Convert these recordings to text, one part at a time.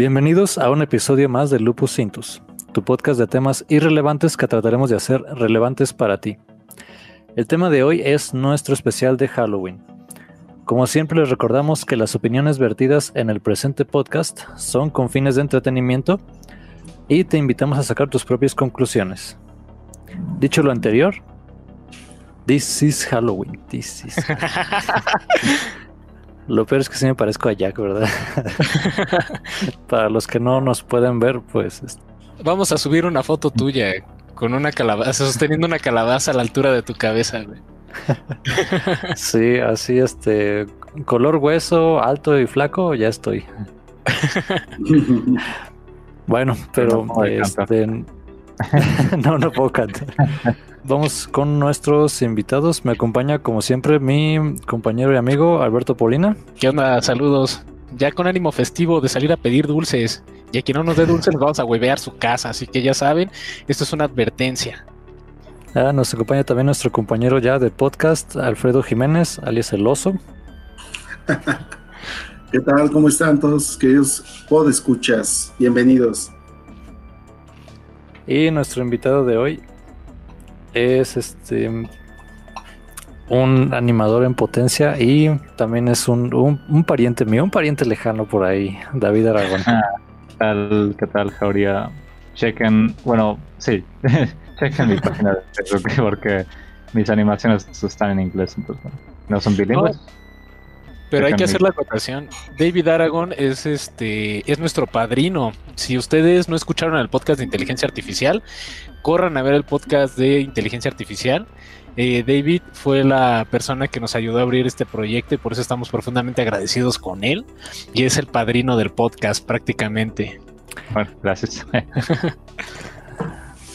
Bienvenidos a un episodio más de Lupus Cintus, tu podcast de temas irrelevantes que trataremos de hacer relevantes para ti. El tema de hoy es nuestro especial de Halloween. Como siempre les recordamos que las opiniones vertidas en el presente podcast son con fines de entretenimiento y te invitamos a sacar tus propias conclusiones. Dicho lo anterior, this is Halloween. This is Lo peor es que sí me parezco a Jack, ¿verdad? Para los que no nos pueden ver, pues. Vamos a subir una foto tuya con una calabaza, sosteniendo una calabaza a la altura de tu cabeza, güey. sí, así, este. Color hueso, alto y flaco, ya estoy. bueno, pero. No, este, no, no puedo cantar. Vamos con nuestros invitados. Me acompaña, como siempre, mi compañero y amigo Alberto Polina. ¿Qué onda? Saludos. Ya con ánimo festivo de salir a pedir dulces. Y a quien no nos dé dulces, vamos a huevear su casa. Así que ya saben, esto es una advertencia. Ah, nos acompaña también nuestro compañero ya de podcast, Alfredo Jiménez, alias El Oso. ¿Qué tal? ¿Cómo están todos queridos escuchas Bienvenidos. Y nuestro invitado de hoy es este un animador en potencia y también es un, un, pariente mío, un pariente lejano por ahí, David Aragón. Ah, ¿Qué tal, qué tal, Jauría? Chequen, bueno, sí, chequen mi página de Facebook porque mis animaciones están en inglés, entonces no son bilingües. Pero hay que hacer la acotación. David Aragon es este es nuestro padrino. Si ustedes no escucharon el podcast de inteligencia artificial, corran a ver el podcast de inteligencia artificial. Eh, David fue la persona que nos ayudó a abrir este proyecto y por eso estamos profundamente agradecidos con él. Y es el padrino del podcast prácticamente. Bueno, gracias.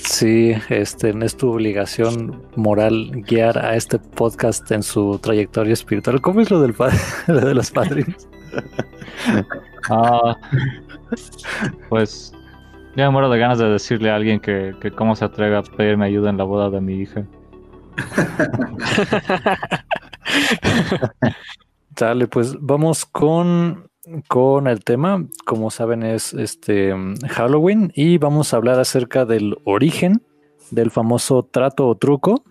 Sí, este, es tu obligación moral guiar a este podcast en su trayectoria espiritual. ¿Cómo es lo, del de los padrinos? Ah, pues ya me muero de ganas de decirle a alguien que, que cómo se atreve a pedirme ayuda en la boda de mi hija. Dale, pues vamos con con el tema. Como saben, es este Halloween y vamos a hablar acerca del origen del famoso trato o truco.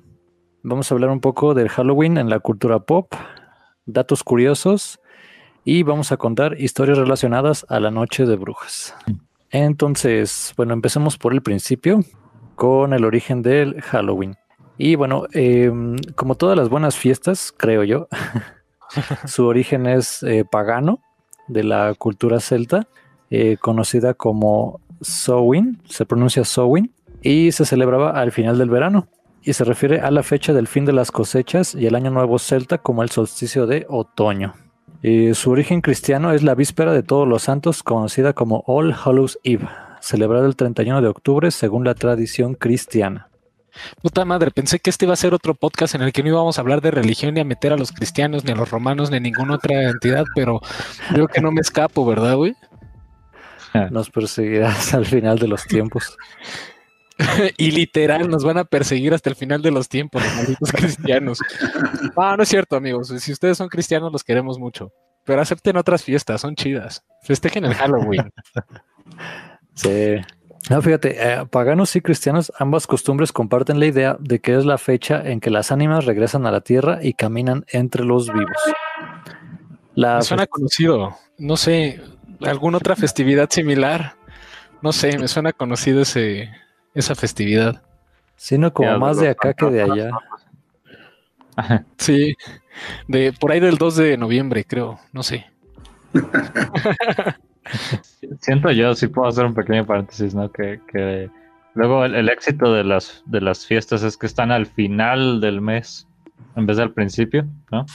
Vamos a hablar un poco del Halloween en la cultura pop, datos curiosos y vamos a contar historias relacionadas a la noche de brujas. Entonces, bueno, empecemos por el principio con el origen del Halloween. Y bueno, em, como todas las buenas fiestas, creo yo, su origen es eh, pagano de la cultura celta, eh, conocida como Samhain, se pronuncia Samhain, y se celebraba al final del verano. Y se refiere a la fecha del fin de las cosechas y el año nuevo celta como el solsticio de otoño. su origen cristiano es la víspera de todos los santos, conocida como All Hallows Eve, celebrada el 31 de octubre según la tradición cristiana. Puta madre, pensé que este iba a ser otro podcast en el que no íbamos a hablar de religión ni a meter a los cristianos, ni a los romanos, ni a ninguna otra entidad, pero creo que no me escapo, ¿verdad, güey? Nos perseguirás al final de los tiempos. y literal, nos van a perseguir hasta el final de los tiempos, los malditos cristianos. Ah, no es cierto, amigos. Si ustedes son cristianos, los queremos mucho. Pero acepten otras fiestas, son chidas. Festejen el Halloween. Sí. No, fíjate, eh, paganos y cristianos, ambas costumbres comparten la idea de que es la fecha en que las ánimas regresan a la tierra y caminan entre los vivos. me suena conocido, no sé, alguna otra festividad similar. No sé, me suena conocido ese, esa festividad. Sino como más de acá que de allá. Sí, de por ahí del 2 de noviembre, creo, no sé. Siento yo, si puedo hacer un pequeño paréntesis, ¿no? Que, luego el, éxito de las, de las fiestas es que están al final del mes en vez del principio, ¿no?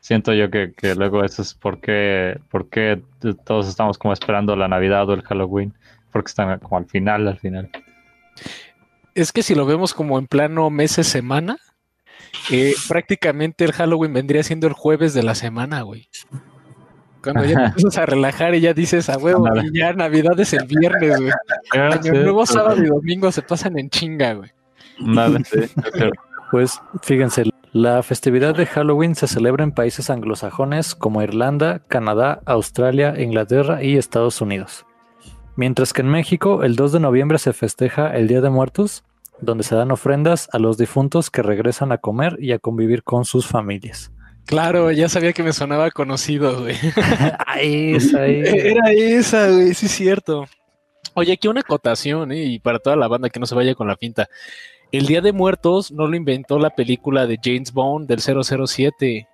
Siento yo que, luego eso es porque, porque todos estamos como esperando la Navidad o el Halloween, porque están como al final, al final. Es que si lo vemos como en plano meses, semana, eh, prácticamente el Halloween vendría siendo el jueves de la semana, güey. Cuando ya te empiezas a relajar y ya dices a huevo, y ya Navidad es el viernes, güey. Año Nuevo, sábado y domingo se pasan en chinga, güey. Nada, Pues fíjense, La festividad de Halloween se celebra en países anglosajones como Irlanda, Canadá, Australia, Inglaterra y Estados Unidos. Mientras que en México el 2 de noviembre se festeja el Día de Muertos, donde se dan ofrendas a los difuntos que regresan a comer y a convivir con sus familias. Claro, ya sabía que me sonaba conocido, güey. ahí, esa, ahí. Era esa, güey, sí es cierto. Oye, aquí una acotación, ¿eh? y para toda la banda que no se vaya con la finta. El Día de Muertos no lo inventó la película de James Bond del 007,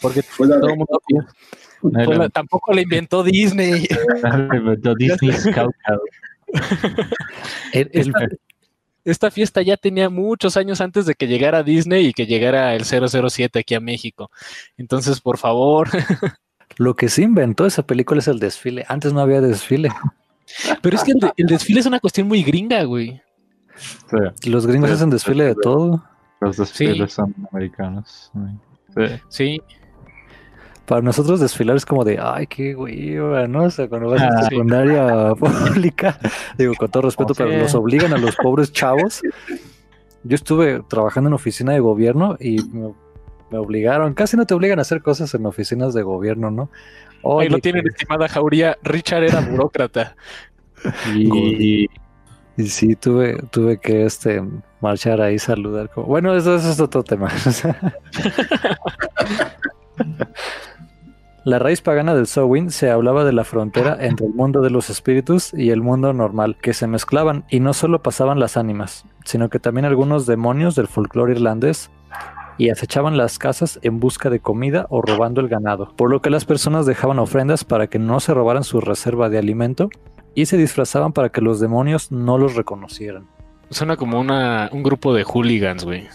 porque Fue la todo de- el mundo la- tampoco la inventó Disney. Disney Scout Out. El- el- Esta, esta fiesta ya tenía muchos años antes de que llegara Disney y que llegara el 007 aquí a México. Entonces, por favor. lo que sí inventó esa película es el desfile. Antes no había desfile. Pero es que el, de- el desfile es una cuestión muy gringa, güey. Sí, Los gringos Sí, hacen desfile de todo. los desfiles Sí. son americanos. Sí. Para nosotros desfilar es como de, ay, qué hueva, ¿no? O sea, cuando vas a Ah, sí. secundaria pública, digo, con todo respeto, pero los obligan a los pobres chavos. Yo estuve trabajando en oficina de gobierno y me, me obligaron, casi no te obligan a hacer cosas en oficinas de gobierno, ¿no? Ahí Oye, lo tienen, que- estimada Jauría. Richard era burócrata. Y, Y sí, tuve, tuve que este marchar ahí, saludar. como- Bueno, eso, eso es otro tema. La raíz pagana del Samhain se hablaba de la frontera entre el mundo de los espíritus y el mundo normal, que se mezclaban y no solo pasaban las ánimas, sino que también algunos demonios del folclore irlandés y acechaban las casas en busca de comida o robando el ganado, por lo que las personas dejaban ofrendas para que no se robaran su reserva de alimento y se disfrazaban para que los demonios no los reconocieran. Suena como una, un grupo de hooligans, güey.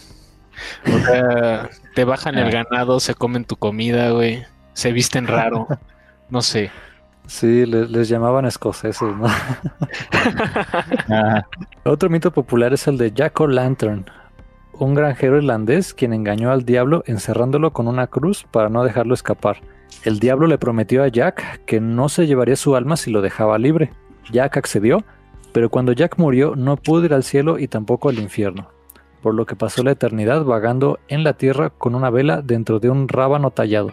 O sea, te bajan el ganado, se comen tu comida, güey. Se visten raro. No sé. Sí, le- les, llamaban escoceses, ¿no? ah, Otro mito popular es el de Jack O'Lantern, un granjero irlandés quien engañó al diablo encerrándolo con una cruz para no dejarlo escapar. El diablo le prometió a Jack que no se llevaría su alma si lo dejaba libre. Jack accedió, pero cuando Jack murió no pudo ir al cielo y tampoco al infierno, por lo que pasó la eternidad vagando en la tierra con una vela dentro de un rábano tallado.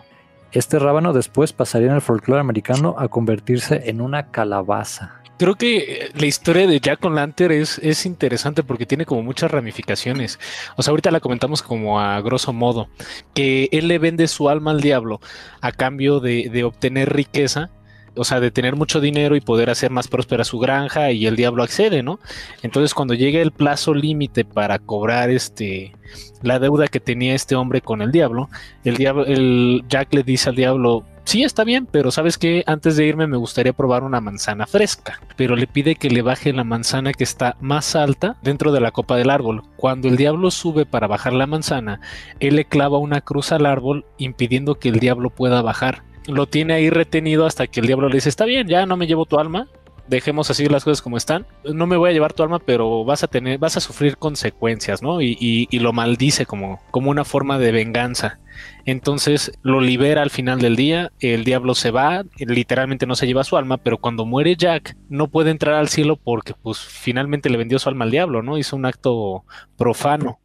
Este rábano después pasaría en el folclore americano a convertirse en una calabaza. Creo que eh, la historia de Jack O'Lantern es, es interesante porque tiene como muchas ramificaciones. O sea, ahorita la comentamos como a grosso modo, que él le vende su alma al diablo a cambio de, de obtener riqueza, o sea, de tener mucho dinero y poder hacer más próspera su granja y el diablo accede, ¿no? Entonces, cuando llega el plazo límite para cobrar este la deuda que tenía este hombre con el diablo, el diablo, el Jack le dice al diablo, sí, está bien, pero sabes que antes de irme me gustaría probar una manzana fresca, pero le pide que le baje la manzana que está más alta dentro de la copa del árbol. Cuando el diablo sube para bajar la manzana, él le clava una cruz al árbol impidiendo que el diablo pueda bajar. Lo tiene ahí retenido hasta que el diablo le dice, está bien, ya no me llevo tu alma, dejemos así las cosas como están. No me voy a llevar tu alma, pero vas a tener, vas a sufrir consecuencias, ¿no? Y, y- y lo maldice como, como una forma de venganza. Entonces lo libera al final del día, el diablo se va, literalmente no se lleva su alma, pero cuando muere Jack no puede entrar al cielo porque pues finalmente le vendió su alma al diablo, ¿no? Hizo un acto profano.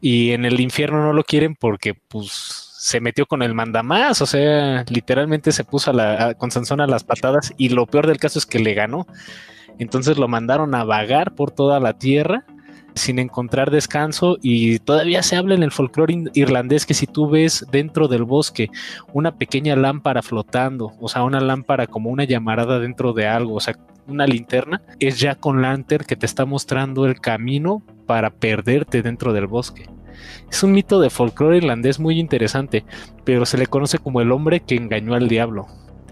Y en el infierno no lo quieren porque pues se metió con el mandamás, o sea, literalmente se puso a la, a- con Sansón a las patadas y lo peor del caso es que le ganó. Entonces lo mandaron a vagar por toda la tierra sin encontrar descanso y todavía se habla en el folclore irlandés que si tú ves dentro del bosque una pequeña lámpara flotando, o sea, una lámpara como una llamarada dentro de algo, o sea, una linterna, es ya con Lantern que te está mostrando el camino para perderte dentro del bosque. Es un mito de folclore irlandés muy interesante, pero se le conoce como el hombre que engañó al diablo.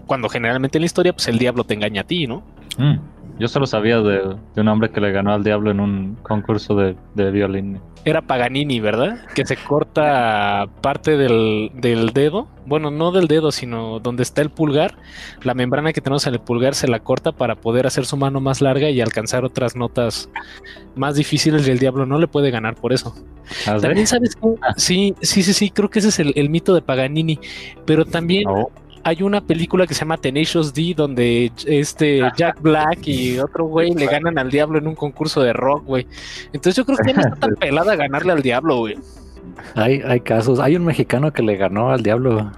Cuando generalmente en la historia, pues el diablo te engaña a ti, ¿no? mm, yo solo sabía de, de un hombre que le ganó al diablo en un concurso de, de violín. Era Paganini, ¿verdad? Que se corta parte del, del dedo. Bueno, no del dedo, sino donde está el pulgar. La membrana que tenemos en el pulgar se la corta para poder hacer su mano más larga y alcanzar otras notas más difíciles y el diablo no le puede ganar por eso. ¿Ah? También sabes que sí, sí, sí, sí, creo que ese es el, el mito de Paganini. Pero también No. Hay una película que se llama Tenacious D donde este Jack Black y otro güey le ganan al diablo en un concurso de rock, güey. Entonces yo creo que ya no está tan pelada ganarle al diablo, güey. Hay, hay casos. Hay un mexicano que le ganó al diablo.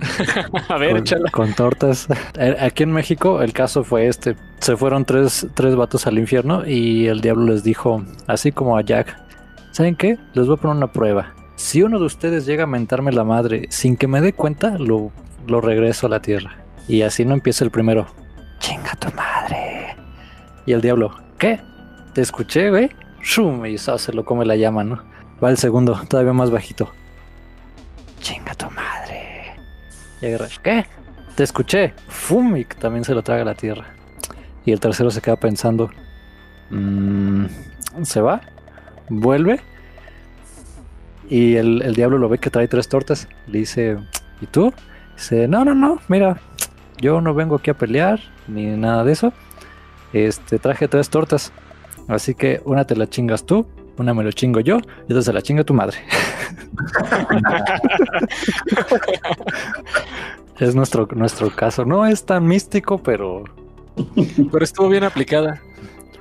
A ver, con, échala. con tortas. Eh, Aquí en México el caso fue este. Se fueron tres, tres vatos al infierno y el diablo les dijo, así como a Jack, ¿saben qué? Les voy a poner una prueba. Si uno de ustedes llega a mentarme la madre sin que me dé cuenta, lo, lo regreso a la tierra. Y así no empieza el primero. Chinga tu madre. Y el diablo, ¿qué? Te escuché, güey. Shum, y eso se lo come la llama, ¿no? Va el segundo, todavía más bajito. Chinga tu madre. Y agarra, ¿qué? Te escuché. Fum, y también se lo traga la tierra. Y el tercero se queda pensando. "Mm, ¿Se va? ¿Vuelve? Y el, el diablo lo ve que trae tres tortas. Le dice, ¿y tú? Dice, no, no, no, mira, yo no vengo aquí a pelear ni nada de eso. Este, traje tres tortas. Así que una te la chingas tú, una me lo chingo yo, y otra se la chinga tu madre. es nuestro, nuestro caso. No es tan místico, pero, Pero estuvo bien aplicada.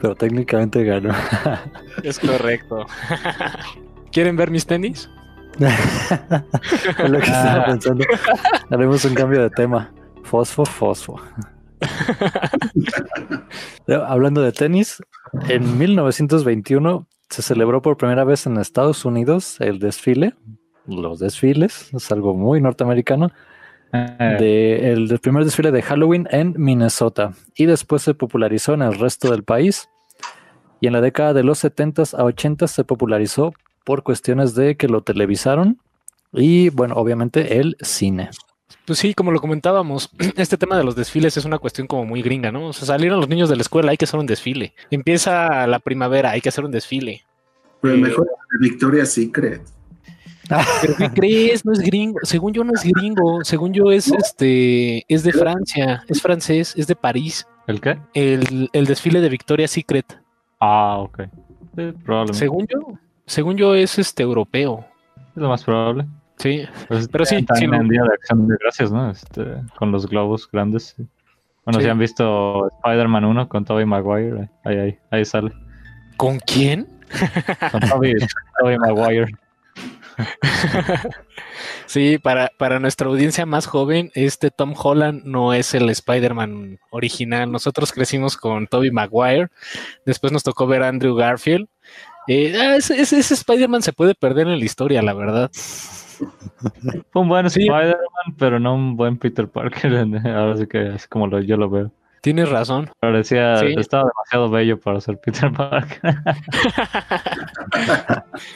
pero técnicamente ganó. Es correcto. ¿Quieren ver mis tenis? es lo que estaba pensando. Haremos un cambio de tema. Fosfo, fosfo. Hablando de tenis, en 1921 se celebró por primera vez en Estados Unidos el desfile, los desfiles, es algo muy norteamericano, de, el primer desfile de Halloween en Minnesota y después se popularizó en el resto del país. Y en la década de los 70s a 80s se popularizó por cuestiones de que lo televisaron y, bueno, obviamente el cine. Pues sí, como lo comentábamos, este tema de los desfiles es una cuestión como muy gringa, ¿no? O sea, salieron los niños de la escuela, hay que hacer un desfile. Empieza la primavera, hay que hacer un desfile. Pero Eh, mejor de Victoria's Secret. ¿Pero qué crees? No es gringo. Según yo no es gringo. Según yo es este, es de Francia, es francés, es de París. ¿El qué? El, el desfile de Victoria's Secret. Ah, ok. Sí, probablemente. Según yo, según yo es este europeo. Es lo más probable. Sí. Pues, Pero sí, también sí, en lo- Día de Acción de Gracias, ¿no? Este, con los globos grandes. sí. Bueno, Sí. si han visto Spider-Man 1 con Tobey Maguire, ahí, ahí, ahí sale. ¿Con quién? Con Tobey, Tobey Maguire. Sí, para, para nuestra audiencia más joven, este Tom Holland no es el Spider-Man original. Nosotros crecimos con Tobey Maguire, después nos tocó ver a Andrew Garfield. Eh, ah, ese, ese- ese Spider-Man se puede perder en la historia, la verdad. Fue un buen Sí. Spider-Man, pero no un buen Peter Parker. Ahora sí que es como lo, yo lo veo. Tienes razón. Parecía, Sí. estaba demasiado bello para ser Peter Parker.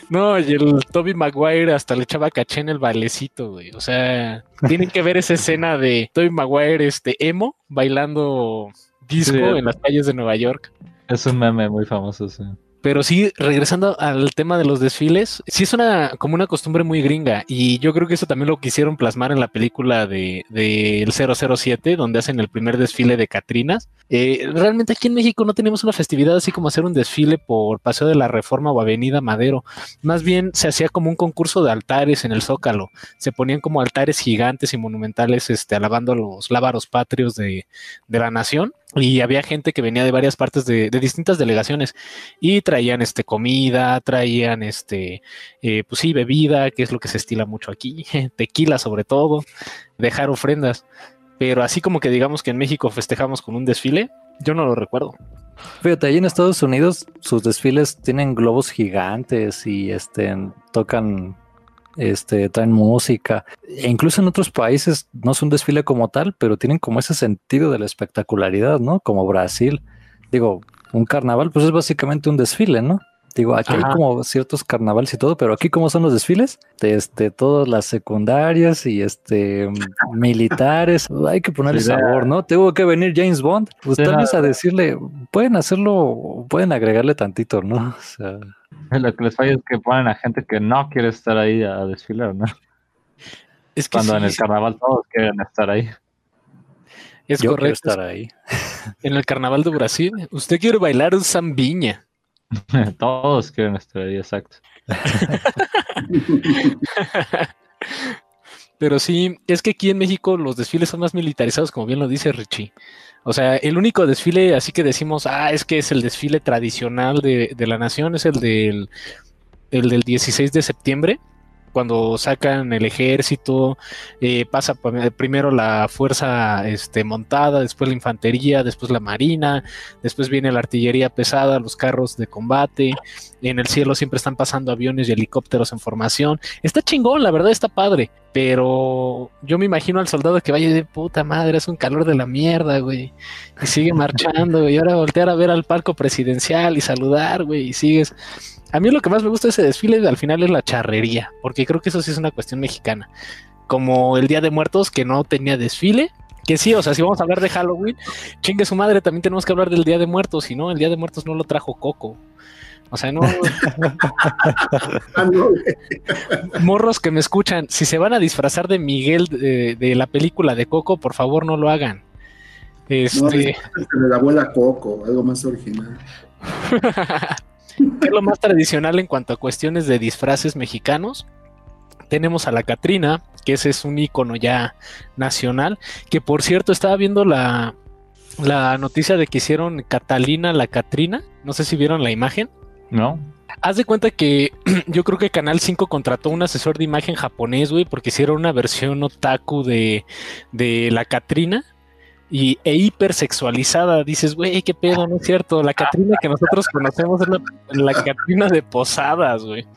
No, y el Tobey Maguire hasta le echaba caché en el bailecito, güey. O sea, tienen que ver esa escena de Tobey Maguire, este emo, bailando disco Sí. en las calles de Nueva York. es un meme muy famoso, sí. Pero sí, regresando al tema de los desfiles, sí es una como una costumbre muy gringa y yo creo que eso también lo quisieron plasmar en la película de, de el 007, donde hacen el primer desfile de Catrinas. Eh, realmente aquí en México no tenemos una festividad así como hacer un desfile por Paseo de la Reforma o Avenida Madero. Más bien se hacía como un concurso de altares en el Zócalo. Se ponían como altares gigantes y monumentales este, alabando los lábaros patrios de, de la nación. Y había gente que venía de varias partes de, distintas delegaciones y traían este comida, traían este, eh, pues sí, bebida, que es lo que se estila mucho aquí, tequila sobre todo, dejar ofrendas. Pero así como que digamos que en México festejamos con un desfile, yo no lo recuerdo. Fíjate, ahí en Estados Unidos sus desfiles tienen globos gigantes y este tocan, este, traen música. E incluso en otros países no es un desfile como tal, pero tienen como ese sentido de la espectacularidad, ¿no? Como Brasil. Digo, un carnaval, pues es básicamente un desfile, ¿no? Digo, aquí Ajá. hay como ciertos carnavales y todo, pero aquí como son los desfiles, de este, todas las secundarias y este militares, hay que ponerle Sí, sabor, ¿no? Tuvo que venir James Bond, pues Sí, tal la- vez a decirle, pueden hacerlo, pueden agregarle tantito, ¿no? O sea, Lo que les falla es que ponen a gente que no quiere estar ahí a desfilar, ¿no? Es que Cuando sí, en el carnaval todos quieren estar ahí. es yo quiero correcto. estar ahí. En el carnaval de Brasil, usted quiere bailar un zambiña. todos quieren estar ahí, exacto. Pero sí, es que aquí en México los desfiles son más militarizados, como bien lo dice Richie. O sea, el único desfile, así que decimos, ah, es que es el desfile tradicional de, de la nación, es el del, el del 16 de septiembre, cuando sacan el ejército, eh, pasa primero la fuerza este, montada, después la infantería, después la marina, después viene la artillería pesada, los carros de combate, en el cielo siempre están pasando aviones y helicópteros en formación. Está chingón, la verdad está padre, pero yo me imagino al soldado que vaya de puta madre, es un calor de la mierda, güey, y sigue marchando, y ahora voltear a ver al palco presidencial y saludar, güey, y sigues a mí lo que más me gusta de ese desfile al final es la charrería, porque creo que eso sí es una cuestión mexicana. Como el Día de Muertos que no tenía desfile, que sí, o sea, si vamos a hablar de Halloween, chingue su madre, también tenemos que hablar del Día de Muertos, si no, el Día de Muertos no lo trajo Coco. O sea, no. Morros que me escuchan, si se van a disfrazar de Miguel de, la película de Coco, por favor no lo hagan. Este. No, de la abuela Coco, algo más original. es lo más tradicional en cuanto a cuestiones de disfraces mexicanos. Tenemos a la Catrina, que ese es un icono ya nacional, que por cierto estaba viendo la, la noticia de que hicieron Catalina la Catrina, no sé si vieron la imagen. No. Haz de cuenta que yo creo que Canal 5 contrató un asesor de imagen japonés, güey, porque hicieron una versión otaku de, de la Catrina y, e hipersexualizada. Dices, güey, qué pedo, no es cierto. La Catrina que nosotros conocemos es la, la Catrina de Posadas, güey.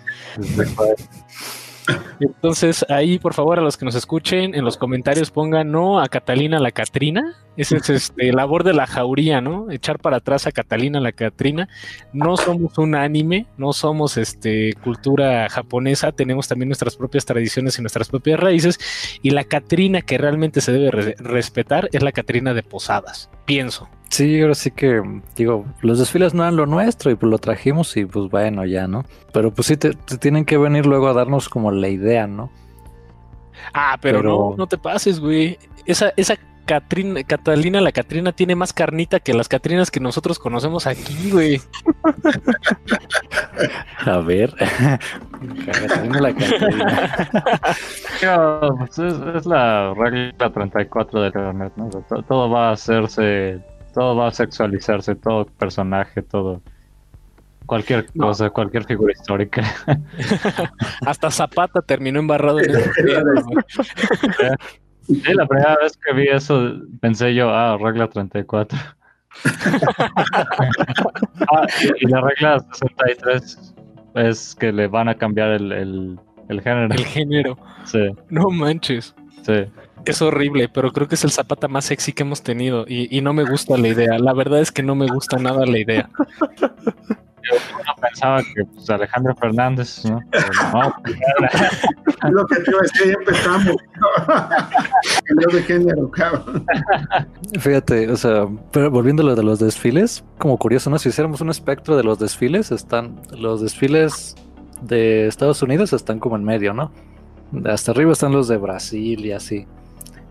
Entonces, ahí, por favor, a los que nos escuchen, en los comentarios pongan no a Catalina la Catrina. Ese es este labor de la jauría, ¿no? Echar para atrás a Catalina la Catrina. No somos un anime, no somos este cultura japonesa, tenemos también nuestras propias tradiciones y nuestras propias raíces. Y la Catrina que realmente se debe respetar es la Catrina de Posadas, pienso. Sí, ahora sí que, digo, los desfiles no eran lo nuestro y pues lo trajimos y pues bueno, ya, ¿no? Pero pues sí, te, tienen que venir luego a darnos como la idea, ¿no? Ah, pero, no, no te pases, güey. Esa, esa Catrina, Catalina, la Catrina tiene más carnita que las Catrinas que nosotros conocemos aquí, güey. A ver. Catalina, la Catrina. Pues, es, la regla 34 del internet, ¿no? todo va a hacerse todo va a sexualizarse, todo personaje, todo. Cualquier cosa, cualquier figura histórica. Hasta Zapata terminó embarrado en ese Sí, la primera vez que vi eso pensé yo, ah, regla 34. ah, y, la regla 63 es que le van a cambiar el, el, el género. El género. Sí. No manches. Sí es horrible, pero creo que es el Zapata más sexy que hemos tenido y, no me gusta la idea. La verdad es que no me gusta nada la idea. Yo pensaba que pues, Alejandro Fernández, ¿no? Lo que te iba a decir, ya empezamos. El de género, cabrón. Fíjate, o sea, pero volviendo a lo de los desfiles, como curioso, ¿no? Si hiciéramos un espectro de los desfiles, están los desfiles de Estados Unidos están como en medio, ¿no? Hasta arriba están los de Brasil y así.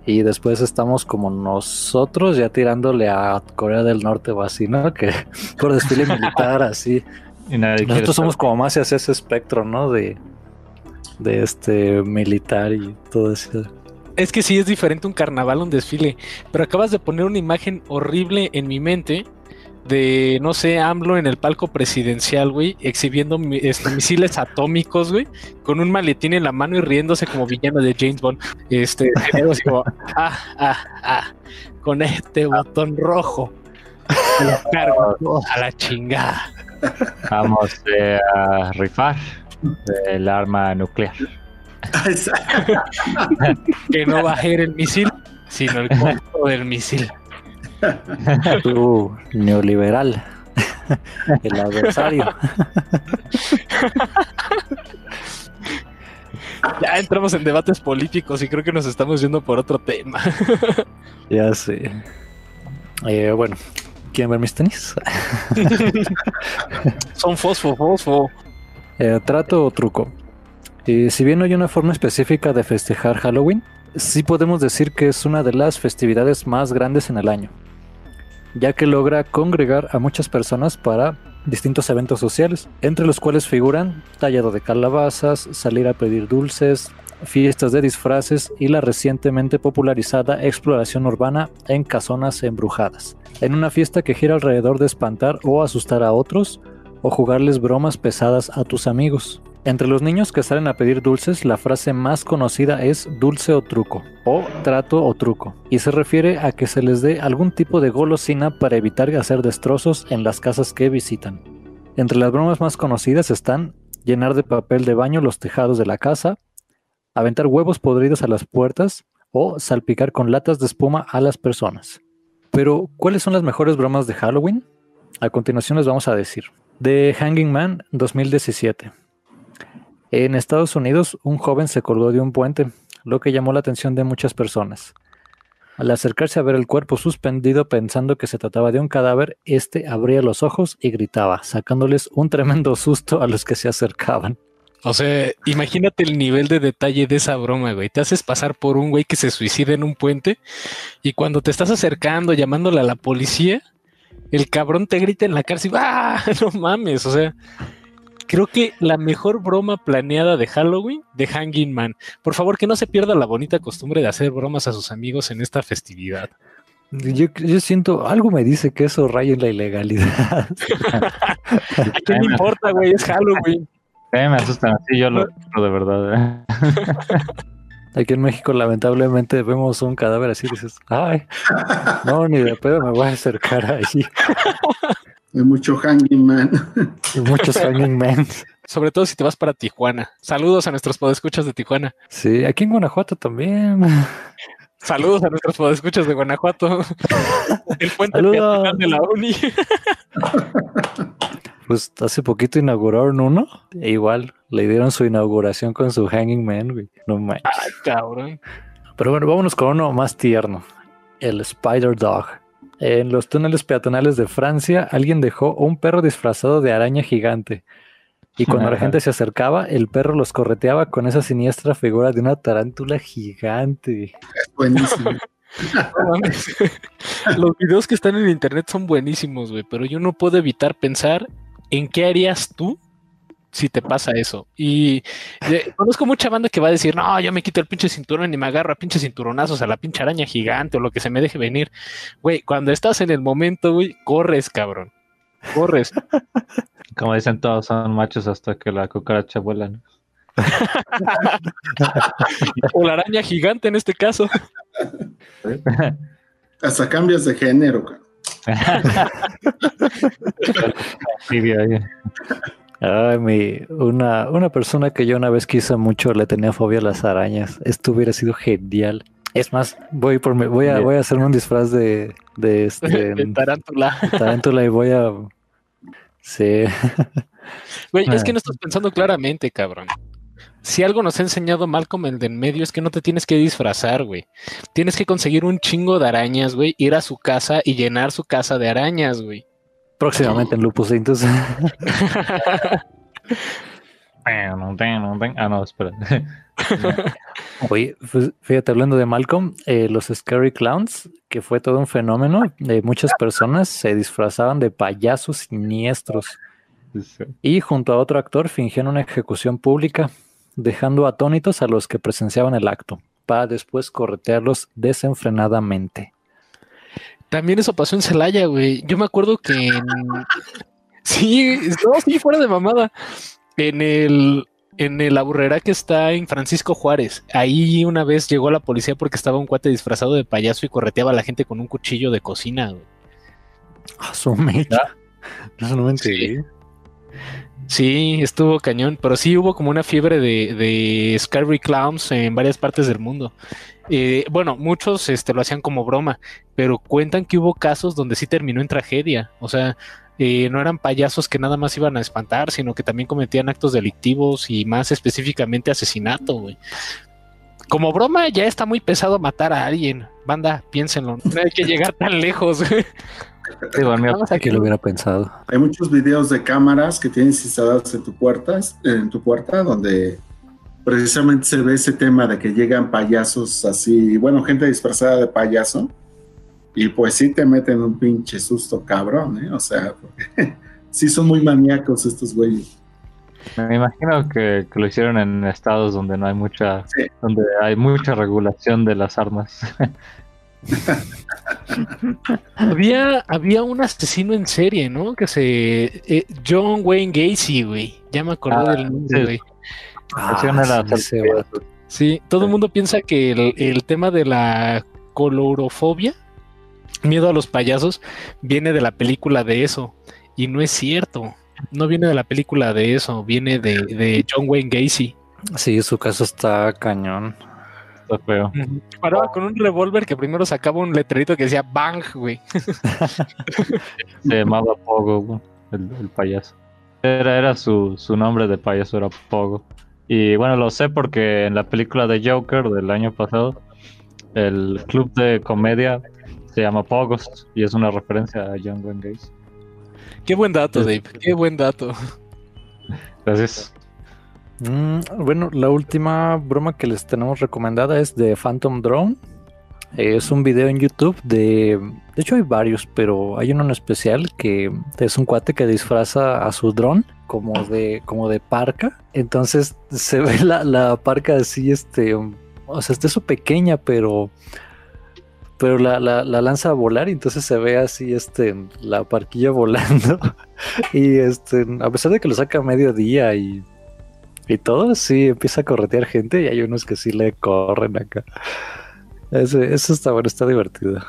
Y después estamos como nosotros ya tirándole a Corea del Norte o así, ¿no? Que por desfile militar, así. nosotros somos como más hacia ese espectro, ¿no? De, de este militar y todo eso. Es que sí es diferente un carnaval, un desfile. Pero acabas de poner una imagen horrible en mi mente de, no sé, AMLO en el palco presidencial, güey, exhibiendo este, misiles atómicos, güey, con un maletín en la mano y riéndose como villano de James Bond. Este, como, ah, ah, ah, con este botón rojo. Lo cargo a la chingada. Vamos eh, a rifar el arma nuclear. que no va a ser el misil, sino el costo del misil. Tú, neoliberal. El adversario. Ya entramos en debates políticos y creo que nos estamos yendo por otro tema. Ya sé. Eh, bueno, ¿quieren ver mis tenis? Son fosfo, fosfo. Eh, trato o truco. Y si bien no hay una forma específica de festejar Halloween, sí podemos decir que es una de las festividades más grandes en el año ya que logra congregar a muchas personas para distintos eventos sociales, entre los cuales figuran tallado de calabazas, salir a pedir dulces, fiestas de disfraces y la recientemente popularizada exploración urbana en casonas embrujadas, en una fiesta que gira alrededor de espantar o asustar a otros o jugarles bromas pesadas a tus amigos. Entre los niños que salen a pedir dulces, la frase más conocida es dulce o truco, o trato o truco, y se refiere a que se les dé algún tipo de golosina para evitar hacer destrozos en las casas que visitan. Entre las bromas más conocidas están llenar de papel de baño los tejados de la casa, aventar huevos podridos a las puertas o salpicar con latas de espuma a las personas. Pero, ¿cuáles son las mejores bromas de Halloween? A continuación les vamos a decir. The Hanging Man 2017. En Estados Unidos, un joven se colgó de un puente, lo que llamó la atención de muchas personas. Al acercarse a ver el cuerpo suspendido pensando que se trataba de un cadáver, este abría los ojos y gritaba, sacándoles un tremendo susto a los que se acercaban. O sea, imagínate el nivel de detalle de esa broma, güey. Te haces pasar por un güey que se suicida en un puente y cuando te estás acercando, llamándole a la policía, el cabrón te grita en la cárcel, ¡ah! No mames, o sea, creo que la mejor broma planeada de Halloween de Hanging Man. Por favor, que no se pierda la bonita costumbre de hacer bromas a sus amigos en esta festividad. Yo, yo siento, algo me dice que eso raya en la ilegalidad. ¿A quién le importa, güey? Es Halloween. Eh, me asustan así, yo lo de verdad. ¿eh? Aquí en México, lamentablemente, vemos un cadáver así y dices, ay, no, ni de pedo me voy a acercar ahí. Hay mucho hanging man. Y muchos hanging men. Sobre todo si te vas para Tijuana. Saludos a nuestros podescuchas de Tijuana. Sí, aquí en Guanajuato también. Saludos a nuestros podescuchas de Guanajuato. El puente peatonal de la uni. Pues hace poquito inauguraron uno. E igual le dieron su inauguración con su hanging man, güey. No manches. Ay, cabrón. Pero bueno, vámonos con uno más tierno. El Spider Dog. En los túneles peatonales de Francia, alguien dejó un perro disfrazado de araña gigante. Y cuando la gente se acercaba, el perro los correteaba con esa siniestra figura de una tarántula gigante. Buenísimo. Los videos que están en internet son buenísimos, güey, pero yo no puedo evitar pensar en qué harías tú si te pasa eso. Y eh, conozco mucha banda que va a decir, no, yo me quito el pinche cinturón y me agarro a pinches cinturonazos a la pinche araña gigante o lo que se me deje venir. Güey, cuando estás en el momento, güey, corres, cabrón. Corres. Como dicen todos, son machos hasta que la cucaracha vuela. ¿no? O la araña gigante en este caso. Hasta cambias de género. cabrón. Sí. Ay, mi, una, una persona que yo una vez quise mucho le tenía fobia a las arañas. Esto hubiera sido genial. Es más, voy por mi- voy a, voy a hacerme un disfraz de, de este De tarántula. tarántula y voy a sí. Güey, es Ah. que no estás pensando claramente, cabrón. Si algo nos ha enseñado Malcolm el de en medio es que no te tienes que disfrazar, güey. Tienes que conseguir un chingo de arañas, güey, ir a su casa y llenar su casa de arañas, güey. Próximamente en Lupus entonces. Ah, no, espera. Oye, pues, fíjate, hablando de Malcolm, eh, los Scary Clowns, que fue todo un fenómeno, eh, muchas personas se disfrazaban de payasos siniestros y junto a otro actor fingían una ejecución pública, dejando atónitos a los que presenciaban el acto, para después corretearlos desenfrenadamente. También eso pasó en Celaya, güey. Yo me acuerdo que en... Sí, no, sí, fuera de mamada. En el... En el aburrera que está en Francisco Juárez. Ahí una vez llegó la policía porque estaba un cuate disfrazado de payaso y correteaba a la gente con un cuchillo de cocina, güey. Su mecha. Eso no me enteré. Sí, estuvo cañón, pero sí hubo como una fiebre de, de Scary Clowns en varias partes del mundo. Eh, bueno, muchos este, lo hacían como broma, pero cuentan que hubo casos donde sí terminó en tragedia. O sea, eh, no eran payasos que nada más iban a espantar, sino que también cometían actos delictivos y más específicamente asesinato, güey. Como broma ya está muy pesado matar a alguien. Banda, piénsenlo. No hay que llegar tan lejos. Digo, mi Que lo hubiera pensado. Hay muchos videos de cámaras que tienes instaladas en tu puerta, en tu puerta, donde precisamente se ve ese tema de que llegan payasos así, bueno, gente disfrazada de payaso, y pues sí te meten un pinche susto cabrón, ¿eh? O sea, porque sí son muy maníacos estos güeyes. Me imagino que, que lo hicieron en estados donde no hay mucha, Sí. donde hay mucha regulación de las armas. había, había un asesino en serie, ¿no? Que se. eh, John Wayne Gacy, güey. Ya me acordé Ah, del nombre, sí. güey. La sí. Sí, todo el mundo piensa que el, el tema de la colorofobia, miedo a los payasos, viene de la película de eso. Y no es cierto. No viene de la película de eso, viene de, de John Wayne Gacy. Sí, su caso está cañón. Está feo. Paraba con un revólver que primero sacaba un letrerito que decía Bang, güey. Se llamaba Pogo, güey, el, el payaso. Era, era su, su nombre de payaso, era Pogo. Y bueno, lo sé porque en la película de Joker del año pasado, el club de comedia se llama Pogos y es una referencia a John Wayne Gacy. Qué buen dato, Dave. Qué buen dato. Gracias. Mm, bueno, la última broma que les tenemos recomendada es de Phantom Drone. Eh, es un video en YouTube de... De hecho hay varios, pero hay uno en especial que es un cuate que disfraza a su dron como de, como de parca. Entonces se ve la, parca así, este... O sea, está eso pequeña, pero... Pero la, la, la lanza a volar entonces se ve así, este, la parquilla volando. y este, a pesar de que lo saca a mediodía y y todo, sí, empieza a corretear gente y hay unos que sí le corren acá. Ese- eso está bueno, está divertido.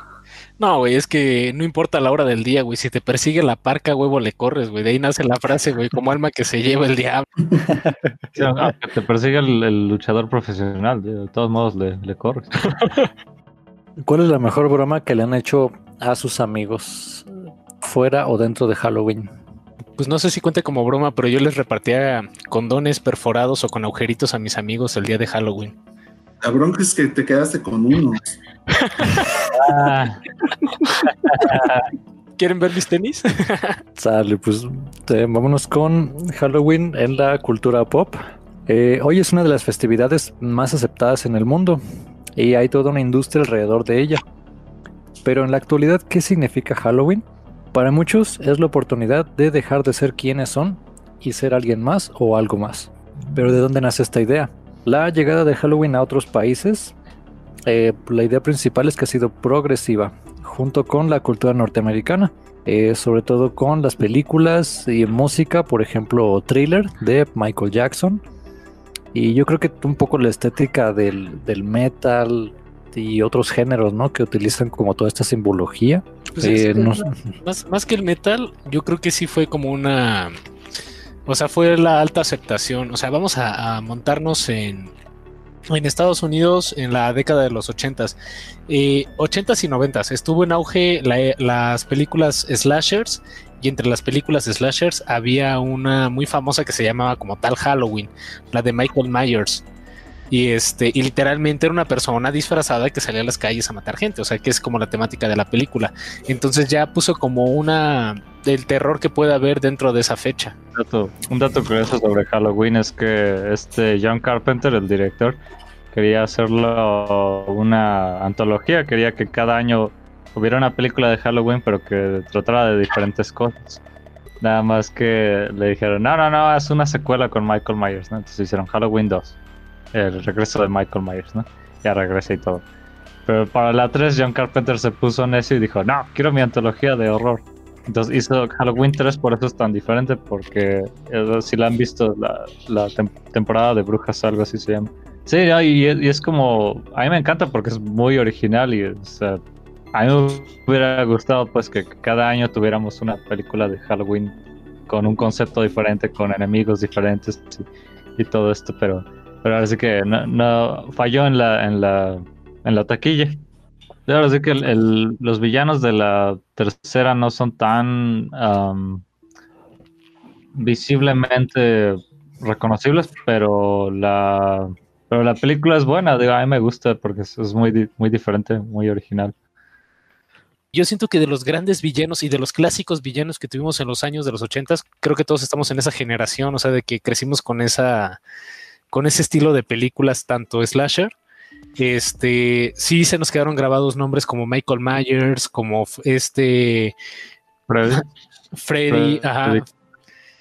No, güey, es que no importa la hora del día, güey. Si te persigue la parca, huevo, le corres, güey. De ahí nace la frase, güey, como alma que se lleva el diablo. Sí, aunque te persigue el, el luchador profesional, de todos modos le, le corres. ¿Cuál es la mejor broma que le han hecho a sus amigos fuera o dentro de Halloween? Pues no sé si cuente como broma, pero yo les repartía condones perforados o con agujeritos a mis amigos el día de Halloween. La bronca es que te quedaste con uno. Ah, ¿Quieren ver mis tenis? Sale, pues eh, vámonos con Halloween en la cultura pop. Eh, hoy es una de las festividades más aceptadas en el mundo y hay toda una industria alrededor de ella. Pero en la actualidad, ¿qué significa Halloween? Para muchos es la oportunidad de dejar de ser quienes son y ser alguien más o algo más. Pero ¿de dónde nace esta idea? La llegada de Halloween a otros países, eh, la idea principal es que ha sido progresiva, junto con la cultura norteamericana eh, sobre todo con las películas y música, por ejemplo, Thriller de Michael Jackson. Y yo creo que un poco la estética del, del metal y otros géneros, ¿no? Que utilizan como toda esta simbología. Pues Eh, es- no- más, más que el metal, yo creo que sí fue como una. O sea, fue la alta aceptación. O sea, vamos a, a montarnos en, en Estados Unidos en la década de los 80s. Eh, 80s y 90s. Estuvo en auge la- las películas slashers. Y entre las películas slashers había una muy famosa que se llamaba como tal Halloween, la de Michael Myers. Y este, y literalmente era una persona disfrazada que salía a las calles a matar gente. O sea, que es como la temática de la película. Entonces ya puso como una del terror que puede haber dentro de esa fecha. un dato, un dato curioso sobre Halloween es que este John Carpenter, el director, quería hacerlo una antología, quería que cada año hubiera una película de Halloween, pero que tratara de diferentes cosas. Nada más que le dijeron, no, no, no, es una secuela con Michael Myers, ¿no? Entonces hicieron Halloween 2, el regreso de Michael Myers, ¿no? Ya regresa y todo. Pero para la 3 John Carpenter se puso necio y dijo, no, quiero mi antología de horror. Entonces hizo Halloween 3, por eso es tan diferente, porque eh, si la han visto, la, la tem- temporada de brujas, algo así se llama. Sí, y, y es como, a mí me encanta porque es muy original y o sea, a mí me hubiera gustado pues que cada año tuviéramos una película de Halloween con un concepto diferente, con enemigos diferentes y, y todo esto, pero, pero ahora sí que no, no- falló en la, en la, en la taquilla. Ahora sí que el- los villanos de la tercera no son tan visiblemente reconocibles, pero la, pero la película es buena, digo, a mí me gusta porque es, es muy, muy diferente, muy original. Yo siento que de los grandes villanos y de los clásicos villanos que tuvimos en los años de los 80 creo que todos estamos en esa generación, o sea, de que crecimos con esa con ese estilo de películas tanto slasher. Este, sí se nos quedaron grabados nombres como Michael Myers, como este Freddy, Freddy, Freddy. ajá,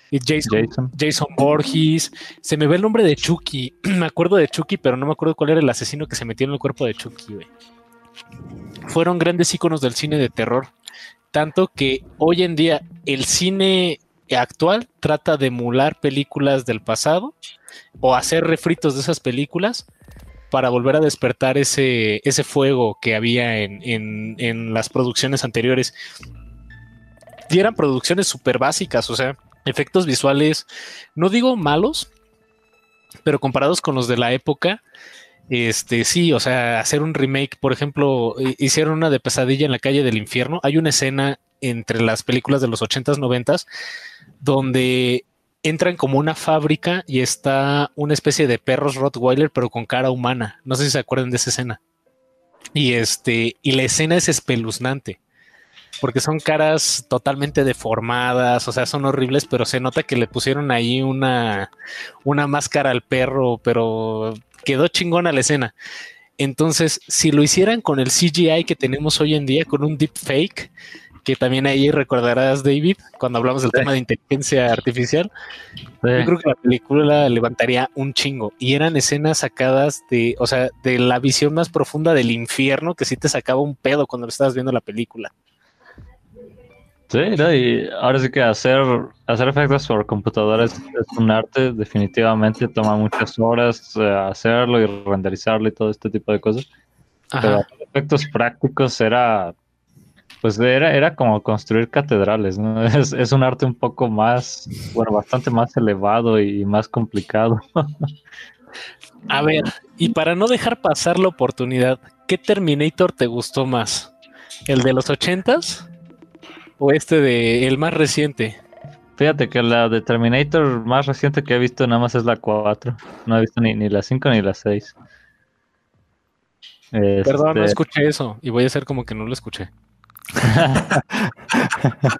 y Jason, Jason. Jason Voorhees. Se me ve el nombre de Chucky. me acuerdo de Chucky, pero no me acuerdo cuál era el asesino que se metió en el cuerpo de Chucky, güey. fueron grandes íconos del cine de terror. Tanto que hoy en día el cine actual trata de emular películas del pasado o hacer refritos de esas películas para volver a despertar ese, ese fuego que había en, en las producciones anteriores. Y eran producciones súper básicas, o sea, efectos visuales, no digo malos, pero comparados con los de la época, este sí, o sea, hacer un remake, por ejemplo, hicieron una de Pesadilla en la calle del infierno. Hay una escena entre las películas de los 80s, 90s, donde entran como una fábrica y está una especie de perros Rottweiler, pero con cara humana. No sé si se acuerdan de esa escena. Y este, y la escena es espeluznante porque son caras totalmente deformadas, o sea, son horribles, pero se nota que le pusieron ahí una, una máscara al perro, pero quedó chingona la escena. Entonces, si lo hicieran con el CGI que tenemos hoy en día, con un deepfake, que también ahí recordarás, David, cuando hablamos del tema de inteligencia artificial, yo creo que la película levantaría un chingo. Y eran escenas sacadas de, o sea, de la visión más profunda del infierno, que sí te sacaba un pedo cuando estabas viendo la película. Sí, y ahora sí que hacer, hacer efectos por computadores es un arte, definitivamente toma muchas horas hacerlo y renderizarlo y todo este tipo de cosas. Pero efectos prácticos era, pues era, era como construir catedrales, ¿no? Es, es un arte un poco más, bueno, bastante más elevado y más complicado. A ver, y para no dejar pasar la oportunidad, ¿qué Terminator te gustó más? ¿El de los ochentas? o este de el más reciente? Fíjate que la de Terminator más reciente que he visto nada más es la 4. No he visto ni, ni la 5 ni la 6. Perdón, no este escuché eso y voy a hacer como que no lo escuché.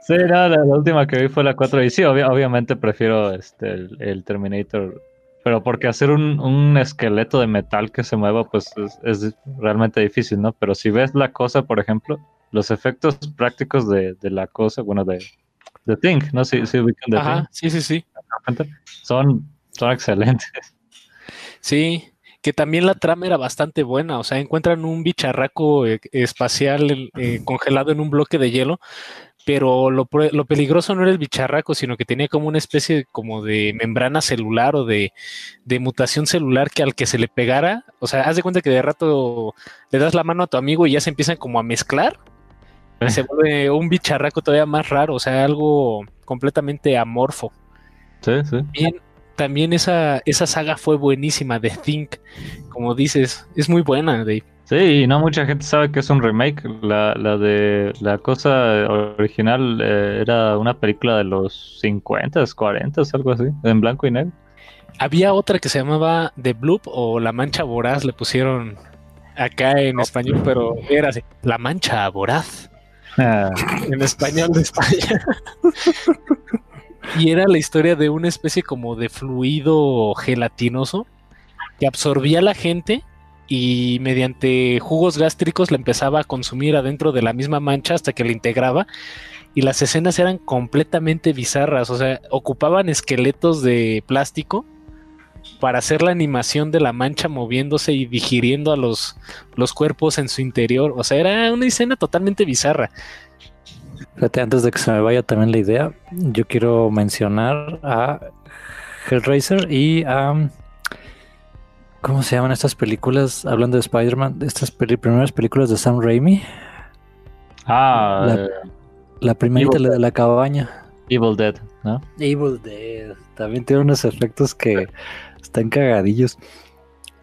sí, no, la, última que vi fue la 4 y sí, obviamente prefiero este, el, Terminator, pero porque hacer un, un, esqueleto de metal que se mueva pues es, es realmente difícil, ¿no? Pero si ves la cosa, por ejemplo, los efectos prácticos de, la cosa, bueno, de, de Thing, ¿no? Sí, sí, sí, sí, sí. Son, son excelentes. Sí, que también la trama era bastante buena, o sea, encuentran un bicharraco eh, espacial eh, congelado en un bloque de hielo, pero lo, lo, peligroso no era el bicharraco, sino que tenía como una especie como de membrana celular o de, de, mutación celular que al que se le pegara, o sea, haz de cuenta que de rato le das la mano a tu amigo y ya se empiezan como a mezclar se vuelve un bicharraco todavía más raro, o sea, algo completamente amorfo. Sí, sí. Bien, también esa, esa saga fue buenísima de Think, como dices, es muy buena, Dave. Sí, y no mucha gente sabe que es un remake. La, la de la cosa original eh, era una película de los 50, 40, algo así, en blanco y negro. Había otra que se llamaba The Bloop o La Mancha Voraz, le pusieron acá en español, pero era así, La Mancha Voraz. Ah. en español de España. y era la historia de una especie como de fluido gelatinoso que absorbía a la gente y mediante jugos gástricos la empezaba a consumir adentro de la misma mancha hasta que la integraba y las escenas eran completamente bizarras, o sea, ocupaban esqueletos de plástico para hacer la animación de la mancha moviéndose y digiriendo a los, los cuerpos en su interior. O sea, era una escena totalmente bizarra. Fíjate, antes de que se me vaya también la idea, yo quiero mencionar a Hellraiser y a. ¿Cómo se llaman estas películas? Hablando de Spider-Man, estas primeras películas de Sam Raimi. Ah, la, eh, la primerita de la cabaña. Evil Dead, ¿no? Evil Dead. También tiene unos efectos que están cagadillos.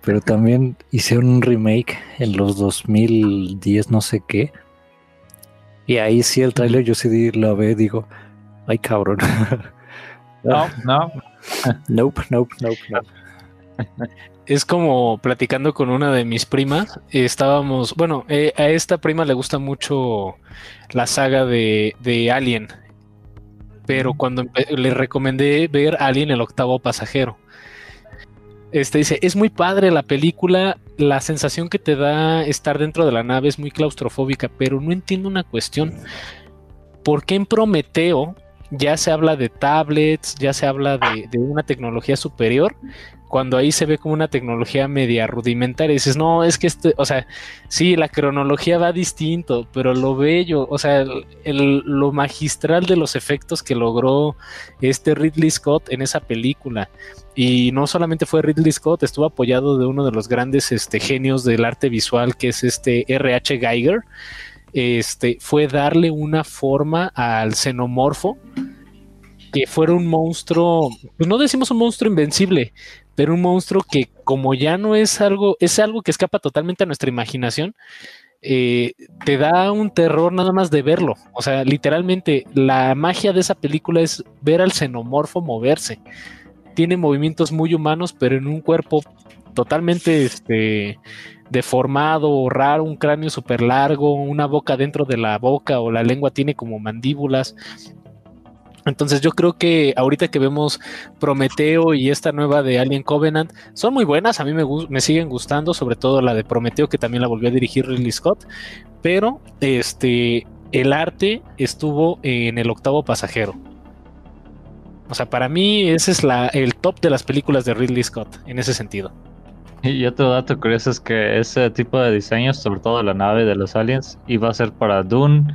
Pero también hicieron un remake en los 2010, no sé qué. Y ahí sí el trailer yo sí lo veo y digo, ay cabrón. No, no. nope, nope, nope, nope. Es como platicando con una de mis primas. Estábamos, bueno, eh, a esta prima le gusta mucho la saga de, de Alien. Pero cuando le recomendé ver Alien el octavo pasajero este dice, es muy padre la película, la sensación que te da estar dentro de la nave es muy claustrofóbica, pero no entiendo una cuestión. ¿Por qué en Prometeo ya se habla de tablets, ya se habla de, de una tecnología superior, cuando ahí se ve como una tecnología media rudimentaria, dices, no, es que este, o sea, sí, la cronología va distinto, pero lo bello, o sea, lo magistral de los efectos que logró este Ridley Scott en esa película. Y no solamente fue Ridley Scott, estuvo apoyado de uno de los grandes este, genios del arte visual, que es este R.H. Geiger. Este, fue darle una forma al xenomorfo que fuera un monstruo, pues no decimos un monstruo invencible, pero un monstruo que como ya no es algo, es algo que escapa totalmente a nuestra imaginación, eh, te da un terror nada más de verlo. O sea, literalmente la magia de esa película es ver al xenomorfo moverse. Tiene movimientos muy humanos, pero en un cuerpo totalmente este, deformado raro, un cráneo súper largo, una boca dentro de la boca o la lengua tiene como mandíbulas. Entonces yo creo que ahorita que vemos Prometeo y esta nueva de Alien Covenant son muy buenas, a mí me, me siguen gustando, sobre todo la de Prometeo que también la volvió a dirigir Ridley Scott, pero este el arte estuvo en el octavo pasajero. O sea, para mí ese es el top de las películas de Ridley Scott en ese sentido. Y otro dato curioso es que ese tipo de diseños, sobre todo la nave de los aliens, iba a ser para Dune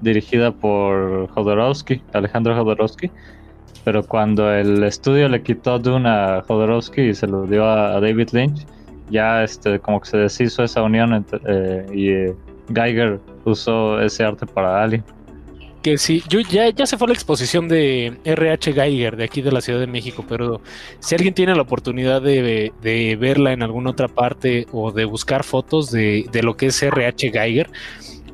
dirigida por Jodorowsky, Alejandro Jodorowsky. Pero cuando el estudio le quitó Dune a Jodorowsky y se lo dio a, David Lynch, ya este como que se deshizo esa unión eh, y eh, Geiger usó ese arte para Alien. Que sí, yo ya, ya se fue la exposición de RH Geiger de aquí de la Ciudad de México, pero si alguien tiene la oportunidad de, de verla en alguna otra parte o de buscar fotos de, de lo que es RH Geiger,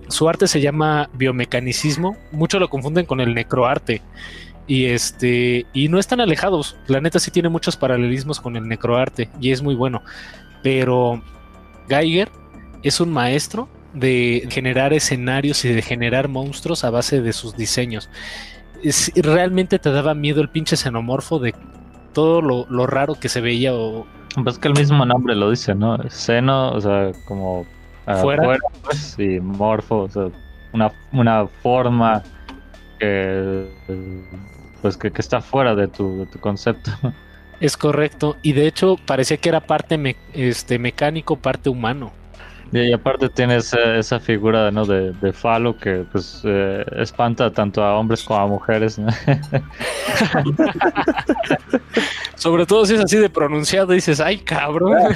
su arte se llama biomecanicismo, muchos lo confunden con el necroarte. Y este, y no están alejados. La neta sí tiene muchos paralelismos con el necroarte y es muy bueno. Pero Geiger es un maestro de generar escenarios y de generar monstruos a base de sus diseños. realmente te daba miedo el pinche xenomorfo de todo lo, lo raro que se veía. O... Pues que el mismo nombre lo dice, ¿no? Seno, o sea, como fuera, pues, y morfo, o sea, una, una forma que pues que, está fuera de tu, de tu, concepto. Es correcto, y de hecho parecía que era parte este, mecánico, parte humano. Y, aparte tienes esa, figura ¿no? de, de, falo que pues eh, espanta tanto a hombres como a mujeres. Sobre todo si es así de pronunciado, dices, ay cabrón.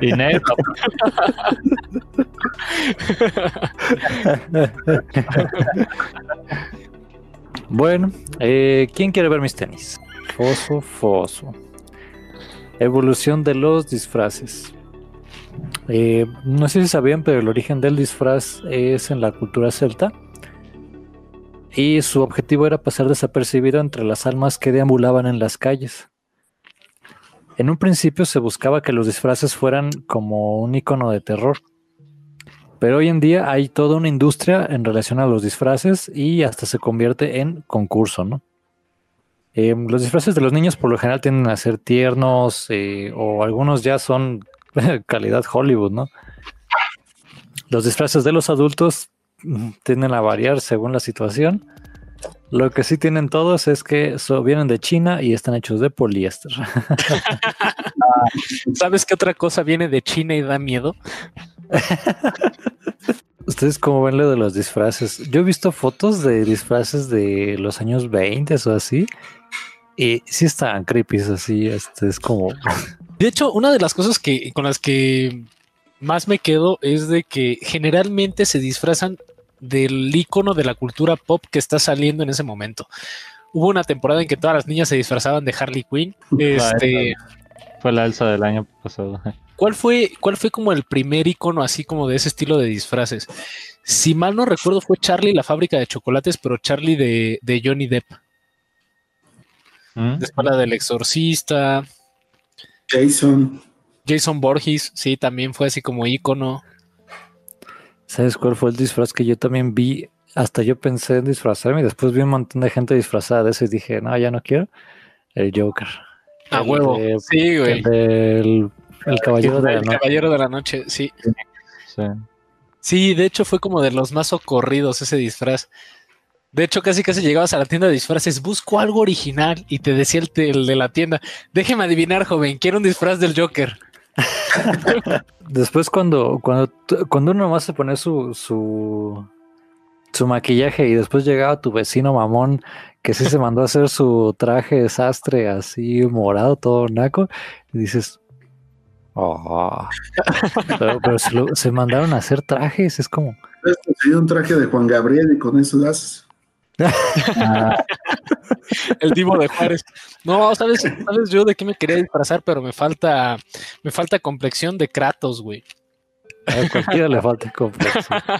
y negro. bueno, eh, ¿quién quiere ver mis tenis? Foso, foso. Evolución de los disfraces. Eh, no sé si sabían, pero el origen del disfraz es en la cultura celta. Y su objetivo era pasar desapercibido entre las almas que deambulaban en las calles. En un principio se buscaba que los disfraces fueran como un icono de terror. Pero hoy en día hay toda una industria en relación a los disfraces y hasta se convierte en concurso, ¿no? Eh, los disfraces de los niños por lo general tienden a ser tiernos eh, o algunos ya son calidad Hollywood, ¿no? Los disfraces de los adultos mm, tienden a variar según la situación. Lo que sí tienen todos es que vienen de China y están hechos de poliéster. ¿Sabes qué otra cosa viene de China y da miedo? ¿Ustedes cómo ven lo de los disfraces? Yo he visto fotos de disfraces de los años 20 o así. Y sí están creepy, así. Este es como. De hecho, una de las cosas que con las que más me quedo es de que generalmente se disfrazan del icono de la cultura pop que está saliendo en ese momento. Hubo una temporada en que todas las niñas se disfrazaban de Harley Quinn. Este, fue la Elsa del año pasado. ¿Cuál fue, ¿Cuál fue como el primer icono así como de ese estilo de disfraces? Si mal no recuerdo, fue Charlie la fábrica de chocolates, pero Charlie de, Johnny Depp. ¿Mm? Después la del exorcista. Jason. Jason Borges, sí, también fue así como icono. ¿Sabes cuál fue el disfraz que yo también vi? Hasta yo pensé en disfrazarme y después vi un montón de gente disfrazada de eso y dije, no, ya no quiero. El Joker. A huevo. sí, güey. El, caballero, de la, noche. caballero de la noche, sí. sí. Sí, de hecho fue como de los más ocurridos ese disfraz. De hecho, casi casi llegabas a la tienda de disfraces, busco algo original y te decía el, el de la tienda, déjeme adivinar, joven, quiero un disfraz del Joker. Después cuando, cuando, cuando uno más se pone su, su, su maquillaje y después llegaba tu vecino mamón que sí se mandó a hacer su traje desastre así morado, todo naco, y dices, oh. pero, pero se, lo- se mandaron a hacer trajes, es como, un traje de Juan Gabriel y con eso das. Ah, El Divo de Juárez. No, sabes, sabes yo de qué me quería disfrazar, pero me falta, me falta complexión de Kratos, güey. a cualquiera le falta complexión.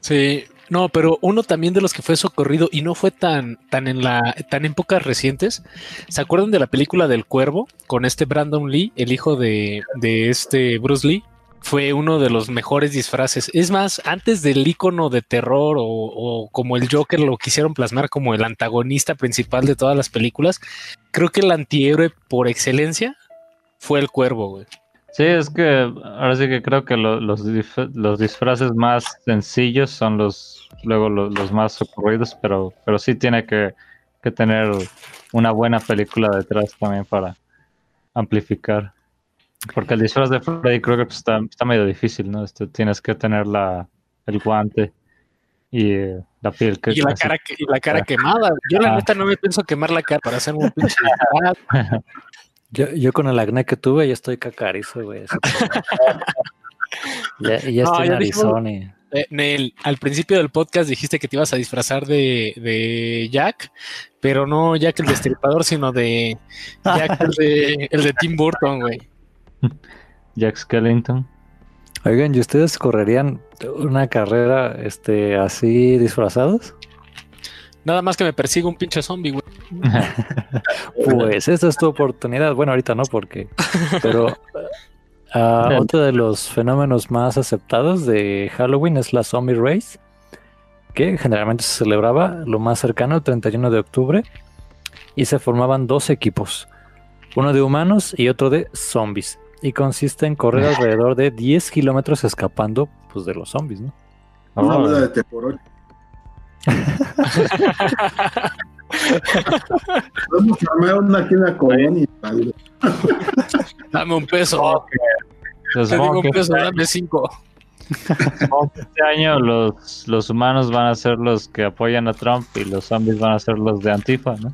Sí, no, pero uno también de los que fue socorrido y no fue tan, tan en la, tan en épocas recientes. ¿Se acuerdan de la película del Cuervo con este Brandon Lee, el hijo de, de este Bruce Lee? Fue uno de los mejores disfraces. Es más, antes del icono de terror o, como el Joker lo quisieron plasmar como el antagonista principal de todas las películas, creo que el antihéroe por excelencia fue el Cuervo. Sí, es que ahora sí que creo que lo- los, los disfraces más sencillos son los luego lo- los, más ocurridos, pero, pero sí tiene que, que tener una buena película detrás también para amplificar. Porque el disfraz de Freddy creo que pues, está, está medio difícil, ¿no? Este, tienes que tener la, el guante y eh, la piel que Y la así- cara, que- y la cara quemada. Yo la Ah. neta no me pienso quemar la cara para hacer un pinche. Yo, yo con el acné que tuve ya estoy cacarizo, güey. ya ya No, estoy dijimos- narizón y... Eh, Nel, al principio del podcast dijiste que te ibas a disfrazar de, de Jack, pero no Jack el destripador, sino de Jack el de, el de Tim Burton, güey. Jack Skellington. Oigan, ¿y ustedes correrían una carrera este, así disfrazados? Nada más que me persiga un pinche zombie, güey. Pues esta es tu oportunidad. Bueno, ahorita no, porque. Pero ah, otro de los fenómenos más aceptados de Halloween es la Zombie Race, que generalmente se celebraba lo más cercano el 31 de octubre y se formaban dos equipos, uno de humanos y otro de zombies. Y consiste en correr alrededor de 10 kilómetros escapando pues, de los zombies, ¿no? Una Oh, bola de teporocho. Vamos a armar una aquí en la colonia. padre. Dame un peso. se Te digo supongo un peso, este- dame cinco. este año los, los humanos van a ser los que apoyan a Trump y los zombies van a ser los de Antifa, ¿no?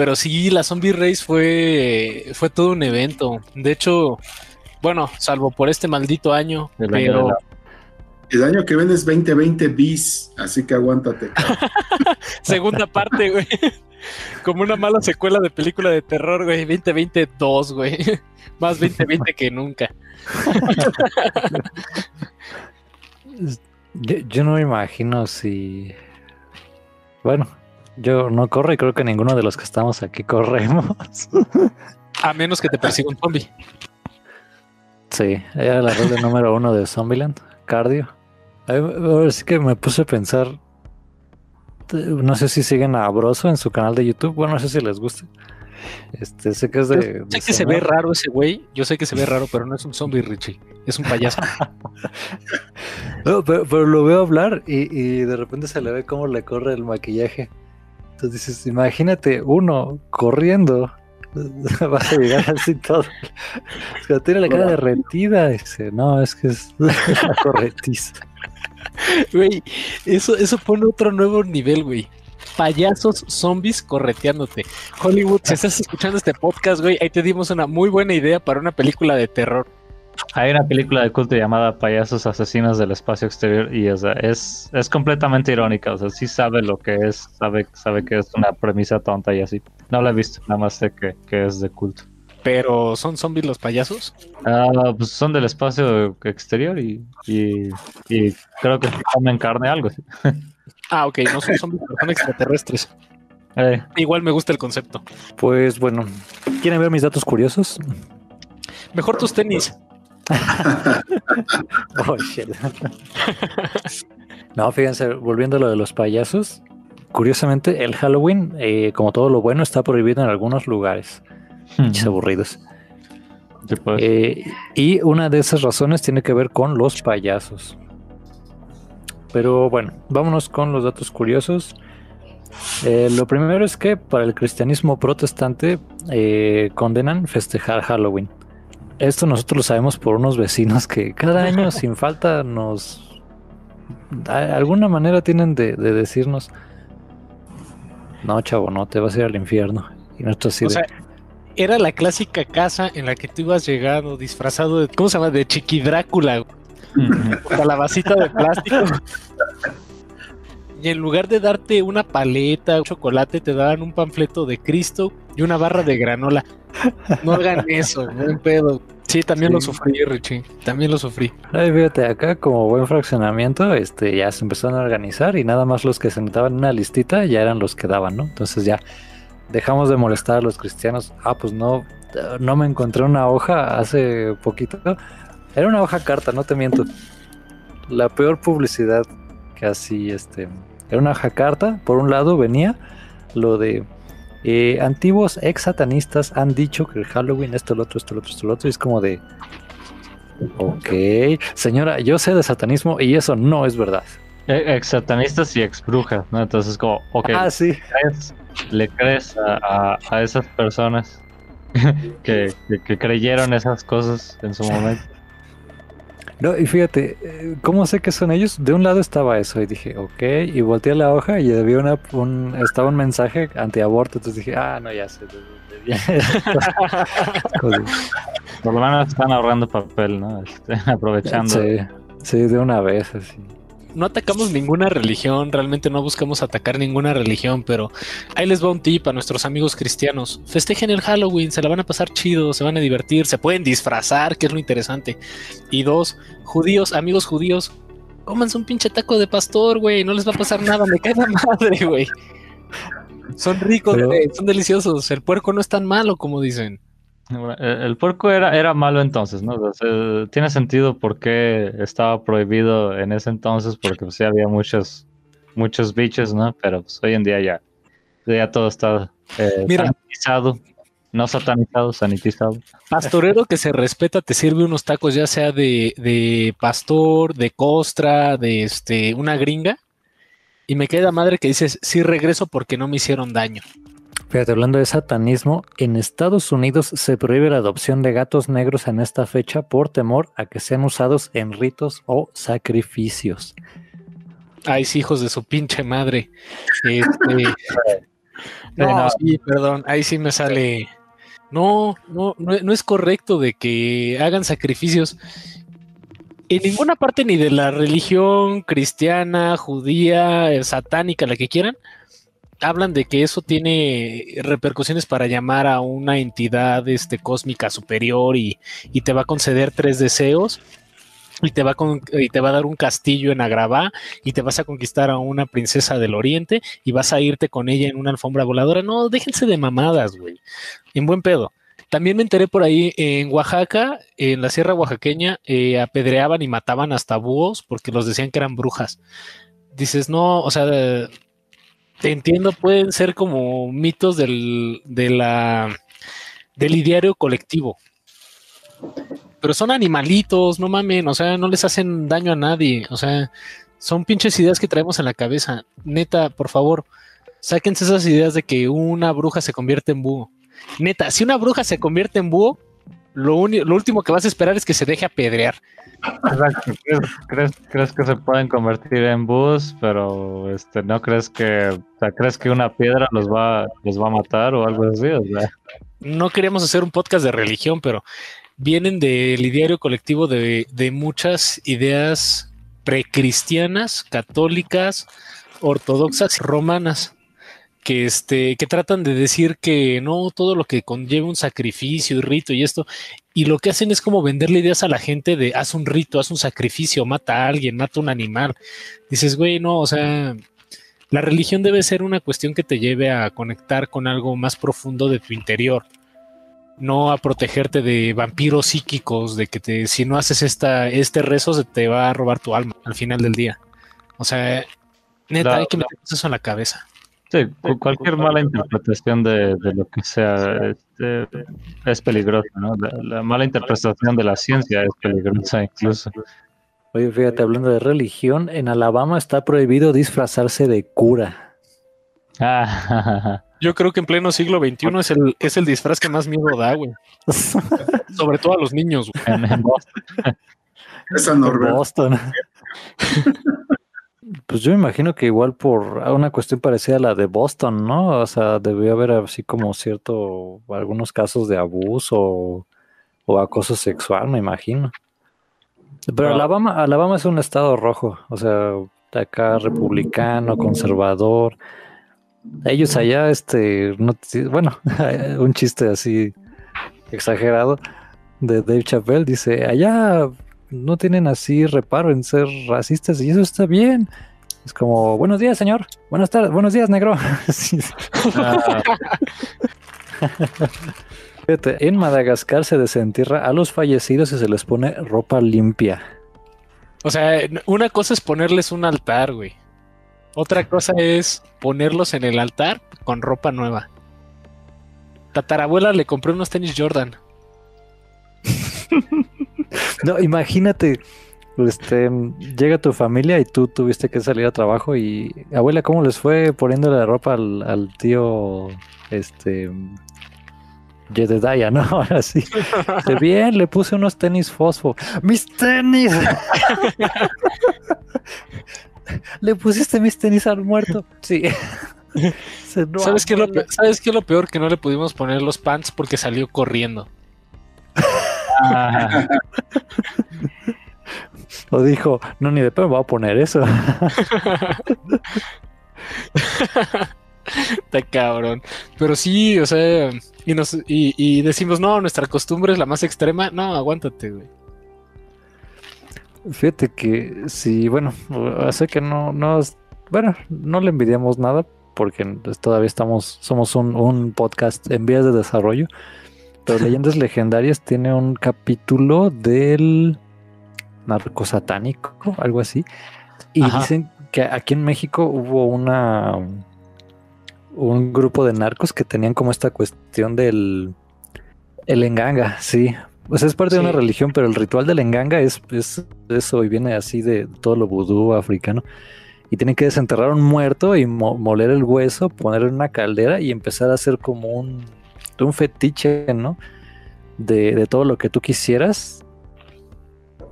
Pero sí, la Zombie Race fue, fue todo un evento. De hecho, bueno, salvo por este maldito año, El año pero la- El año que viene es 2020 bis, así que aguántate. segunda parte, güey. Como una mala secuela de película de terror, güey. 2022, güey. Más 2020 que nunca. Yo, yo no me imagino si. Bueno, yo no corro y creo que ninguno de los que estamos aquí corremos. A menos que te persiga un zombie. Sí, era la regla número uno de Zombieland, cardio. Sí que me puse a pensar. No sé si siguen a Broso en su canal de YouTube. Bueno, no sé si les gusta. Este, sé que es de. Sé de que se ve raro ese güey. Yo sé que se ve raro, pero no es un zombie, Richie. Es un payaso. No, pero, pero lo veo hablar y, y de repente se le ve cómo le corre el maquillaje. Entonces dices, imagínate uno corriendo. Vas a llegar así todo. Es que tiene la cara derretida. Dice, no, es que es la corretiza. Güey, eso, eso pone otro nuevo nivel, güey. Payasos zombies correteándote. Hollywood, si estás escuchando este podcast, güey, ahí te dimos una muy buena idea para una película de terror. Hay una película de culto llamada Payasos Asesinos del Espacio Exterior y o sea, es, es completamente irónica, o sea, sí sabe lo que es, sabe, sabe que es una premisa tonta y así. No la he visto, nada más sé que, que es de culto. Pero ¿son zombies los payasos? Ah, pues son del espacio exterior y, y, y creo que comen carne algo. Ah, ok, no son zombies, pero son extraterrestres. Eh, Igual me gusta el concepto. Pues bueno, ¿quieren ver mis datos curiosos? Mejor tus tenis. Oh, shit. no, fíjense, volviendo a lo de los payasos. Curiosamente, el Halloween, eh, como todo lo bueno, está prohibido en algunos lugares. Aburridos. pues. Eh, y una de esas razones tiene que ver con los payasos. Pero bueno, vámonos con los datos curiosos. Eh, lo primero es que para el cristianismo protestante eh, condenan festejar Halloween. Esto nosotros lo sabemos por unos vecinos que cada año sin falta nos... De alguna manera tienen de, decirnos, no chavo, no, te vas a ir al infierno. Y nosotros así o sea, era la clásica casa en la que tú ibas llegando disfrazado de, ¿cómo se llama? De Chiqui Drácula. la vasita de plástico. Y en lugar de darte una paleta, un chocolate, te daban un panfleto de Cristo y una barra de granola. No hagan eso, buen pedo. Sí, también lo sufrí, Richie. También lo sufrí. Ay, fíjate, acá como buen fraccionamiento, este, ya se empezaron a organizar y nada más los que se notaban en una listita ya eran los que daban, ¿no? Entonces ya dejamos de molestar a los cristianos. Ah, pues no, no me encontré una hoja hace poquito. Era una hoja carta, no te miento. La peor publicidad que así, este, era una hoja carta. Por un lado venía lo de eh, antiguos ex satanistas han dicho que el Halloween esto, lo otro, esto, lo otro, esto, lo otro. Y es como de, ok, señora, yo sé de satanismo y eso no es verdad. E, ex satanistas y ex brujas, ¿no? Entonces, como, ok, ah, sí. ¿le crees a, esas personas que, que creyeron esas cosas en su momento? No, y fíjate, eh, ¿cómo sé que son ellos? De un lado estaba eso y dije, ok, y volteé la hoja y había una, un, estaba un mensaje antiaborto, entonces dije, ah, no, ya sé. Por lo menos están ahorrando papel, ¿no? Este, aprovechando. Sí, sí, de una vez, así no atacamos ninguna religión, realmente no buscamos atacar ninguna religión, pero ahí les va un tip a nuestros amigos cristianos. Festejen el Halloween, se la van a pasar chido, se van a divertir, se pueden disfrazar, que es lo interesante. Y dos, judíos, amigos judíos, cómanse un pinche taco de pastor, güey, no les va a pasar nada, me cae la madre, güey. Son ricos, son deliciosos, el puerco no es tan malo como dicen. El puerco era, era malo entonces, ¿no? tiene sentido por qué estaba prohibido en ese entonces, porque pues, sí había muchos, muchos bichos, ¿no? Pero pues, hoy en día ya, ya todo está eh, sanitizado, no satanizado, sanitizado. Pastorero que se respeta te sirve unos tacos, ya sea de, de pastor, de costra, de este, una gringa. Y me queda madre que dices, sí regreso porque no me hicieron daño. Fíjate, hablando de satanismo, en Estados Unidos se prohíbe la adopción de gatos negros en esta fecha por temor a que sean usados en ritos o sacrificios. Ay, sí, hijos de su pinche madre. Este, no, sí, perdón, ahí sí me sale. No, no, no, es correcto de que hagan sacrificios. En ninguna parte, ni de la religión cristiana, judía, satánica, la que quieran, hablan de que eso tiene repercusiones para llamar a una entidad este, cósmica superior y, te va a conceder tres deseos y te, va y te va a dar un castillo en Agrabá y te vas a conquistar a una princesa del oriente y vas a irte con ella en una alfombra voladora. No, déjense de mamadas, güey. En buen pedo. También me enteré por ahí en Oaxaca, en la sierra oaxaqueña, eh, apedreaban y mataban hasta búhos porque los decían que eran brujas. Dices, no, o sea, te entiendo, pueden ser como mitos del, de la, del ideario colectivo. Pero son animalitos, no mamen, o sea, no les hacen daño a nadie, o sea, son pinches ideas que traemos en la cabeza. Neta, por favor, sáquense esas ideas de que una bruja se convierte en búho. Neta, si una bruja se convierte en búho, lo, lo último que vas a esperar es que se deje apedrear. ¿Crees, crees, que se pueden convertir en bus, pero este, no crees que, o sea, crees que una piedra los va, los va a matar o algo así? No queríamos hacer un podcast de religión, pero vienen del ideario colectivo de, de muchas ideas precristianas, católicas, ortodoxas y romanas que este que tratan de decir que no todo lo que conlleva un sacrificio y rito y esto y lo que hacen es como venderle ideas a la gente de haz un rito, haz un sacrificio, mata a alguien, mata a un animal. Dices, güey, no, o sea, la religión debe ser una cuestión que te lleve a conectar con algo más profundo de tu interior, no a protegerte de vampiros psíquicos, de que te, si no haces esta, este rezo se te va a robar tu alma al final del día. O sea, neta, hay que meter eso en la cabeza. Sí, cualquier mala interpretación de, lo que sea este, es peligrosa, ¿no? La, mala interpretación de la ciencia es peligrosa incluso. Oye, fíjate, hablando de religión, en Alabama está prohibido disfrazarse de cura. Ah, Yo creo que en pleno siglo XXI es el, es el disfraz que más miedo da, güey. Sobre todo a los niños, güey. en- en Boston. En. Pues yo me imagino que igual por una cuestión parecida a la de Boston, ¿no? O sea, debió haber así como cierto, algunos casos de abuso o, o acoso sexual, me imagino. Pero No. Alabama, Alabama es un estado rojo, o sea, de acá republicano, conservador. Ellos allá, este, no, te- bueno, un chiste así exagerado de Dave Chappelle dice, allá no tienen así reparo en ser racistas y eso está bien. Es como, buenos días, señor. Buenas tardes, buenos días, negro. Ah, Fíjate, en Madagascar se desentierra a los fallecidos y se les pone ropa limpia. O sea, una cosa es ponerles un altar, güey. Otra cosa es ponerlos en el altar con ropa nueva. Tatarabuela le compré unos tenis Jordan. No, imagínate, este, llega tu familia y tú tuviste que salir a trabajo y, abuela, ¿cómo les fue poniéndole la ropa al, al tío, este, Jedediah, no? Ahora sí. Bien, le puse unos tenis fosfo. ¡Mis tenis! ¿Le pusiste mis tenis al muerto? Sí. Dice, "No, ¿Sabes qué, es lo abuela". pe- ¿Sabes qué es lo peor? Que no le pudimos poner los pants porque salió corriendo. ah, O dijo, no, ni de pedo me voy a poner eso. Está cabrón. Pero sí, o sea, y, nos, y, y decimos, no, nuestra costumbre es la más extrema. No, aguántate, güey. Fíjate que sí, bueno, sé que no, no, bueno, no le envidiamos nada porque pues, todavía estamos, somos un, un podcast en vías de desarrollo. Pero Leyendas Legendarias tiene un capítulo del narco satánico, algo así. Y Ajá. dicen que aquí en México hubo una un grupo de narcos que tenían como esta cuestión del el enganga, sí. O sea, es parte de una religión, pero el ritual del enganga es, es eso y viene así de todo lo vudú africano. Y tienen que desenterrar un muerto y mo- moler el hueso, ponerlo en una caldera y empezar a hacer como un, un fetiche, ¿no? De, de todo lo que tú quisieras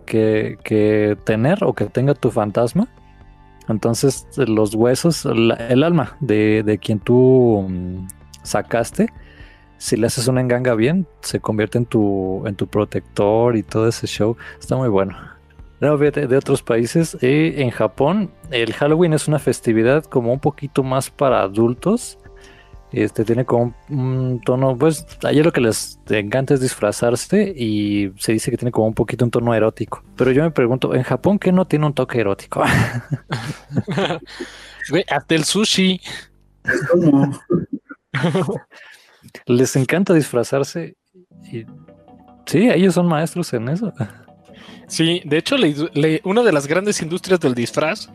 que, tener o que tenga tu fantasma. Entonces, los huesos, el alma de, de quien tú mm, sacaste, si le haces una enganga bien, se convierte en tu, en tu protector y todo ese show. Está muy bueno. De otros países, eh, en Japón, el Halloween es una festividad como un poquito más para adultos. Este tiene como un, un tono, pues, a ellos lo que les encanta es disfrazarse y se dice que tiene como un poquito un tono erótico. Pero yo me pregunto, ¿en Japón qué no tiene un toque erótico? Güey, hasta el sushi. ¿Cómo? les encanta disfrazarse y sí, ellos son maestros en eso. Sí, de hecho, le- le- una de las grandes industrias del disfraz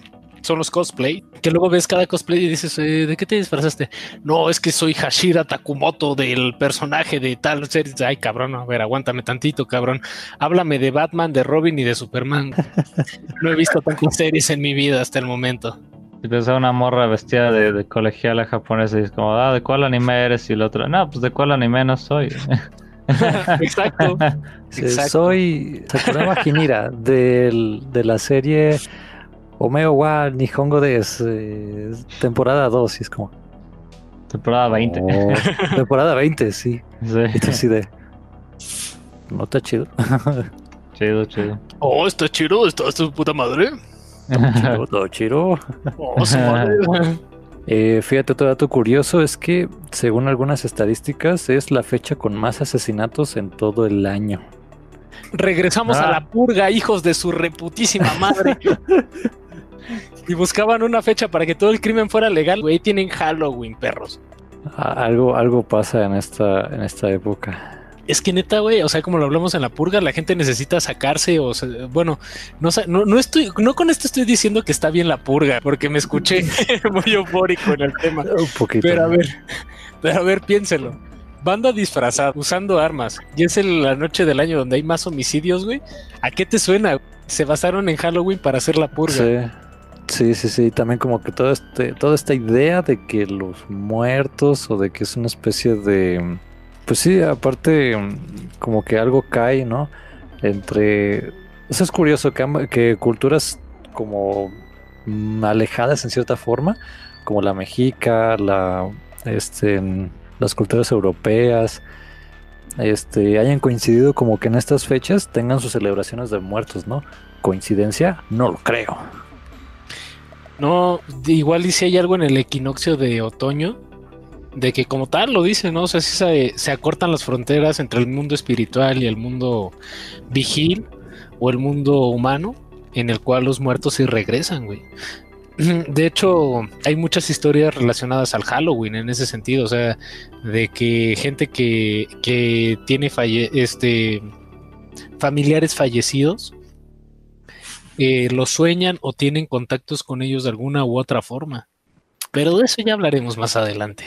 son los cosplay. Que luego ves cada cosplay y dices, eh, ¿de qué te disfrazaste? No, es que soy Hashira Takumoto del personaje de tal serie. Ay, cabrón, a ver, aguántame tantito, cabrón. Háblame de Batman, de Robin y de Superman. No he visto tantas series en mi vida hasta el momento. Si te una morra vestida de, de colegiala japonesa y es como, ah, ¿de cuál anime eres? Y el otro, no, pues de cuál anime no soy. Exacto. Sí, Exacto. Soy Sakurama Hinira del, de la serie Omeo wa Nihongo de temporada 2 y es como Temporada 20. oh, temporada 20, sí. Sí. De no está chido. Chido, chido. Oh, está chido, está su puta madre. chido, todo chido. Oh, su madre. Eh, fíjate, otro dato curioso es que, según algunas estadísticas, es la fecha con más asesinatos en todo el año. Regresamos a Ah. la purga, hijos de su reputísima madre. Y buscaban una fecha para que todo el crimen fuera legal. Güey, tienen Halloween, perros. A- Algo, algo pasa en esta, en esta época. Es que neta, güey, o sea, como lo hablamos en la purga, la gente necesita sacarse o se- bueno, no, no, no estoy, no con esto estoy diciendo que está bien la purga, porque me escuché muy eufórico en el tema. Un poquito. Pero a ver, pero a ver, piénselo. Banda disfrazada, usando armas, y es el- la noche del año donde hay más homicidios, güey. ¿A qué te suena? se basaron en Halloween para hacer la purga. Sí. Sí, sí, sí. También como que todo este, toda esta idea de que los muertos o de que es una especie de. Pues sí, aparte, como que algo cae, ¿no? Entre. Eso es curioso, que, que culturas como alejadas en cierta forma, como la mexica, la, este, las culturas europeas, este, hayan coincidido como que en estas fechas tengan sus celebraciones de muertos, ¿no? ¿Coincidencia? No lo creo. No, igual dice hay algo en el equinoccio de otoño, de que como tal lo dice, ¿no? O sea, si se, se, acortan las fronteras entre el mundo espiritual y el mundo vigil o el mundo humano, en el cual los muertos sí regresan, güey. De hecho, hay muchas historias relacionadas al Halloween en ese sentido, o sea, de que gente que, que tiene falle este, familiares fallecidos eh, lo sueñan o tienen contactos con ellos de alguna u otra forma. Pero de eso ya hablaremos más adelante.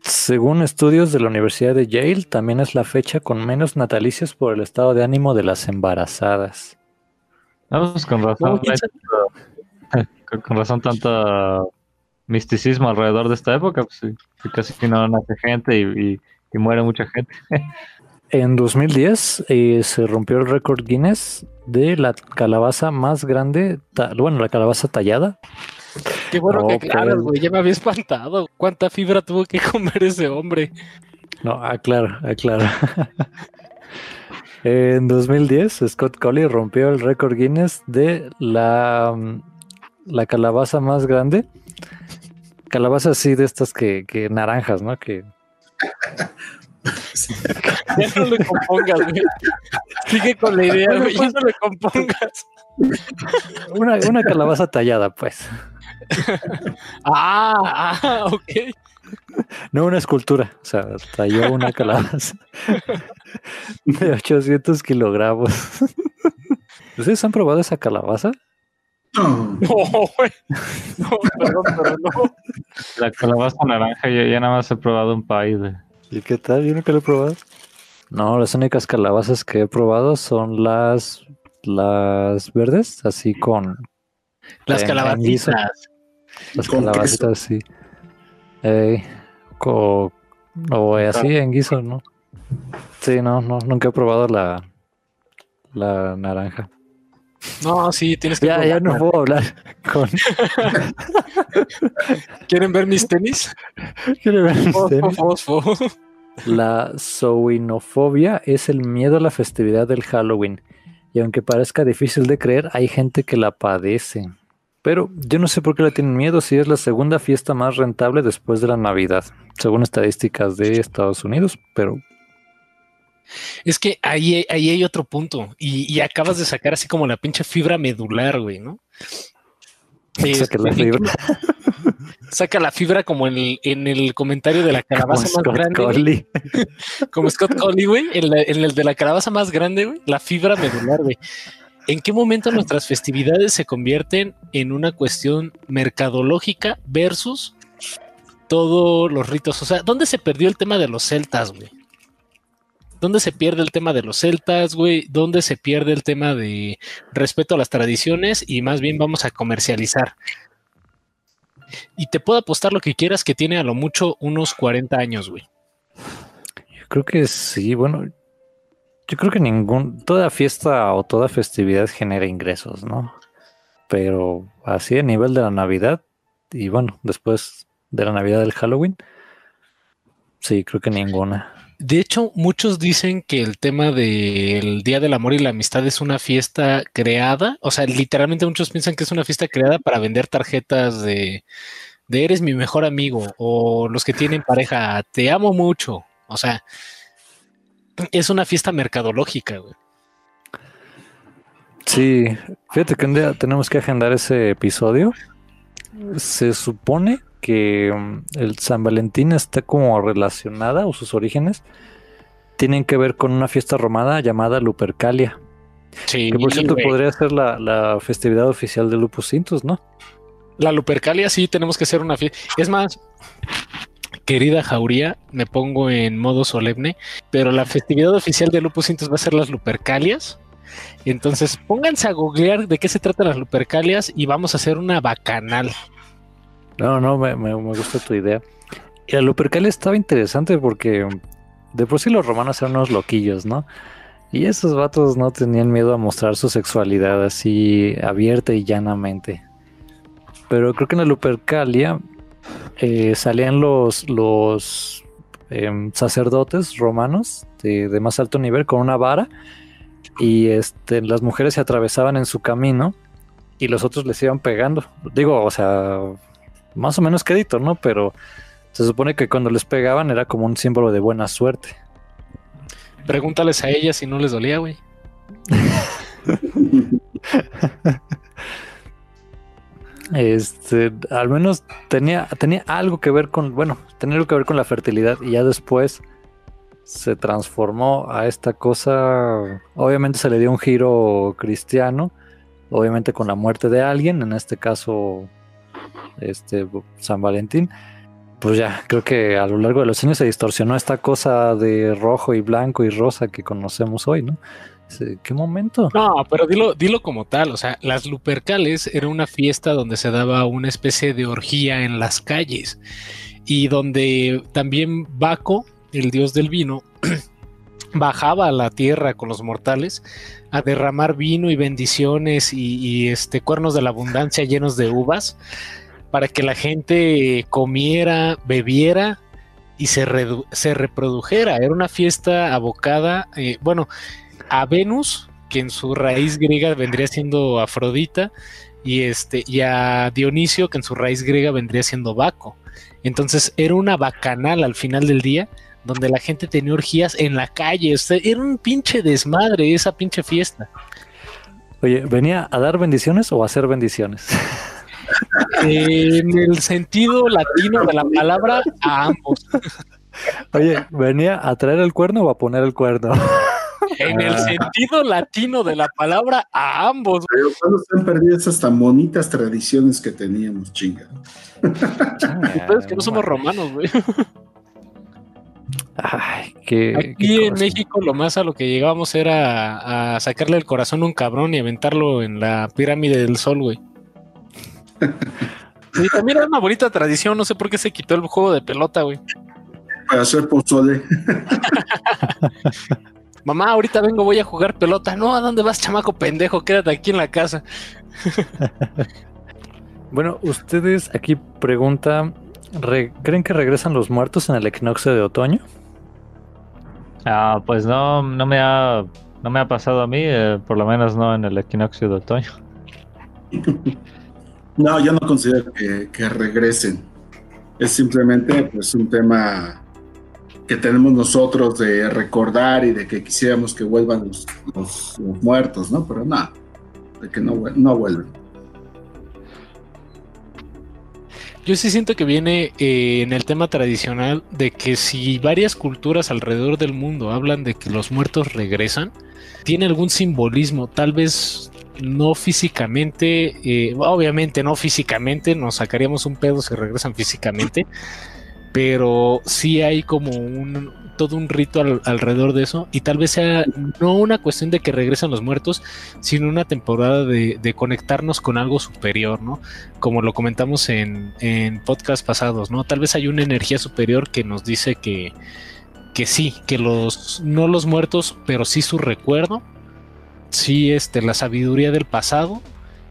Según estudios de la Universidad de Yale, también es la fecha con menos natalicios por el estado de ánimo de las embarazadas. Vamos con razón. con, con razón tanto misticismo alrededor de esta época, pues sí, casi no nace gente y, y, muere mucha gente. En 2010 eh, se rompió el récord Guinness de la calabaza más grande, bueno, la calabaza tallada. Qué bueno que claro, güey, ya me había espantado. ¿Cuánta fibra tuvo que comer ese hombre? No, aclaro, aclaro. en 2010, Scott Colley rompió el récord Guinness de la la calabaza más grande. Calabaza así de estas que, que naranjas, ¿no? Que. ya no le compongas, güey. Sigue con la idea, güey. Ya no le compongas. Una, una calabaza tallada, pues. ah, ah, ok. No una escultura, o sea, talló una calabaza de 800 kilogramos. ¿Ustedes han probado esa calabaza? No, güey. No, perdón, pero no. La calabaza naranja, yo ya nada más he probado un pie. De... ¿Y qué tal? Yo nunca lo he probado. No, las únicas calabazas que he probado son las las verdes, así con las calabacitas. Las calabacitas, sí. Eh, o, o así en guiso, ¿no? Sí, no, no, nunca he probado la la naranja. No, sí, tienes que. Ya, ya no puedo hablar con. ¿Quieren ver mis tenis? ¿Quieren ver mis tenis? La zoinofobia es el miedo a la festividad del Halloween. Y aunque parezca difícil de creer, hay gente que la padece. Pero yo no sé por qué le tienen miedo si es la segunda fiesta más rentable después de la Navidad, según estadísticas de Estados Unidos, pero es que ahí, ahí hay otro punto y, acabas de sacar así como la pinche fibra medular, güey, ¿no? Saca la fibra. Saca la fibra como en el, en el comentario de la calabaza más grande. como Scott Colley, güey. En, en, el de la calabaza más grande, güey. La fibra medular, güey. ¿En qué momento nuestras festividades se convierten en una cuestión mercadológica versus todos los ritos? O sea, ¿dónde se perdió el tema de los celtas, güey? ¿Dónde se pierde el tema de los celtas, güey? ¿Dónde se pierde el tema de respeto a las tradiciones y más bien vamos a comercializar? Y te puedo apostar lo que quieras que tiene a lo mucho unos 40 años, güey. Yo creo que sí, bueno, yo creo que ningún, toda fiesta o toda festividad genera ingresos, ¿no? Pero así a nivel de la Navidad y bueno, después de la Navidad del Halloween, sí, creo que ninguna. De hecho, muchos dicen que el tema del Día del Amor y la Amistad es una fiesta creada. O sea, literalmente muchos piensan que es una fiesta creada para vender tarjetas de, de eres mi mejor amigo o los que tienen pareja, te amo mucho. O sea, es una fiesta mercadológica, güey. Sí, fíjate que un día tenemos que agendar ese episodio. Se supone que mm, el San Valentín está como relacionada o sus orígenes tienen que ver con una fiesta romana llamada Lupercalia. Sí, que por cierto podría ser la, festividad oficial de Lupus Cintus, ¿no? La Lupercalia sí tenemos que hacer una fiesta. Es más, querida Jauría, me pongo en modo solemne, pero la festividad oficial de Lupus Cintus va a ser las Lupercalias Entonces, pónganse a googlear de qué se tratan las Lupercalias y vamos a hacer una bacanal. No, no, me, me, me gusta tu idea. Y la Lupercalia estaba interesante porque de por sí los romanos eran unos loquillos, ¿no? Y esos vatos no tenían miedo a mostrar su sexualidad así abierta y llanamente. Pero creo que en la Lupercalia eh, salían los, los em, sacerdotes romanos de, de, más alto nivel con una vara y este, las mujeres se atravesaban en su camino y los otros les iban pegando. Digo, o sea, más o menos crédito, ¿no? Pero se supone que cuando les pegaban era como un símbolo de buena suerte. Pregúntales a ellas si no les dolía, güey. este, al menos tenía, tenía algo que ver con, bueno, tenía algo que ver con la fertilidad y ya después se transformó a esta cosa. Obviamente se le dio un giro cristiano, obviamente con la muerte de alguien, en este caso, este San Valentín pues ya, creo que a lo largo de los años se distorsionó esta cosa de rojo y blanco y rosa que conocemos hoy, ¿no? ¿Qué momento? No, pero dilo, dilo como tal, o sea, las Lupercales era una fiesta donde se daba una especie de orgía en las calles y donde también Baco, el dios del vino, bajaba a la tierra con los mortales a derramar vino y bendiciones y, y este cuernos de la abundancia llenos de uvas para que la gente comiera, bebiera y se, reprodujera. Era una fiesta abocada, eh, bueno, a Venus, que en su raíz griega vendría siendo Afrodita, y, este, y a Dionisio, que en su raíz griega vendría siendo Baco. Entonces era una bacanal al final del día, donde la gente tenía orgías en la calle. era un pinche desmadre esa pinche fiesta. Oye, ¿venía a dar bendiciones o a hacer bendiciones? en el sentido latino de la palabra, a ambos. Oye, ¿venía a traer el cuerno o a poner el cuerno? En el sentido latino de la palabra, a ambos. Pero cuando se han perdido esas tan bonitas tradiciones que teníamos, chinga. Es que no somos romanos, güey. Ay, qué, Aquí en México lo más a lo que llegábamos era a sacarle el corazón a un cabrón y aventarlo en la pirámide del sol, güey. Y también era una bonita tradición, no sé por qué se quitó el juego de pelota, güey. Para hacer pozole. Mamá, ahorita vengo, voy a jugar pelota. No, ¿a dónde vas, chamaco pendejo? Quédate aquí en la casa. bueno, ustedes aquí preguntan, ¿creen que regresan los muertos en el equinoccio de otoño? Ah, pues no, no me ha, no me ha pasado a mí, eh, por lo menos no en el equinoccio de otoño. No, yo no considero que, regresen. Es simplemente pues un tema que tenemos nosotros de recordar y de que quisiéramos que vuelvan los, muertos, ¿no? Pero no, de que no, no vuelven. Yo sí siento que viene eh, en el tema tradicional de que si varias culturas alrededor del mundo hablan de que los muertos regresan, tiene algún simbolismo, tal vez no físicamente, eh, obviamente no físicamente, nos sacaríamos un pedo si regresan físicamente, pero sí hay como un todo un rito alrededor de eso y tal vez sea no una cuestión de que regresan los muertos, sino una temporada de, conectarnos con algo superior, ¿no? Como lo comentamos en, en podcasts pasados, ¿no? Tal vez hay una energía superior que nos dice que, que sí, que los, no los muertos, pero sí su recuerdo sí este, la sabiduría del pasado,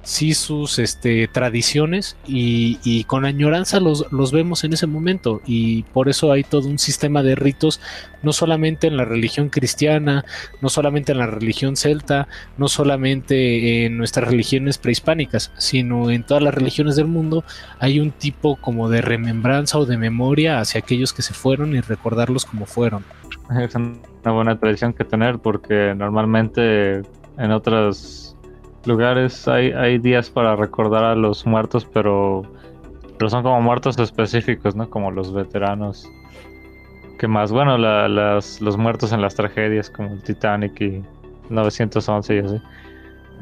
sí sus este, tradiciones y, con añoranza los, los, vemos en ese momento y por eso hay todo un sistema de ritos, no solamente en la religión cristiana, no solamente en la religión celta, no solamente en nuestras religiones prehispánicas, sino en todas las religiones del mundo hay un tipo como de remembranza o de memoria hacia aquellos que se fueron y recordarlos como fueron. Es una buena tradición que tener porque normalmente en otros lugares hay, hay días para recordar a los muertos, pero, pero son como muertos específicos, ¿no? Como los veteranos. Que más, bueno, los muertos en las tragedias como el Titanic y 911 y así.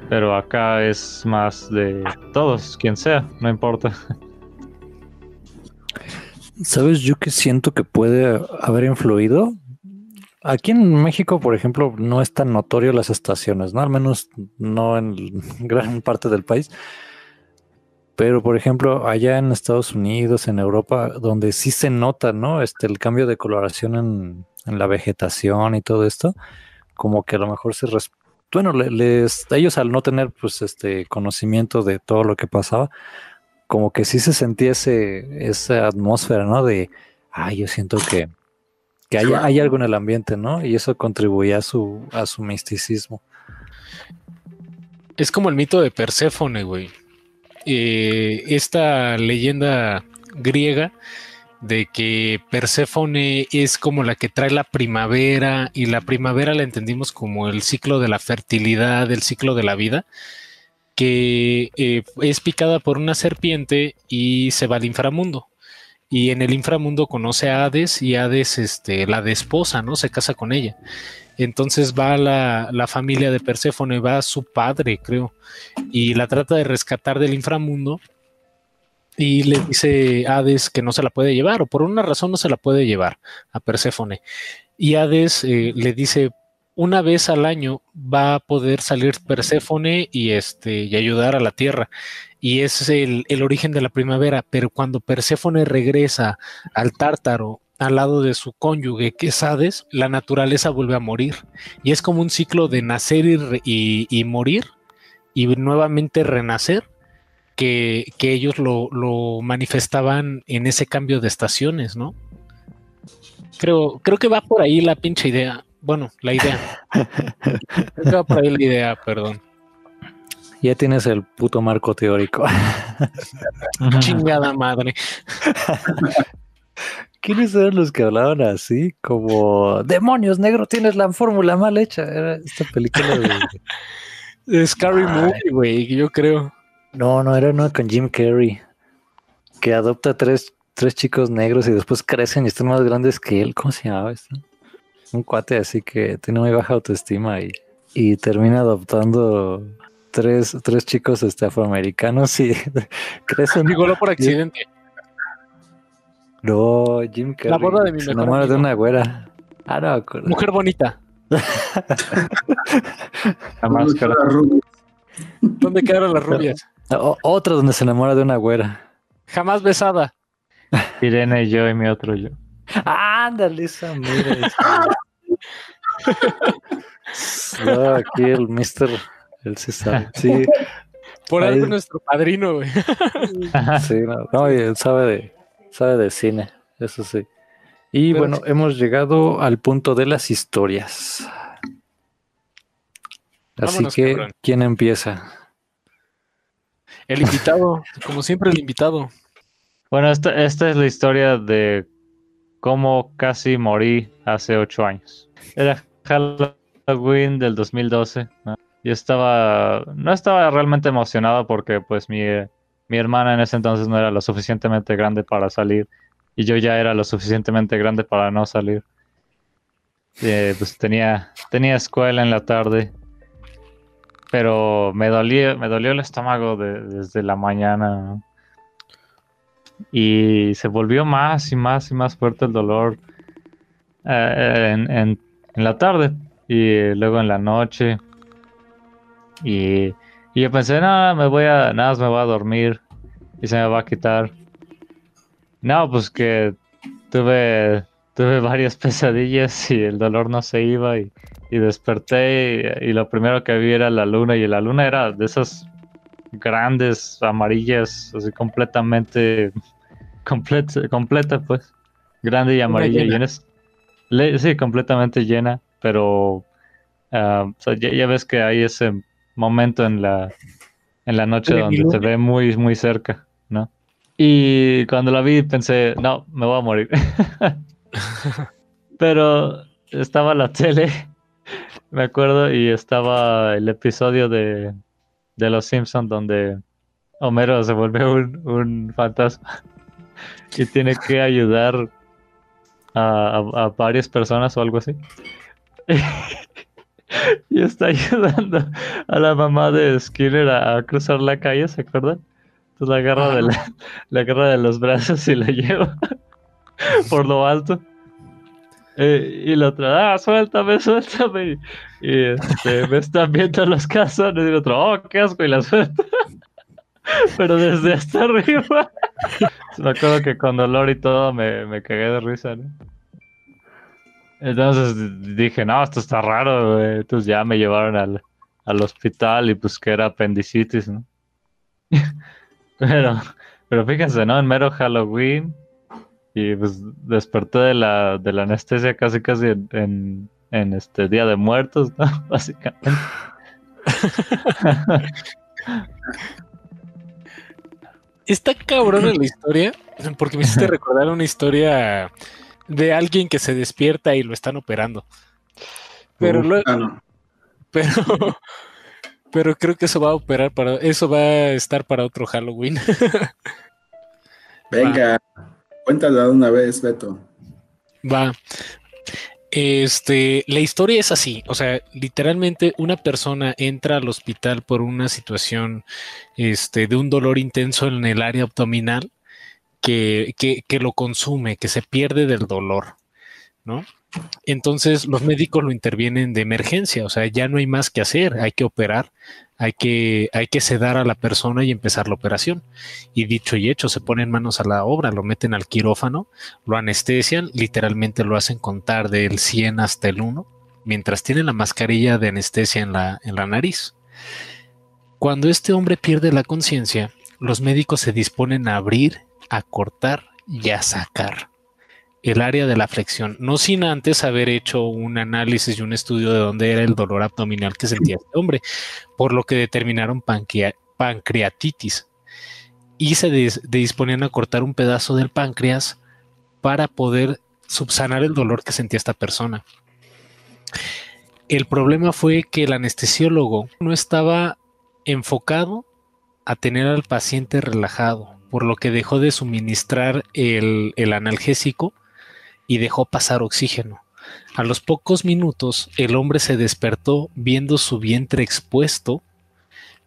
Pero acá es más de todos, quien sea, no importa. ¿Sabes yo que siento que puede haber influido? Aquí en México, por ejemplo, no es tan notorio las estaciones, ¿no? Al menos no en gran parte del país. Pero, por ejemplo, allá en Estados Unidos, en Europa, donde sí se nota, ¿no? Este, el cambio de coloración en, la vegetación y todo esto, como que a lo mejor se... Bueno, les, ellos al no tener, pues, este conocimiento de todo lo que pasaba, como que sí se sentía esa atmósfera, ¿no? De, ay, yo siento que, que hay, hay, algo en el ambiente, ¿no? Y eso contribuía a su, a su misticismo. Es como el mito de Perséfone, güey. Eh, esta leyenda griega de que Perséfone es como la que trae la primavera y la primavera la entendimos como el ciclo de la fertilidad, el ciclo de la vida, que eh, es picada por una serpiente y se va al inframundo. Y en el inframundo conoce a Hades y Hades este, la desposa, ¿no? Se casa con ella. Entonces va la, la familia de Perséfone, va su padre, creo, y la trata de rescatar del inframundo y le dice Hades que no se la puede llevar, o por una razón no se la puede llevar a Perséfone. Y Hades eh, le dice, una vez al año va a poder salir Perséfone y, este, y ayudar a la Tierra. Y es el, el origen de la primavera, pero cuando Perséfone regresa al Tártaro al lado de su cónyuge, que es Hades, la naturaleza vuelve a morir. Y es como un ciclo de nacer y, morir y nuevamente renacer, que, ellos lo, manifestaban en ese cambio de estaciones, ¿no? Creo, creo que va por ahí la pinche idea. Bueno, la idea. va por ahí la idea, perdón. Ya tienes el puto marco teórico. Chingada madre. ¿Quiénes eran los que hablaban así? Como, demonios, negro, tienes la fórmula mal hecha. Era esta película de... Scary Movie, güey, yo creo. No, no, era con Jim Carrey. Que adopta tres, tres chicos negros y después crecen y están más grandes que él. ¿Cómo se llamaba esto? Un cuate así que tiene muy baja autoestima y, y termina adoptando tres, tres chicos este, afroamericanos y crecen. Digo, por accidente. No, Jim Carrey. La boda de mi se enamora de una güera. Ah, no, Mujer bonita. La máscara. ¿Dónde quedaron las rubias? otra donde se enamora de una güera. Jamás besada. Irene y yo y mi otro yo. Ándale, esa mira. no, aquí el mister, él se sabe. Sí. Por algo nuestro padrino, güey. sí, no, no, él sabe de sabe de cine, eso sí. Y bueno, hemos llegado al punto de las historias. Así que, ¿quién empieza? El invitado, como siempre el invitado. Bueno, esta, esta es la historia de cómo casi morí hace ocho años. Era Halloween del 2012. Yo estaba, no estaba realmente emocionado porque pues mi, mi hermana en ese entonces no era lo suficientemente grande para salir y yo ya era lo suficientemente grande para no salir. Eh, pues tenía, tenía escuela en la tarde, pero me dolía, me dolió el estómago desde la mañana y se volvió más y más y más fuerte el dolor eh, en, la tarde y luego en la noche y y yo pensé, no, me voy a, nada me voy a dormir y se me va a quitar. No, pues que tuve, tuve varias pesadillas y el dolor no se iba y, desperté y, lo primero que vi era la luna y la luna era de esas grandes amarillas, así completamente completa, completa pues, grande y amarilla. Y sí, completamente llena, pero ah, ya ves que hay ese momento en la, en la noche donde se ve muy, muy cerca, ¿no? Y cuando la vi pensé, no, me voy a morir. Pero estaba la tele, me acuerdo, y estaba el episodio de, de Los Simpsons donde Homero se vuelve un, un fantasma y tiene que ayudar a, a, a varias personas o algo así. y está ayudando a la mamá de Skinner a, cruzar la calle, ¿se acuerdan? Entonces la agarra, de la, agarra de los brazos y la lleva por lo alto. Eh, y la otra, ah, suéltame, suéltame. Y este, me están viendo los cazones. Y el otro, oh, qué asco, y la suelta. Pero desde hasta arriba. me acuerdo que con dolor y todo me, me cagué de risa, ¿no? Entonces dije, no, esto está raro, Entonces ya me llevaron al, al hospital y pues que era apendicitis, ¿no? pero, pero fíjense, ¿no? En mero Halloween y pues desperté de la, de la anestesia casi casi en, en, este Día de Muertos, ¿no? Básicamente. Está cabrón en la historia, porque me hiciste recordar una historia de alguien que se despierta y lo están operando. Pero luego, ah, pero, pero creo que eso va a operar para, eso va a estar para otro Halloween. Venga, cuéntala de una vez, Beto. Va. Este, la historia es así, o sea, literalmente una persona entra al hospital por una situación este, de un dolor intenso en el área abdominal que, que, que lo consume, que se pierde del dolor, ¿no? Entonces los médicos lo intervienen de emergencia, o sea, ya no hay más que hacer, hay que operar, hay que, hay que sedar a la persona y empezar la operación. Y dicho y hecho, se ponen manos a la obra, lo meten al quirófano, lo anestesian, literalmente lo hacen contar del 100 hasta el 1, mientras tiene la mascarilla de anestesia en la, en la nariz. Cuando este hombre pierde la conciencia, los médicos se disponen a abrir, a cortar y a sacar el área de la flexión, no sin antes haber hecho un análisis y un estudio de dónde era el dolor abdominal que sentía este hombre, por lo que determinaron pancreatitis y se disponían a cortar un pedazo del páncreas para poder subsanar el dolor que sentía esta persona. El problema fue que el anestesiólogo no estaba enfocado a tener al paciente relajado, por lo que dejó de suministrar el, analgésico y dejó pasar oxígeno. A los pocos minutos, el hombre se despertó viendo su vientre expuesto,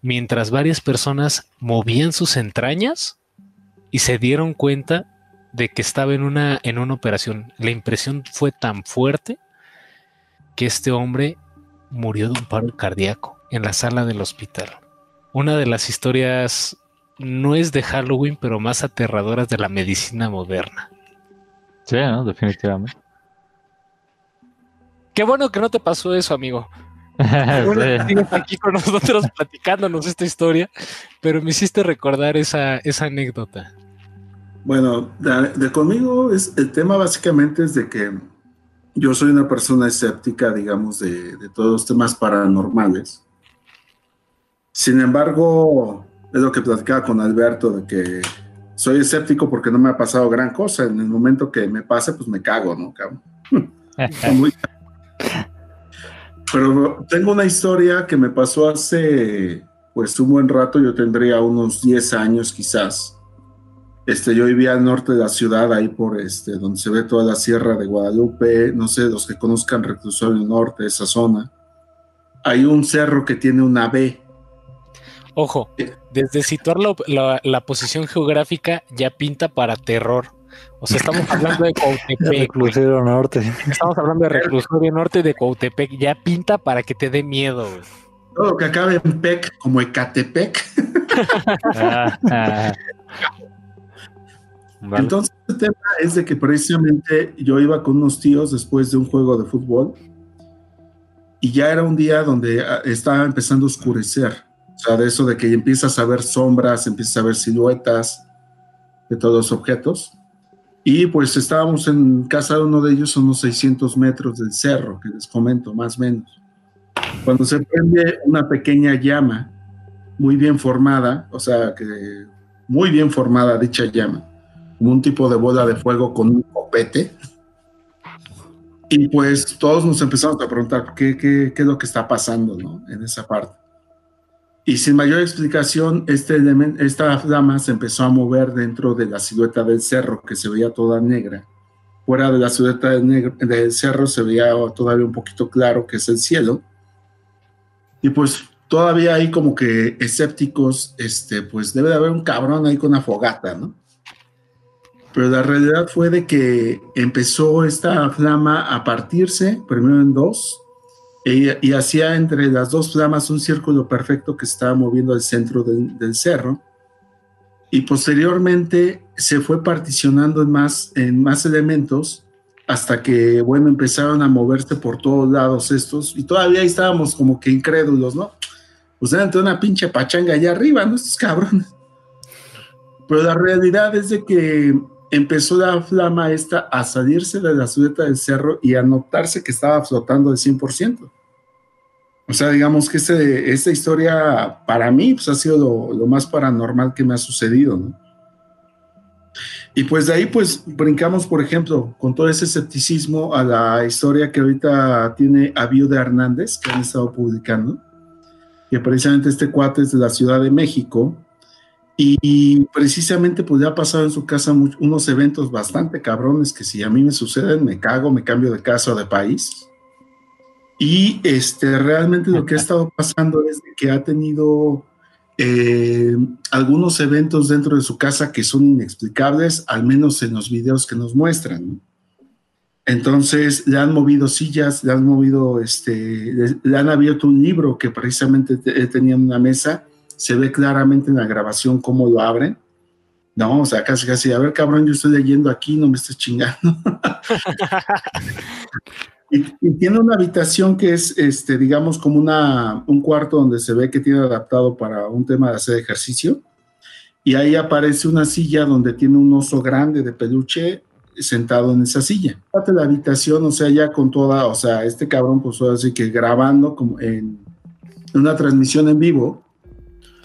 mientras varias personas movían sus entrañas y se dieron cuenta de que estaba en una, en una operación. La impresión fue tan fuerte que este hombre murió de un paro cardíaco en la sala del hospital. Una de las historias no es de Halloween, pero más aterradoras de la medicina moderna. Sí, ¿no? definitivamente. Qué bueno que no te pasó eso, amigo. Sigues aquí con nosotros platicándonos esta historia, pero me hiciste recordar esa, esa anécdota. Bueno, de, conmigo es el tema básicamente es de que yo soy una persona escéptica, digamos, de, de todos los temas paranormales. Sin embargo, es lo que platicaba con Alberto, de que soy escéptico porque no me ha pasado gran cosa. En el momento que me pase, pues me cago, ¿no? Pero tengo una historia que me pasó hace, pues, un buen rato. Yo tendría unos 10 años quizás. Este, yo vivía al norte de la ciudad, ahí por este, donde se ve toda la sierra de Guadalupe. No sé, los que conozcan Reclusorio Norte, esa zona. Hay un cerro que tiene una B Ojo, desde situar la, posición geográfica ya pinta para terror. O sea, estamos hablando de Cautepec. Reclusorio Norte. Estamos hablando de Reclusorio Norte de Cautepec. Ya pinta para que te dé miedo. Todo que acabe en PEC como Ecatepec. Entonces, el tema es de que precisamente yo iba con unos tíos después de un juego de fútbol y ya era un día donde ah, estaba empezando a oscurecer. O sea, de eso de que empiezas a ver sombras, empiezas a ver siluetas de todos los objetos. Y pues estábamos en casa de uno de ellos, unos 600 metros del cerro, que les comento, más o menos. Cuando se prende una pequeña llama, muy bien formada, o sea, que muy bien formada dicha llama, como un tipo de bola de fuego con un copete. Y pues todos nos empezamos a preguntar qué, qué, qué es lo que está pasando ¿no? en esa parte. Y sin mayor explicación, este esta dama se empezó a mover dentro de la silueta del cerro, que se veía toda negra. Fuera de la silueta del, cerro se veía todavía un poquito claro que es el cielo. Y pues todavía hay como que escépticos, este, pues debe de haber un cabrón ahí con una fogata, ¿no? Pero la realidad fue de que empezó esta flama a partirse, primero en dos, y, y hacía entre las dos flamas un círculo perfecto que estaba moviendo al centro del, del cerro. Y posteriormente se fue particionando en más, en más elementos hasta que, bueno, empezaron a moverse por todos lados estos, y todavía estábamos como que incrédulos, ¿no? Pues eran de una pinche pachanga allá arriba, ¿no? Estos cabrones. Pero la realidad es de que empezó la flama esta a salirse de la silueta del cerro y a notarse que estaba flotando al 100%. O sea, digamos que este, esta historia para mí pues, ha sido lo, más paranormal que me ha sucedido. Y pues de ahí pues brincamos, por ejemplo, con todo ese escepticismo a la historia que ahorita tiene Avio de Hernández, que han estado publicando, que precisamente este cuate es de la Ciudad de México, y, precisamente pues ya ha pasado en su casa unos eventos bastante cabrones que si a mí me suceden, me cago, me cambio de casa o de país. Y este, realmente lo que ha estado pasando es que ha tenido eh, algunos eventos dentro de su casa que son inexplicables, al menos en los videos que nos muestran. Entonces le han movido sillas, le han movido, este, le, han abierto un libro que precisamente te, tenía en una mesa, se ve claramente en la grabación cómo lo abren. No, o sea, casi casi, a ver cabrón, yo estoy leyendo aquí, no me estés chingando. Y, tiene una habitación que es, este, digamos, como una, un cuarto donde se ve que tiene adaptado para un tema de hacer ejercicio. Y ahí aparece una silla donde tiene un oso grande de peluche sentado en esa silla. Parte la habitación, o sea, ya con toda, o sea, este cabrón, pues así que grabando como en una transmisión en vivo.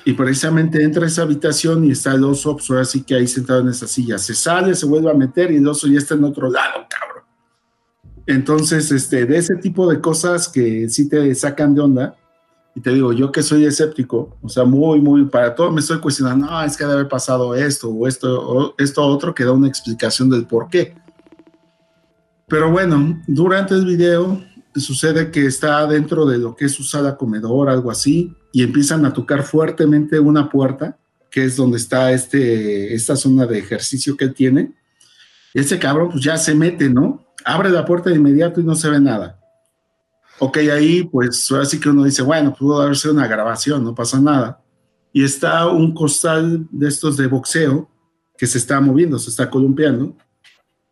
Y precisamente entra a esa habitación y está el oso, pues ahora que ahí sentado en esa silla. Se sale, se vuelve a meter y el oso ya está en otro lado, cabrón. Entonces, este, de ese tipo de cosas que sí te sacan de onda, y te digo, yo que soy escéptico, o sea, muy, muy, para todo me estoy cuestionando, no, es que debe haber pasado esto o esto, o esto otro, que da una explicación del por qué. Pero bueno, durante el video sucede que está dentro de lo que es su sala comedor, algo así, y empiezan a tocar fuertemente una puerta, que es donde está este, esta zona de ejercicio que él tiene. Ese cabrón pues ya se mete, ¿no? abre la puerta de inmediato y no se ve nada. Ok, ahí pues así que uno dice, bueno, pudo haber sido una grabación, no pasa nada. Y está un costal de estos de boxeo que se está moviendo, se está columpiando.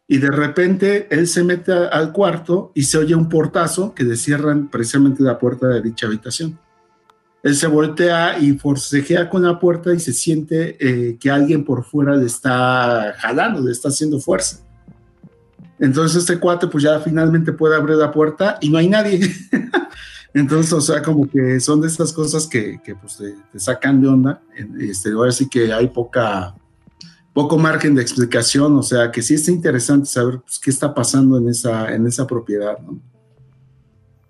Y de repente él se mete al cuarto y se oye un portazo que le cierran precisamente la puerta de dicha habitación. Él se voltea y forcejea con la puerta y se siente eh, que alguien por fuera le está jalando, le está haciendo fuerza. Entonces este cuate pues ya finalmente puede abrir la puerta y no hay nadie. Entonces, o sea, como que son de estas cosas que, que pues te, te, sacan de onda. Este, ahora sí que hay poca, poco margen de explicación, o sea, que sí es interesante saber pues, qué está pasando en esa, en esa propiedad, ¿no?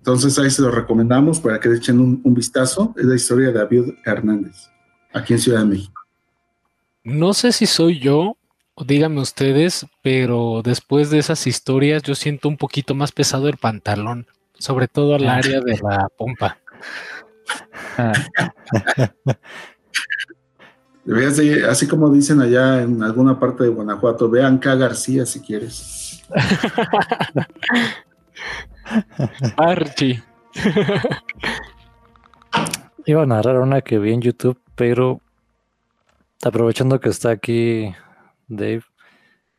Entonces ahí se lo recomendamos para que le echen un, un vistazo. Es la historia de David Hernández, aquí en Ciudad de México. No sé si soy yo, díganme ustedes, pero después de esas historias yo siento un poquito más pesado el pantalón, sobre todo al área de la pompa. así, así como dicen allá en alguna parte de Guanajuato, vean K. García si quieres. Archie. Iba a narrar una que vi en YouTube, pero aprovechando que está aquí Dave.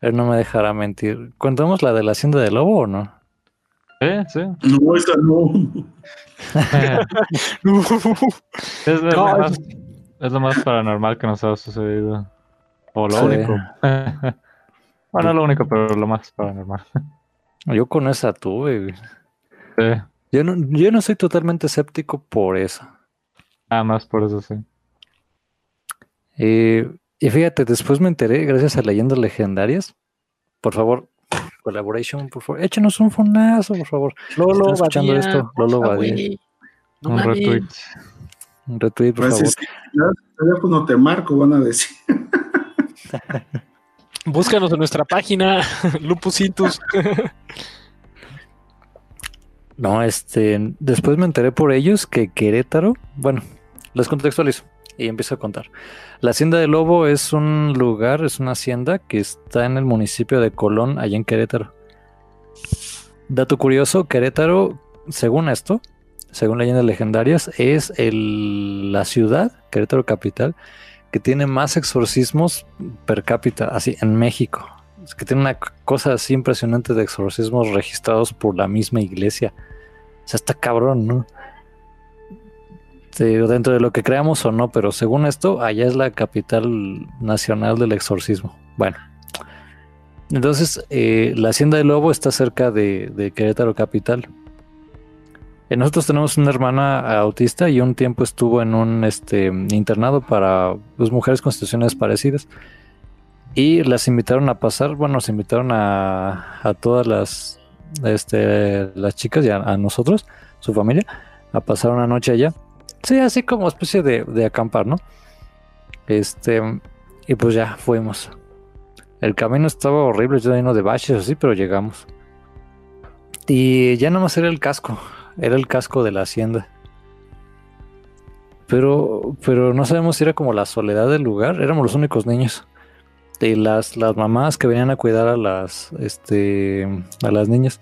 Él no me dejará mentir. ¿Contamos la de la hacienda del lobo o no? Sí, sí. No, esa no. es, lo no, más, es, lo más, paranormal que nos ha sucedido. O lo sí. único. bueno, no lo único, pero lo más paranormal. Yo con esa tuve. Sí. Yo no, yo no soy totalmente escéptico por eso. Nada más por eso, sí. Eh, y fíjate, después me enteré, gracias a leyendas legendarias. Por favor, collaboration, por favor. Échenos un fonazo, por favor. Lolo, escuchando Badía, esto. Lolo Badía. No un retweet. Un retweet, por pues favor. teléfono te marco, van a decir. Búscanos en nuestra página, Lupusitus. no, este, después me enteré por ellos que Querétaro, bueno, les contextualizo. y empiezo a contar. La Hacienda de Lobo es un lugar, es una hacienda que está en el municipio de Colón, allá en Querétaro. Dato curioso, Querétaro, según esto, según leyendas legendarias, es el, la ciudad, Querétaro capital, que tiene más exorcismos per cápita, así, en México. Es que tiene una cosa así impresionante de exorcismos registrados por la misma iglesia. Sea, está cabrón, ¿no? dentro de lo que creamos o no, pero según esto, allá es la capital nacional del exorcismo. Bueno, entonces eh, la hacienda de Lobo está cerca de, Querétaro Capital. Eh, nosotros tenemos una hermana autista y un tiempo estuvo en un este, internado para pues, mujeres con situaciones parecidas. Y las invitaron a pasar, bueno, nos invitaron a todas las, este, las chicas y a, a nosotros, su familia, a pasar una noche allá. Sí, así como especie de, acampar, ¿no? Este, y pues ya fuimos. El camino estaba horrible, lleno de baches así, pero llegamos. Y ya nada más era el casco, era el casco de la hacienda. Pero, pero no sabemos si era como la soledad del lugar, éramos los únicos niños. Y las, las mamás que venían a cuidar a las, este, a las niñas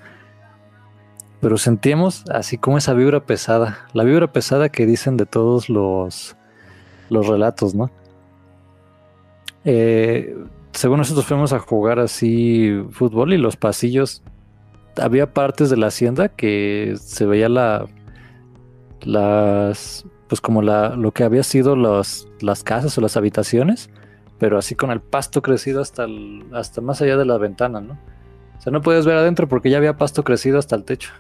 pero sentíamos así como esa vibra pesada, la vibra pesada que dicen de todos los, los relatos, ¿no? Eh, según nosotros fuimos a jugar así fútbol y los pasillos, había partes de la hacienda que se veía la, las, pues como la, lo que había sido las casas o las habitaciones, pero así con el pasto crecido hasta, hasta más allá de la ventana, ¿no? O sea, no puedes ver adentro porque ya había pasto crecido hasta el techo.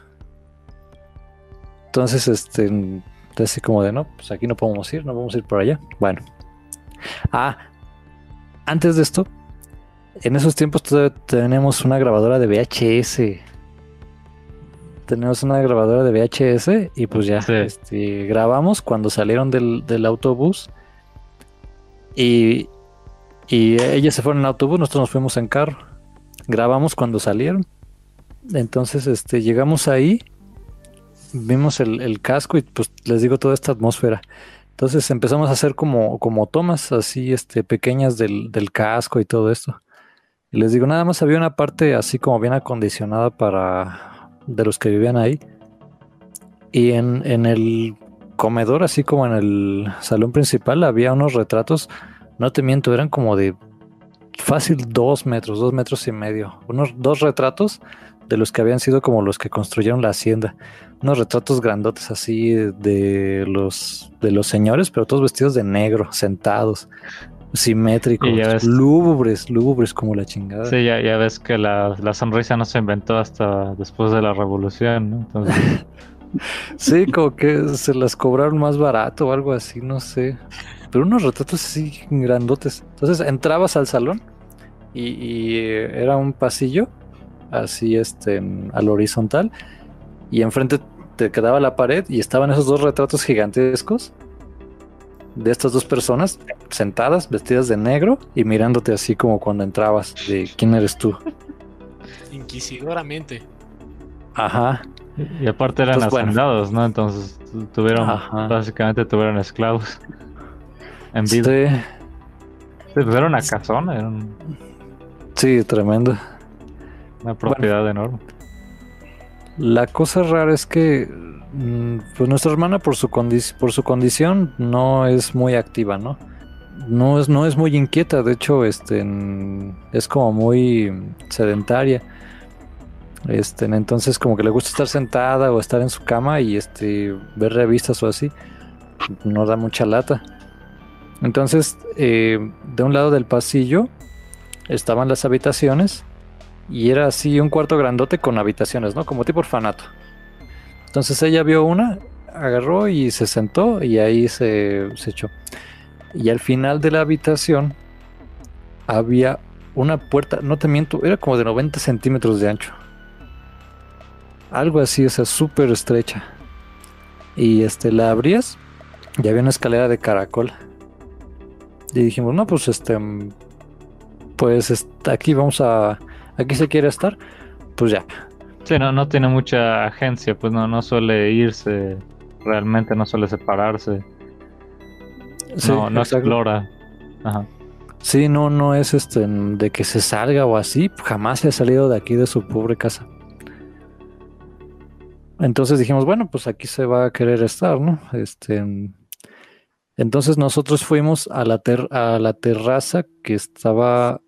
Entonces, este, así como de, no, pues aquí no podemos ir, no vamos a ir por allá. Bueno. Ah, antes de esto, en esos tiempos todavía tenemos una grabadora de VHS. Tenemos una grabadora de VHS y pues ya este, grabamos cuando salieron del, autobús. Y, y ellas se fueron en autobús, nosotros nos fuimos en carro. Grabamos cuando salieron. Entonces, este, llegamos ahí vimos el, casco y pues les digo toda esta atmósfera. Entonces empezamos a hacer como, como tomas así este, pequeñas del, casco y todo esto. Y les digo, nada más había una parte así como bien acondicionada para de los que vivían ahí. Y en, en el comedor, así como en el salón principal, había unos retratos, no te miento, eran como de fácil dos metros, dos metros y medio. Unos dos retratos de los que habían sido como los que construyeron la hacienda. Unos retratos grandotes así de los, de los señores, pero todos vestidos de negro, sentados, simétricos, lúgubres, lúgubres como la chingada. Sí, ya, ya ves que la, sonrisa no se inventó hasta después de la revolución, ¿no? Entonces... sí, como que se las cobraron más barato o algo así, no sé. Pero unos retratos así grandotes. Entonces entrabas al salón y, y era un pasillo así este, al horizontal, y enfrente te quedaba la pared y estaban esos dos retratos gigantescos de estas dos personas sentadas, vestidas de negro y mirándote así como cuando entrabas de quién eres tú. Inquisidoramente. Ajá. Y aparte eran hacendados, ¿no? Entonces tuvieron, básicamente tuvieron esclavos en vida. Pues era una casona. Eran... Sí, tremendo. Una propiedad enorme. La cosa rara es que mm, pues nuestra hermana por su, por su condición no es muy activa, ¿no? No es, no es muy inquieta, de hecho, este, es como muy sedentaria. Este, entonces como que le gusta estar sentada o estar en su cama y este, ver revistas o así. No da mucha lata. Entonces, eh, de un lado del pasillo estaban las habitaciones y era así un cuarto grandote con habitaciones, ¿no? Como tipo orfanato. Entonces ella vio una, agarró y se sentó y ahí se, se echó. Y al final de la habitación había una puerta, no te miento, era como de 90 centímetros de ancho. Algo así, o sea, súper estrecha. Y este, la abrías y había una escalera de caracol. Y dijimos, no, pues este, pues aquí vamos a aquí se quiere estar, pues ya. Sí, no, no tiene mucha agencia, pues no, no suele irse, realmente no suele separarse. Sí, no, no exacto. explora. Ajá. Sí, no, no es este de que se salga o así, jamás se ha salido de aquí de su pobre casa. Entonces dijimos, bueno, pues aquí se va a querer estar, ¿no? Este, entonces nosotros fuimos a la, ter- a la terraza que estaba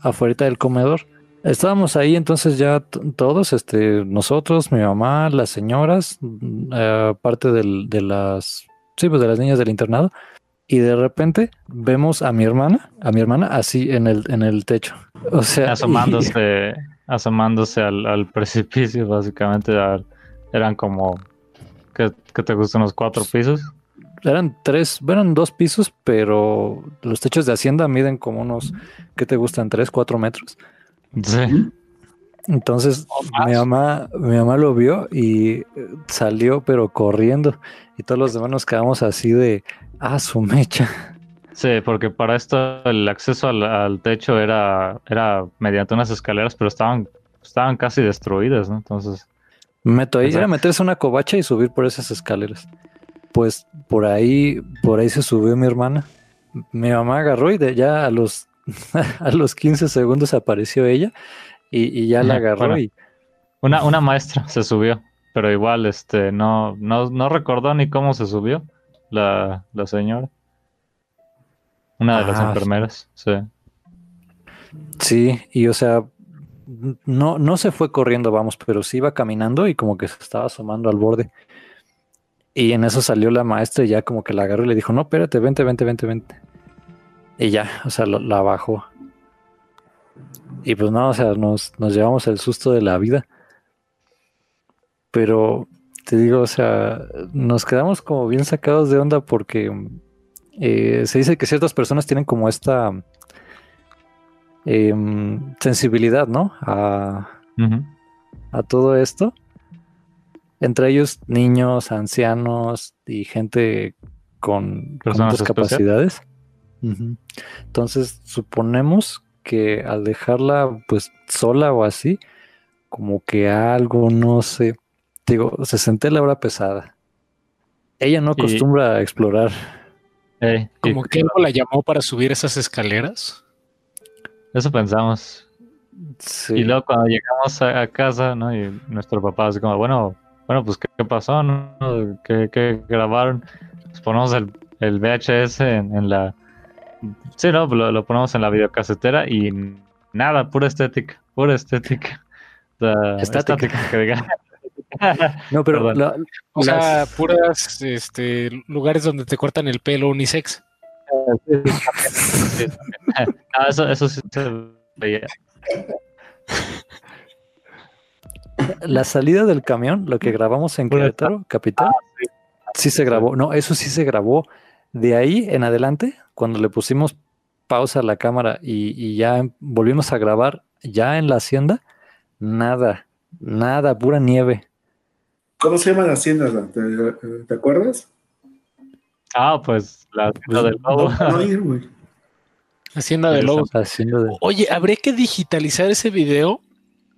afuera del comedor. Estábamos ahí, entonces ya todos, este, nosotros, mi mamá, las señoras, mm, eh, parte del- de las, sí, pues de las niñas del internado, y de repente vemos a mi hermana, a mi hermana así en el, en el techo. O sea, y- Asomándose, asomándose al, al precipicio, básicamente. al- eran como. ¿Qué, qué te gustan los cuatro pisos? Eran tres, eran dos pisos, pero los techos de Hacienda miden como unos, ¿qué te gustan? Tres, cuatro metros. Sí. Entonces mi mamá, mi mamá lo vio y eh, salió, pero corriendo. Y todos los demás nos quedamos así de, ah, su mecha. Sí, porque para esto el acceso al, al techo era, era mediante unas escaleras, pero estaban, estaban casi destruidas, ¿no? Entonces, Meto ahí, era meterse una covacha y subir por esas escaleras. Pues por ahí, por ahí se subió mi hermana. Mi mamá agarró y de ya a los, a los 15 segundos apareció ella y, y ya la agarró bueno. y una, una maestra se subió, pero igual este, no, no, no recordó ni cómo se subió la, la señora. Una de las Ah, enfermeras, sí. Sí, y o sea, no, no se fue corriendo, vamos, pero sí iba caminando y como que se estaba asomando al borde. Y en eso salió la maestra y ya como que la agarró y le dijo, no, espérate, vente, vente, vente, vente. Y ya, o sea, lo- la bajó. Y pues no, o sea, nos, nos llevamos el susto de la vida. Pero te digo, o sea, nos quedamos como bien sacados de onda porque eh, se dice que ciertas personas tienen como esta em, sensibilidad, ¿no? A, a todo esto. Entre ellos niños, ancianos y gente con, con Personas otras especiales. capacidades. Ujú. Entonces, suponemos que al dejarla pues sola o así, como que algo, no sé, digo, se senté la hora pesada. Ella no Y- acostumbra a explorar. Y Como que algo la llamó para subir esas escaleras. eso pensamos. Sí. Y luego cuando llegamos a, a casa, ¿no? Y nuestro papá así como, bueno, bueno, pues ¿qué, qué pasó? ¿no? ¿Qué, qué grabaron? Pues ponemos el, el VHS en, en la... Sí, no, lo, lo ponemos en la videocasetera y nada, pura estética, pura estética. Sea, Estática. estática, que diga. no, pero la- O sea, las- puras este, lugares donde te cortan el pelo unisex. Ah, eso, eso sí se veía. La salida del camión, lo que grabamos en Querétaro, capital, sí se grabó. No, eso sí se grabó. De ahí en adelante, cuando le pusimos pausa a la cámara y, y ya volvimos a grabar, ya en la hacienda, nada, nada, pura nieve. ¿Cómo se llama la hacienda? ¿Te, te acuerdas? Ah, pues la tienda del lobo. Hacienda de de- Oye, habría que digitalizar ese video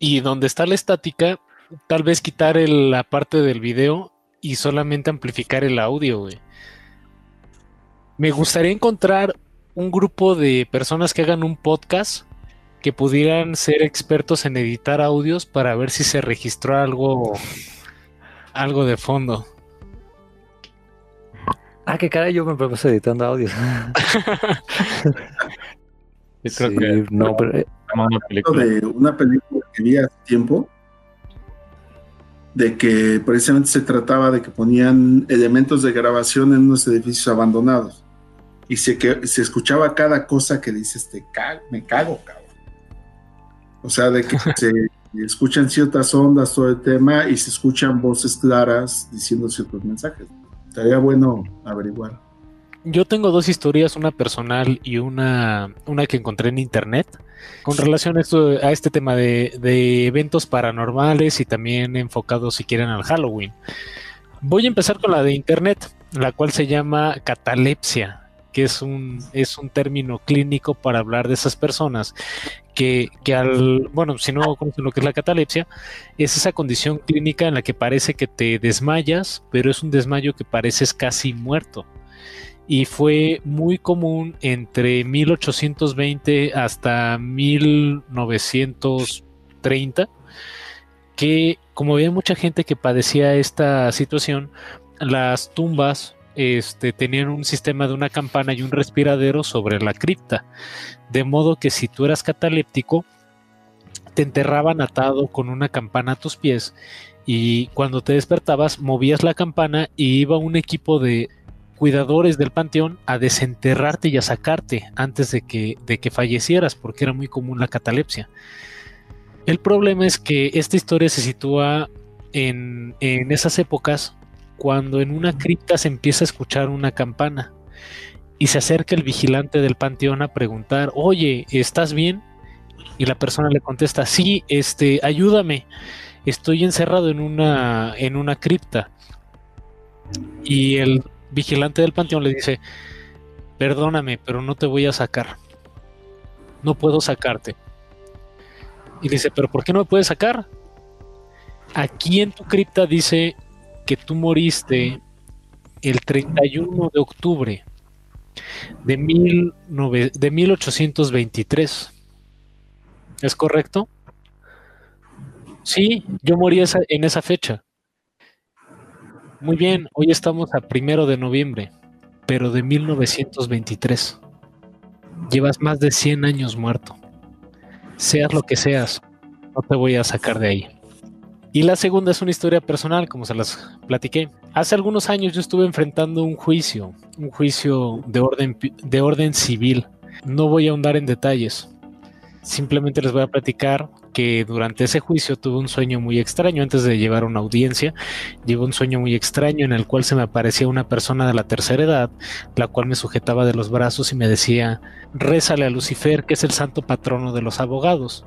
y donde está la estática, tal vez quitar el- la parte del video y solamente amplificar el audio, güey. Me gustaría encontrar un grupo de personas que hagan un podcast que pudieran ser expertos en editar audios para ver si se registró algo, algo de fondo. Ah, qué caray, yo me propuse editando audios. Yo creo Sí, que no, pero eh, una película. de una película que vi hace tiempo, de que precisamente se trataba de que ponían elementos de grabación en unos edificios abandonados. Y se, que, se escuchaba cada cosa que dices, te cago, me cago, cabrón. O sea, de que se escuchan ciertas ondas, todo el tema, y se escuchan voces claras diciendo ciertos mensajes. Estaría bueno averiguar. Yo tengo dos historias, una personal y una, una que encontré en internet, con relación a, esto, a este tema de, de eventos paranormales y también enfocados, si quieren, al Halloween. Voy a empezar con la de internet, la cual se llama catalepsia, que es un, es un término clínico para hablar de esas personas que, que al, bueno, si no conocen lo que es la catalepsia, es esa condición clínica en la que parece que te desmayas, pero es un desmayo que pareces casi muerto y fue muy común entre 1820 hasta 1930 que como había mucha gente que padecía esta situación, las tumbas este, tenían un sistema de una campana y un respiradero sobre la cripta, de modo que si tú eras cataléptico, te enterraban atado con una campana a tus pies y cuando te despertabas movías la campana y iba un equipo de cuidadores del panteón a desenterrarte y a sacarte antes de que, de que fallecieras porque era muy común la catalepsia. El problema es que esta historia se sitúa en, en esas épocas cuando en una cripta se empieza a escuchar una campana y se acerca el vigilante del panteón a preguntar, oye, ¿estás bien? Y la persona le contesta, sí, este, ayúdame, estoy encerrado en una, en una cripta. Y el vigilante del panteón le dice, perdóname, pero no te voy a sacar. No puedo sacarte. Y dice, pero ¿por qué no me puedes sacar? Aquí en tu cripta dice que tú moriste el 31 de octubre de, mil de 1823. ¿Es correcto? Sí, yo morí en esa fecha. Muy bien, hoy estamos a primero de noviembre, pero de 1923. Llevas más de 100 años muerto. Seas lo que seas, no te voy a sacar de ahí. Y la segunda es una historia personal, como se las platiqué. Hace algunos años yo estuve enfrentando un juicio, un juicio de orden, de orden civil. No voy a ahondar en detalles. Simplemente les voy a platicar que durante ese juicio tuve un sueño muy extraño antes de llevar una audiencia. Llevo un sueño muy extraño en el cual se me aparecía una persona de la tercera edad, la cual me sujetaba de los brazos y me decía, rézale a Lucifer, que es el santo patrono de los abogados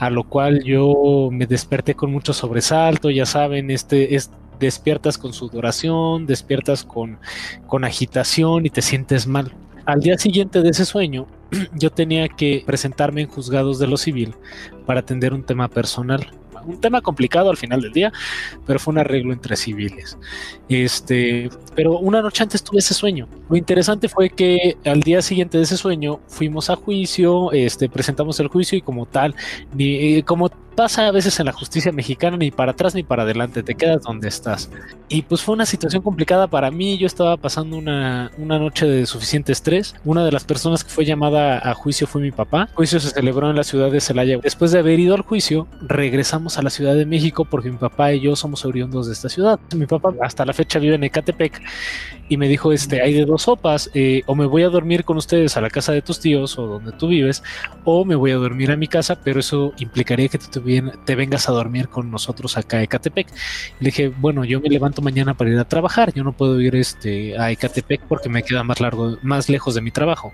a lo cual yo me desperté con mucho sobresalto, ya saben, este es despiertas con sudoración, despiertas con, con agitación y te sientes mal. Al día siguiente de ese sueño, yo tenía que presentarme en juzgados de lo civil para atender un tema personal un tema complicado al final del día, pero fue un arreglo entre civiles. Este, pero una noche antes tuve ese sueño. Lo interesante fue que al día siguiente de ese sueño fuimos a juicio, este, presentamos el juicio y como tal, ni, eh, como pasa a veces en la justicia mexicana, ni para atrás ni para adelante, te quedas donde estás. Y pues fue una situación complicada para mí, yo estaba pasando una, una noche de suficiente estrés. Una de las personas que fue llamada a juicio fue mi papá. El juicio se celebró en la ciudad de Celaya. Después de haber ido al juicio, regresamos a la Ciudad de México porque mi papá y yo somos oriundos de esta ciudad. Mi papá hasta la fecha vive en Ecatepec y me dijo, este, hay de dos sopas, eh, o me voy a dormir con ustedes a la casa de tus tíos o donde tú vives, o me voy a dormir a mi casa, pero eso implicaría que te, te vengas a dormir con nosotros acá a Ecatepec. Le dije, bueno, yo me levanto mañana para ir a trabajar, yo no puedo ir este, a Ecatepec porque me queda más largo, más lejos de mi trabajo.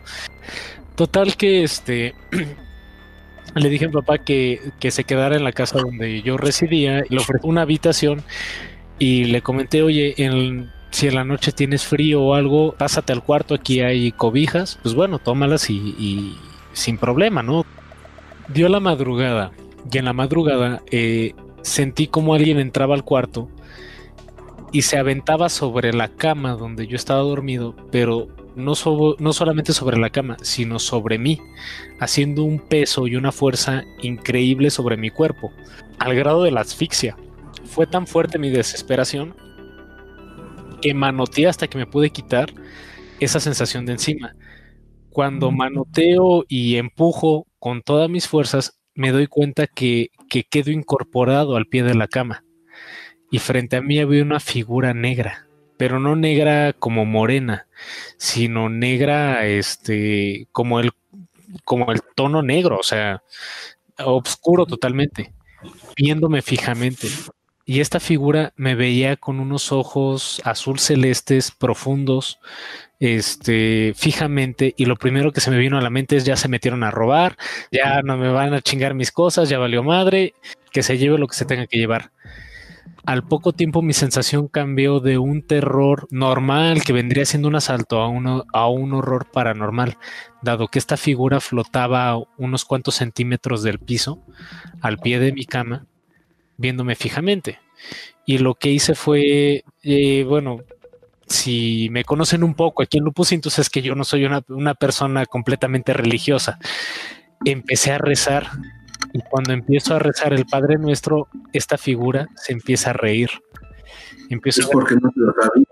Total que este le dije a mi papá que, que se quedara en la casa donde yo residía, le ofrecí una habitación y le comenté, oye, en, si en la noche tienes frío o algo, pásate al cuarto, aquí hay cobijas, pues bueno, tómalas y, sin problema, ¿no? Dio la madrugada y en la madrugada eh, sentí como alguien entraba al cuarto y se aventaba sobre la cama donde yo estaba dormido, pero no, no solamente sobre la cama, sino sobre mí, haciendo un peso y una fuerza increíble sobre mi cuerpo, al grado de la asfixia. Fue tan fuerte mi desesperación que manoteé hasta que me pude quitar esa sensación de encima. Cuando manoteo y empujo con todas mis fuerzas, me doy cuenta que, que quedo incorporado al pie de la cama. Y frente a mí había una figura negra, pero no negra como morena, sino negra, este, como el, como el tono negro, o sea, oscuro totalmente, viéndome fijamente. Y esta figura me veía con unos ojos azul celestes profundos, este, fijamente, y lo primero que se me vino a la mente es ya se metieron a robar, ya no me van a chingar mis cosas, ya valió madre, que se lleve lo que se tenga que llevar. Al poco tiempo mi sensación cambió de un terror normal que vendría siendo un asalto a, uno, a un horror paranormal, dado que esta figura flotaba unos cuantos centímetros del piso, al pie de mi cama, viéndome fijamente. Y lo que hice fue, eh, bueno, si me conocen un poco aquí en Lupus, entonces es que yo no soy una, una persona completamente religiosa. Empecé a rezar y cuando empiezo a rezar el Padre Nuestro, esta figura se empieza a reír. Empiezo Es a porque no te lo sabía.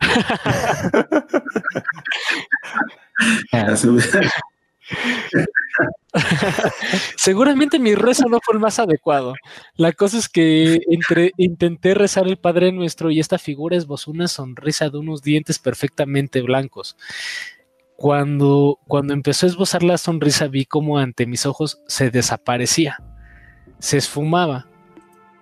Seguramente mi rezo no fue el más adecuado. La cosa es que entre, intenté rezar el Padre Nuestro y esta figura esbozó una sonrisa de unos dientes perfectamente blancos. Cuando, cuando empezó a esbozar la sonrisa vi como ante mis ojos se desaparecía, se esfumaba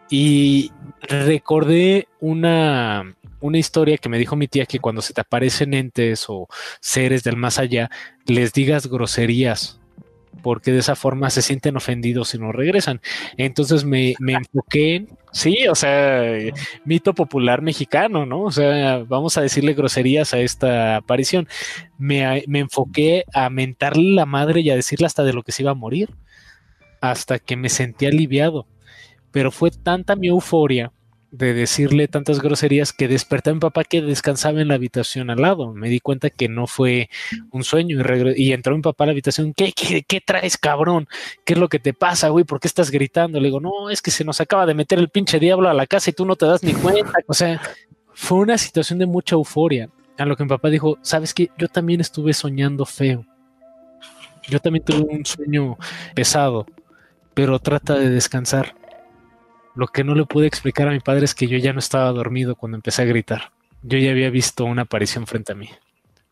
y recordé una, una historia que me dijo mi tía que cuando se te aparecen entes o seres del más allá, les digas groserías porque de esa forma se sienten ofendidos y no regresan. Entonces me, me enfoqué, en- sí, o sea, mito popular mexicano, ¿no? O sea, vamos a decirle groserías a esta aparición. Me, me enfoqué a mentarle la madre y a decirle hasta de lo que se iba a morir, hasta que me sentí aliviado. Pero fue tanta mi euforia de decirle tantas groserías que desperté a mi papá que descansaba en la habitación al lado. Me di cuenta que no fue un sueño y, y entró mi papá a la habitación. ¿Qué, qué, qué traes, cabrón? ¿Qué es lo que te pasa, güey? ¿Por qué estás gritando? Le digo, no, es que se nos acaba de meter el pinche diablo a la casa y tú no te das ni cuenta. O sea, fue una situación de mucha euforia. A lo que mi papá dijo, ¿sabes qué? Yo también estuve soñando feo. Yo también tuve un sueño pesado, pero trata de descansar. Lo que no le pude explicar a mi padre es que yo ya no estaba dormido cuando empecé a gritar. Yo ya había visto una aparición frente a mí.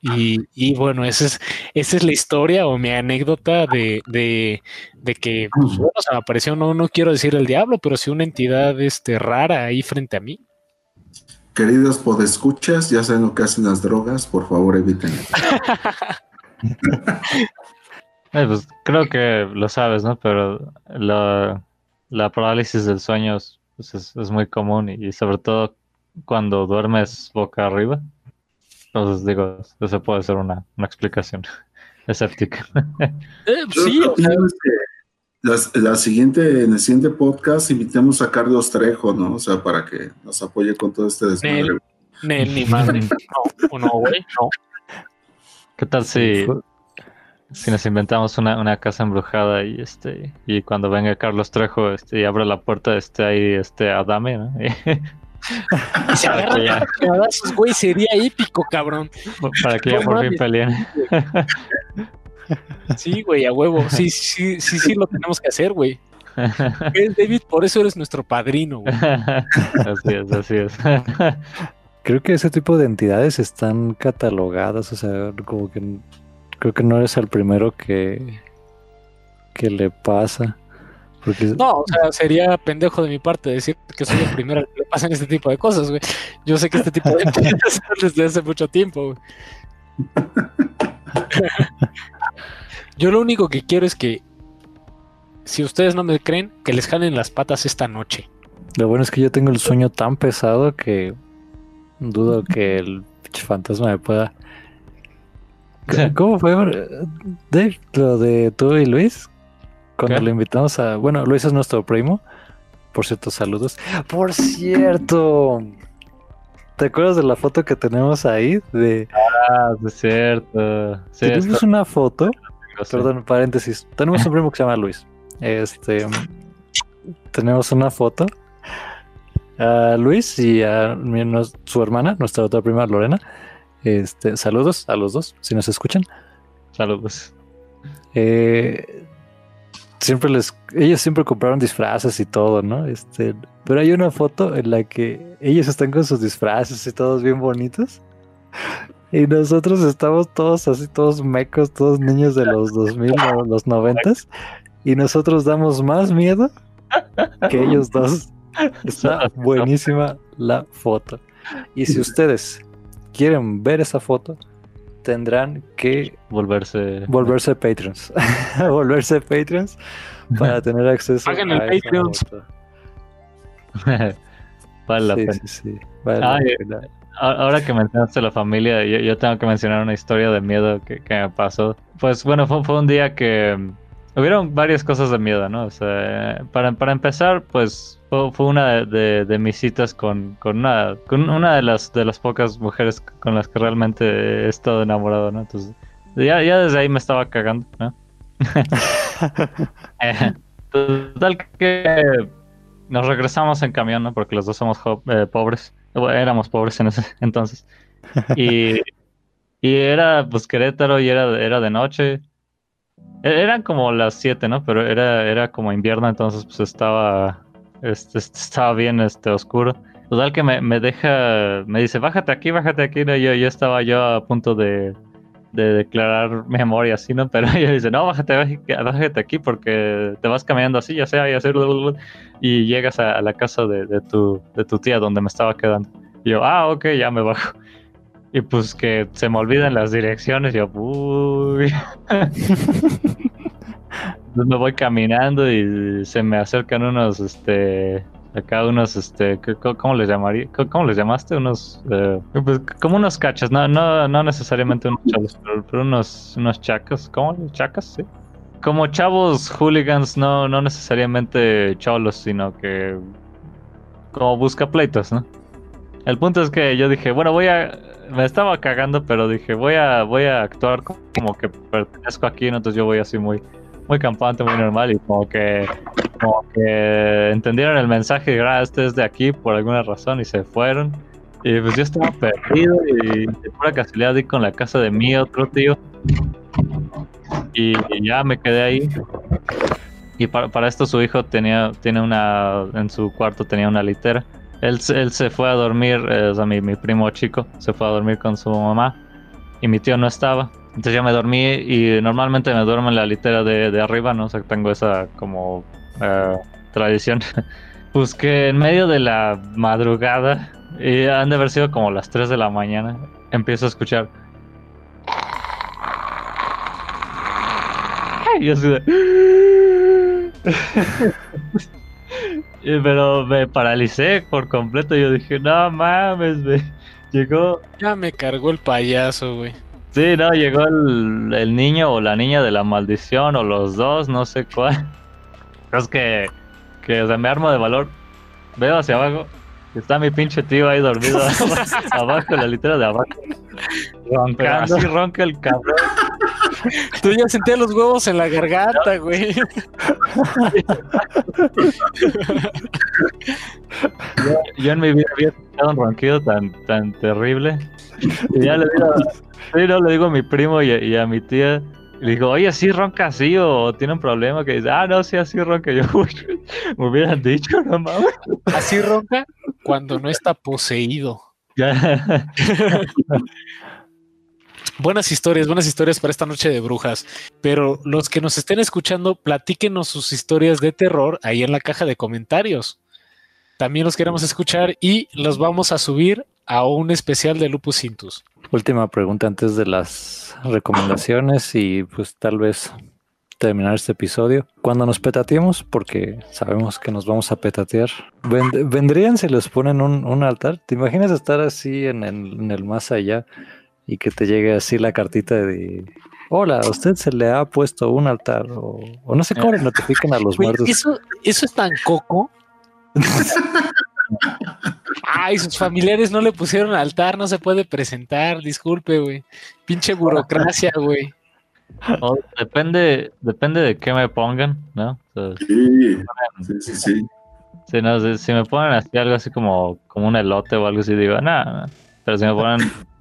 Y, y bueno, esa es, esa es la historia o mi anécdota de, de, de que pues, bueno, se me apareció, no, no quiero decir el diablo, pero sí una entidad este, rara ahí frente a mí. Queridos podescuchas, ya saben lo que hacen las drogas, por favor eviten. Eh, pues, creo que lo sabes, ¿no? Pero la, la parálisis del sueño es, pues, es, es muy común y, y sobre todo cuando duermes boca arriba. Entonces digo, eso puede ser una, una explicación escéptica. Eh, Yo sí, las- la siguiente, en el siguiente podcast invitemos a Carlos Trejo, ¿no? O sea, para que nos apoye con todo este desmadre. Nel. Nel, ni madre. No, no, güey, no. ¿Qué tal si, Fue- si nos inventamos una, una casa embrujada y este y cuando venga Carlos Trejo este, y abra la puerta esté ahí este Adame, ¿no? Y se Para que agarran ya- a chingadazos, güey, sería épico, cabrón. Para que ya por fin peleen. Sí, güey, a huevo. Sí, sí, sí, sí, lo tenemos que hacer, güey. David, por eso eres nuestro padrino, güey. así es, así es. Creo que ese tipo de entidades están catalogadas, o sea, como que creo que no eres el primero que, que le pasa. Porque No, o sea, sería pendejo de mi parte decir que soy el primero al que le pasan este tipo de cosas, güey. Yo sé que este tipo de cosas desde hace mucho tiempo, güey. Yo lo único que quiero es que, si ustedes no me creen, que les jalen las patas esta noche. lo bueno es que yo tengo el sueño tan pesado que dudo que el fantasma me pueda. ¿Cómo fue, Dave, lo de tú y Luis? Cuando ¿Qué? lo invitamos a. Bueno, Luis es nuestro primo. Por cierto, saludos. Por cierto. ¿Te acuerdas de la foto que tenemos ahí? De, Ah, es cierto. Sí, tenemos está- una foto. Perdón, paréntesis. Tenemos un primo que se llama Luis. Este. Tenemos una foto. A Luis y a mi- su hermana, nuestra otra prima Lorena. Este, saludos a los dos, si nos escuchan. Saludos. Eh, siempre les, ellos siempre compraron disfraces y todo, ¿no? Este, pero hay una foto en la que ellos están con sus disfraces y todos bien bonitos. Y nosotros estamos todos así, todos mecos, todos niños de los 2000 o los 90 y nosotros damos más miedo que ellos dos. Está buenísima la foto. Y si ustedes quieren ver esa foto, tendrán que Volverse. volverse Patreons. volverse Patreons para tener acceso Paguen el a esa Patreon. foto. vale la Sí, pena. sí, sí. Vale la pena. Ahora que mencionaste la familia, yo, yo tengo que mencionar una historia de miedo que, que me pasó. Pues bueno, fue, fue un día que, hubieron varias cosas de miedo, ¿no? O sea, para, para empezar, pues fue, una de, de, mis citas con, con, una, con una de las, de las pocas mujeres con las que realmente he estado enamorado, ¿no? Entonces, ya, ya desde ahí me estaba cagando, ¿no? Eh, total que nos regresamos en camión, ¿no? Porque los dos somos eh, pobres. éramos pobres en ese entonces. Y, y era pues Querétaro y era, era de noche. E-, eran como las 7, ¿no? Pero era, era como invierno, entonces pues estaba, este, estaba bien este, oscuro. Total que me, me, deja, me dice, bájate aquí, bájate aquí. ¿no? Yo, yo estaba yo a punto de, de declarar memoria así, ¿no? Pero ella dice, no, bájate, bájate aquí porque te vas caminando así, ya sea, y hacer y llegas a, la casa de, de, tu, de tu tía donde me estaba quedando. Yo, ah, ok, ya me bajo. Y pues que se me olvidan las direcciones, yo, uy. Entonces me voy caminando y se me acercan unos, este, acá unos, este, ¿cómo les llamaría? ¿Cómo les llamaste? Unos, eh, pues, como unos cachas, no, no, no necesariamente unos chavos, pero, unos, unos chacos, ¿cómo? Chacas, sí. Como chavos hooligans, no, no necesariamente cholos, sino que como busca pleitos, ¿no? El punto es que yo dije, bueno, voy a me estaba cagando, pero dije, voy a, voy a actuar como que pertenezco aquí, entonces yo voy así muy, muy campante, muy normal, y como que, como que entendieron el mensaje y ah, este es de aquí por alguna razón, y se fueron. Y pues yo estaba perdido y de pura casualidad di con la casa de mi otro tío. Y, ya me quedé ahí. Y para, para, esto su hijo tenía, tiene una, en su cuarto tenía una litera. Él, se fue a dormir, eh, o sea, mi, primo chico se fue a dormir con su mamá y mi tío no estaba. Entonces yo me dormí y normalmente me duermo en la litera de, arriba, ¿no? O sea, tengo esa como eh, tradición. que en medio de la madrugada, y han de haber sido como las 3 de la mañana, empiezo a escuchar. Y así de... Pero me paralicé por completo. Yo dije, no mames, me llegó. Ya me cargó el payaso, güey. Sí, no, llegó el, niño o la niña de la maldición, o los dos, no sé cuál. Es que, que o sea, me armo de valor. Veo hacia abajo. Está mi pinche tío ahí dormido abajo, en la litera de abajo. Roncando. Así ronca el cabrón. Tú ya sentías los huevos en la garganta, güey. yo, en mi vida había escuchado un ronquido tan, tan terrible. Y ya le digo, le digo a mi primo y a, mi tía. Le digo, oye, ¿sí ronca así o tiene un problema? Que dice, ah, no, sí, así ronca. Yo, me hubieran dicho, no mames. Así ronca cuando no está poseído. buenas historias, buenas historias para esta noche de brujas. Pero los que nos estén escuchando, platíquenos sus historias de terror ahí en la caja de comentarios. También los queremos escuchar y los vamos a subir a un especial de Lupus Intus. Última pregunta antes de las recomendaciones y pues tal vez terminar este episodio. Cuando nos petateemos, porque sabemos que nos vamos a petatear, ¿vendrían si les ponen un, altar? ¿Te imaginas estar así en el más allá? y que te llegue así la cartita de hola, a usted se le ha puesto un altar o, no sé cómo le notifican a los muertos. Eso, eso es tan coco. Ay, sus familiares no le pusieron altar, no se puede presentar, disculpe, güey. Pinche burocracia, güey. depende, depende de qué me pongan, ¿no? sí, sí, sí, sí. si, me ponen así algo así como, como un elote o algo así, digo, nada, pero si me ponen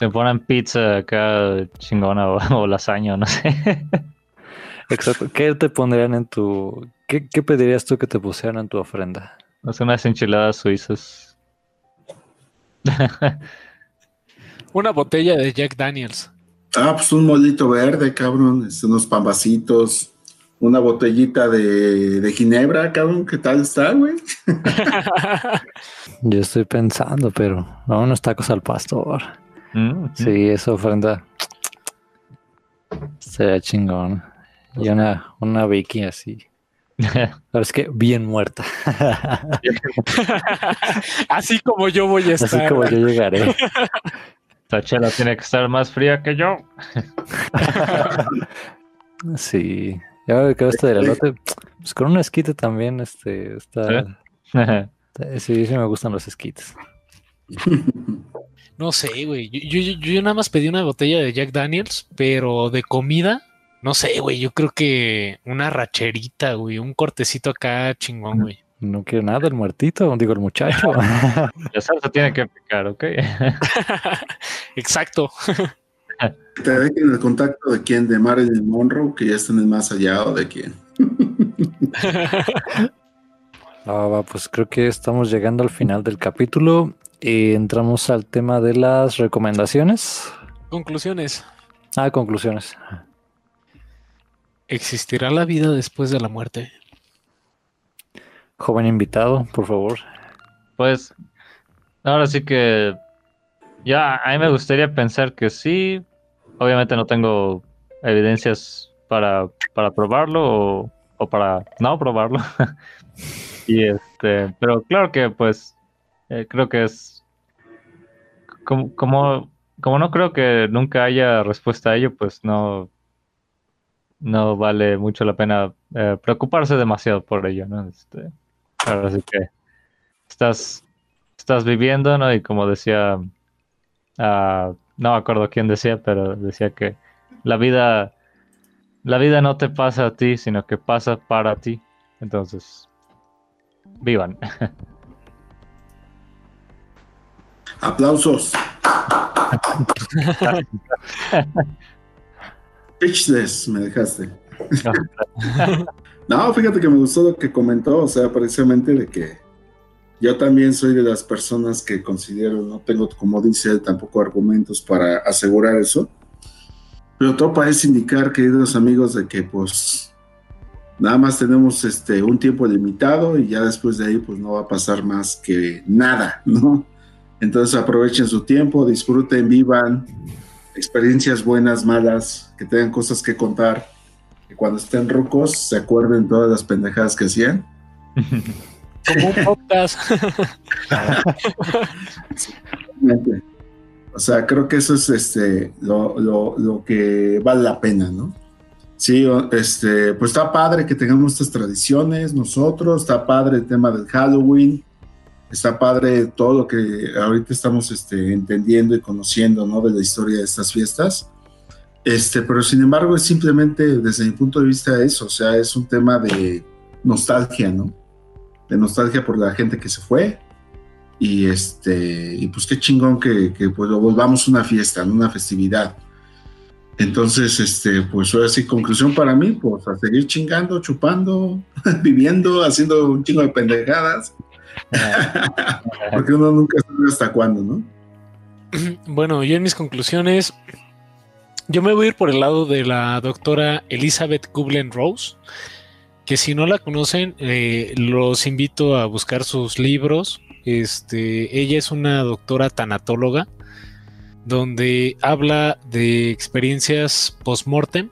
se ponen pizza acá chingona o, lasaña, no sé. Exacto. ¿Qué te pondrían en tu. ¿Qué, pedirías tú que te pusieran en tu ofrenda? No sé, unas enchiladas suizas. Una botella de Jack Daniels. Ah, pues un molito verde, cabrón. Este, unos pambacitos. Una botellita de, de ginebra, cabrón. ¿Qué tal está, güey? Yo estoy pensando, pero no, unos tacos al pastor. Mm, sí, esa ofrenda sería chingón. Y una, una Vicky así. Es que bien muerta. así como yo voy a estar. Así como yo llegaré. Esta tiene que estar más fría que yo. sí. Ya me quedó este del elote. Pues con un esquite también, este, está. Sí, sí me gustan los esquites. No sé, güey. Yo, yo, yo, nada más pedí una botella de Jack Daniels, pero de comida, no sé, güey. Yo creo que una racherita, güey. Un cortecito acá chingón, güey. No quiero nada, el muertito, digo el muchacho. La salsa tiene que picar, ¿ok? Exacto. Te dejen el contacto de quién, de Marilyn Monroe, que ya están en más allá o de quién. Ah, pues creo que estamos llegando al final del capítulo y entramos al tema de las recomendaciones. Conclusiones. Ah, conclusiones. ¿Existirá la vida después de la muerte? Joven invitado, por favor. Pues ahora sí que ya a mí me gustaría pensar que sí. Obviamente no tengo evidencias para, para probarlo o, o para no probarlo. Y este, pero claro que pues eh, creo que es como, como, como no creo que nunca haya respuesta a ello, pues no, no vale mucho la pena eh, preocuparse demasiado por ello, ¿no? Este, ahora sí que estás, estás viviendo, ¿no? Y como decía, ah, no me acuerdo quién decía, pero decía que la vida, la vida no te pasa a ti, sino que pasa para ti. Entonces, Vivan. Aplausos. Pitchless, me dejaste. no, fíjate que me gustó lo que comentó, o sea, precisamente de que yo también soy de las personas que considero, no tengo, como dice él, tampoco argumentos para asegurar eso. Pero todo parece indicar, queridos amigos, de que pues Nada más tenemos este, un tiempo limitado y ya después de ahí pues no va a pasar más que nada, ¿no? Entonces aprovechen su tiempo, disfruten, vivan experiencias buenas, malas, que tengan cosas que contar, que cuando estén rucos se acuerden todas las pendejadas que hacían. Como un podcast. o sea, creo que eso es este, lo, lo que vale la pena, ¿no? Sí, este, pues está padre que tengamos estas tradiciones nosotros, está padre el tema del Halloween, está padre todo lo que ahorita estamos este, entendiendo y conociendo, ¿no? De la historia de estas fiestas. Este, pero sin embargo es simplemente desde mi punto de vista eso, o sea, es un tema de nostalgia, ¿no? De nostalgia por la gente que se fue y este, y pues qué chingón que, que pues volvamos una fiesta, una festividad. Entonces, este, pues ahora sí, conclusión para mí, pues a seguir chingando, chupando, viviendo, haciendo un chingo de pendejadas. Porque uno nunca sabe hasta cuándo, ¿no? Bueno, yo en mis conclusiones, yo me voy a ir por el lado de la doctora Elizabeth Kublen-Rose, que si no la conocen, eh, los invito a buscar sus libros. Este, ella es una doctora tanatóloga donde habla de experiencias post-mortem,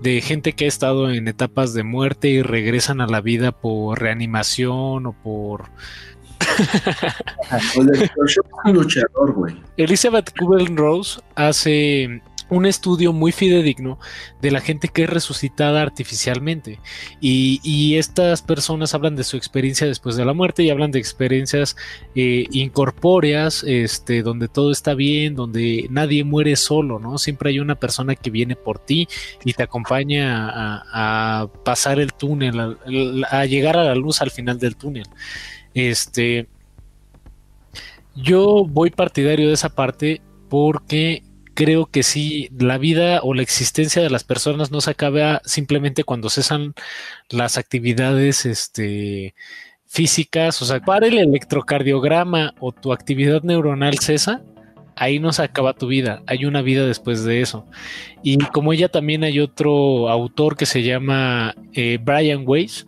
de gente que ha estado en etapas de muerte y regresan a la vida por reanimación o por... Elizabeth Kubler-Rose hace un estudio muy fidedigno de la gente que es resucitada artificialmente. Y, estas personas hablan de su experiencia después de la muerte y hablan de experiencias eh, incorpóreas, este, donde todo está bien, donde nadie muere solo, ¿no? Siempre hay una persona que viene por ti y te acompaña a, pasar el túnel, a, a, llegar a la luz al final del túnel. Este. Yo voy partidario de esa parte porque creo que sí, la vida o la existencia de las personas no se acaba simplemente cuando cesan las actividades este, físicas, o sea, para el electrocardiograma o tu actividad neuronal cesa, ahí no se acaba tu vida, hay una vida después de eso. Y como ella también hay otro autor que se llama eh, Brian Weiss,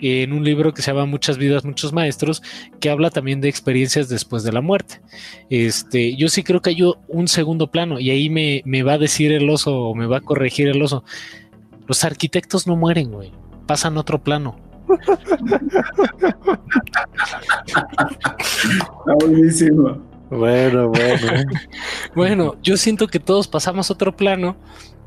en un libro que se llama Muchas vidas, muchos maestros, que habla también de experiencias después de la muerte. Este, yo sí creo que hay un segundo plano y ahí me, me va a decir el oso o me va a corregir el oso. Los arquitectos no mueren, güey. Pasan otro plano. buenísimo. Bueno, bueno. bueno, yo siento que todos pasamos otro plano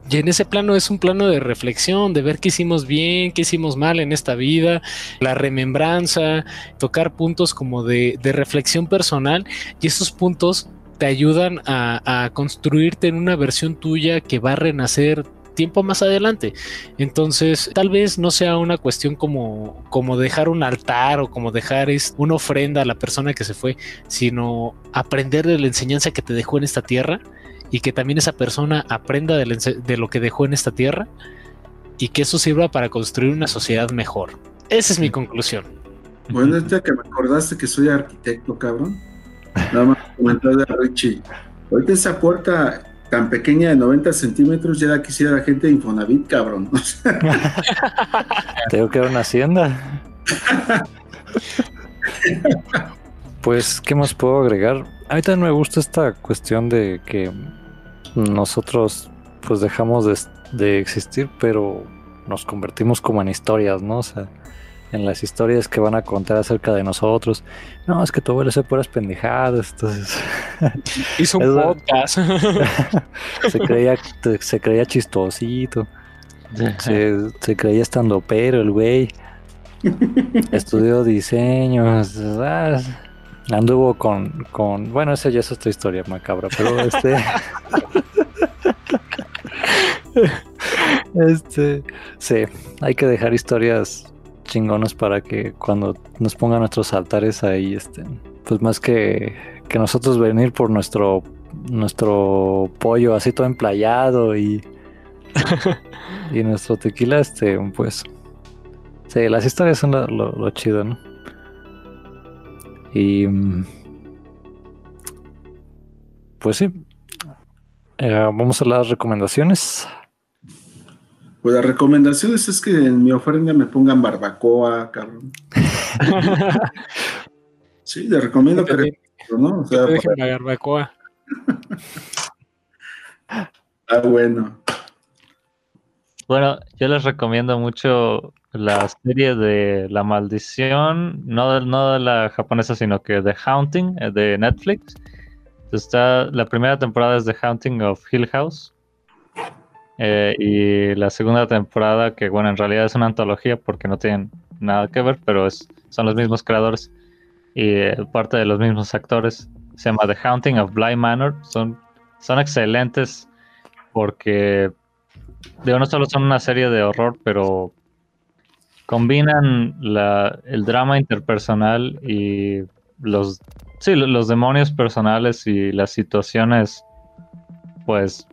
Y en ese plano es un plano de reflexión, de ver qué hicimos bien, qué hicimos mal en esta vida, la remembranza, tocar puntos como de, reflexión personal y esos puntos te ayudan a, construirte en una versión tuya que va a renacer tiempo más adelante. Entonces, tal vez no sea una cuestión como, dejar un altar o como dejar una ofrenda a la persona que se fue, sino aprender de la enseñanza que te dejó en esta tierra y que también esa persona aprenda de, lo que dejó en esta tierra y que eso sirva para construir una sociedad mejor. Esa es mi conclusión. Bueno, ya que me acordaste que soy arquitecto, cabrón. Nada más comentar de Richie. Ahorita esa puerta tan pequeña de 90 centímetros ya la quisiera la gente de Infonavit, cabrón. Tengo que ver una hacienda. pues, ¿qué más puedo agregar? A mí también me gusta esta cuestión de que nosotros pues dejamos de, de existir, pero nos convertimos como en historias, ¿no? O sea, en las historias que van a contar acerca de nosotros. No, es que tu abuelo hace puras pendejadas, entonces. Hizo un podcast. se, creía, se creía chistosito. Se, se creía estando pero el güey. Estudió diseño. Ah, anduvo con, con. Bueno, esa ya es otra historia macabra, pero este. este. Sí, hay que dejar historias chingones para que cuando nos pongan nuestros altares ahí estén. Pues más que, que nosotros venir por nuestro nuestro pollo así todo emplayado y y nuestro tequila este pues sí las historias son lo, chido no y pues sí eh, vamos a las recomendaciones pues las recomendaciones es que en mi ofrenda me pongan barbacoa, cabrón. sí, le recomiendo que, ¿no? O sea, dejen la barbacoa. ah, bueno. Bueno, yo les recomiendo mucho la serie de La Maldición, no de, no de la japonesa, sino que The Haunting eh, de Netflix. Está, la primera temporada es The Haunting of Hill House. Eh, y la segunda temporada, que bueno, en realidad es una antología porque no tienen nada que ver, pero son los mismos creadores y eh, parte de los mismos actores. Se llama The Haunting of Bly Manor. Son, son excelentes porque, digo, no solo son una serie de horror, pero combinan la, el drama interpersonal y los, sí, los demonios personales y las situaciones, pues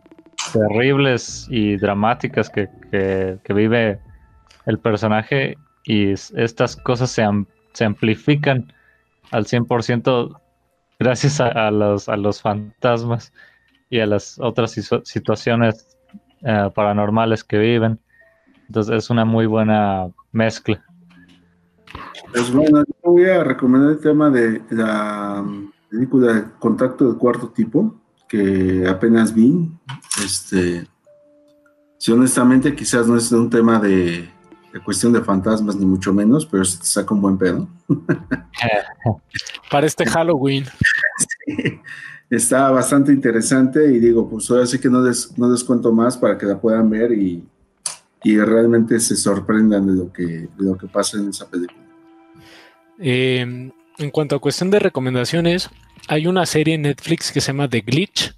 terribles y dramáticas que, vive el personaje y estas cosas se, se amplifican al 100% gracias a, los, a los fantasmas y a las otras situaciones eh, paranormales que viven. Entonces es una muy buena mezcla. Pues bueno, yo voy a recomendar el tema de la película Contacto de Cuarto Tipo que apenas vi. Este, si honestamente quizás no es un tema de, cuestión de fantasmas ni mucho menos, pero se te saca un buen pedo. Para este Halloween. está bastante interesante y digo, pues ahora sí que no les, no les cuento más para que la puedan ver y, realmente se sorprendan de lo que, de lo que pasa en esa película. Em, en cuanto a cuestión de recomendaciones, hay una serie en Netflix que se llama The Glitch,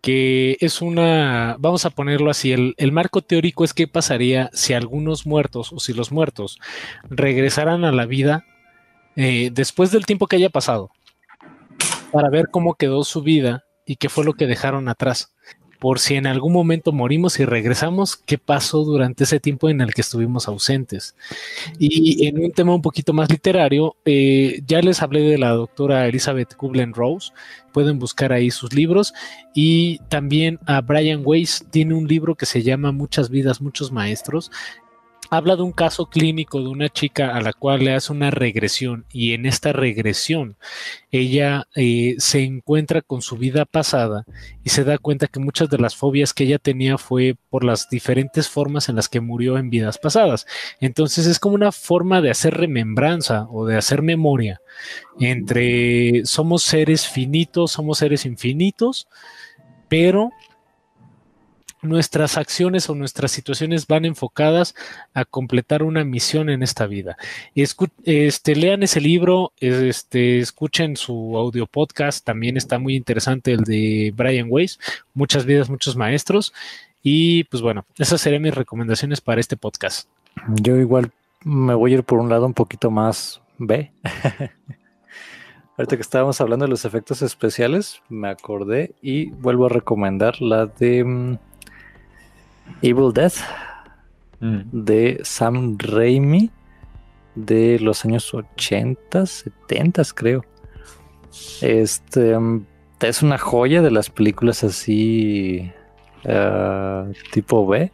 que es una, vamos a ponerlo así, el, marco teórico es qué pasaría si algunos muertos o si los muertos regresaran a la vida eh, después del tiempo que haya pasado, para ver cómo quedó su vida y qué fue lo que dejaron atrás por si en algún momento morimos y regresamos, qué pasó durante ese tiempo en el que estuvimos ausentes. Y en un tema un poquito más literario, eh, ya les hablé de la doctora Elizabeth Kublen-Rose, pueden buscar ahí sus libros, y también a Brian Weiss tiene un libro que se llama Muchas vidas, muchos maestros, habla de un caso clínico de una chica a la cual le hace una regresión y en esta regresión ella eh, se encuentra con su vida pasada y se da cuenta que muchas de las fobias que ella tenía fue por las diferentes formas en las que murió en vidas pasadas. Entonces es como una forma de hacer remembranza o de hacer memoria entre somos seres finitos, somos seres infinitos, pero nuestras acciones o nuestras situaciones van enfocadas a completar una misión en esta vida. este, lean ese libro, este, escuchen su audio podcast, también está muy interesante el de Brian Weiss, Muchas vidas, muchos maestros. Y pues bueno, esas serían mis recomendaciones para este podcast. Yo igual me voy a ir por un lado un poquito más B. Ahorita que estábamos hablando de los efectos especiales, me acordé y vuelvo a recomendar la de mm, Evil Death mm. de Sam Raimi de los años 80, 70 creo. Este mm, es una joya de las películas así uh, tipo B.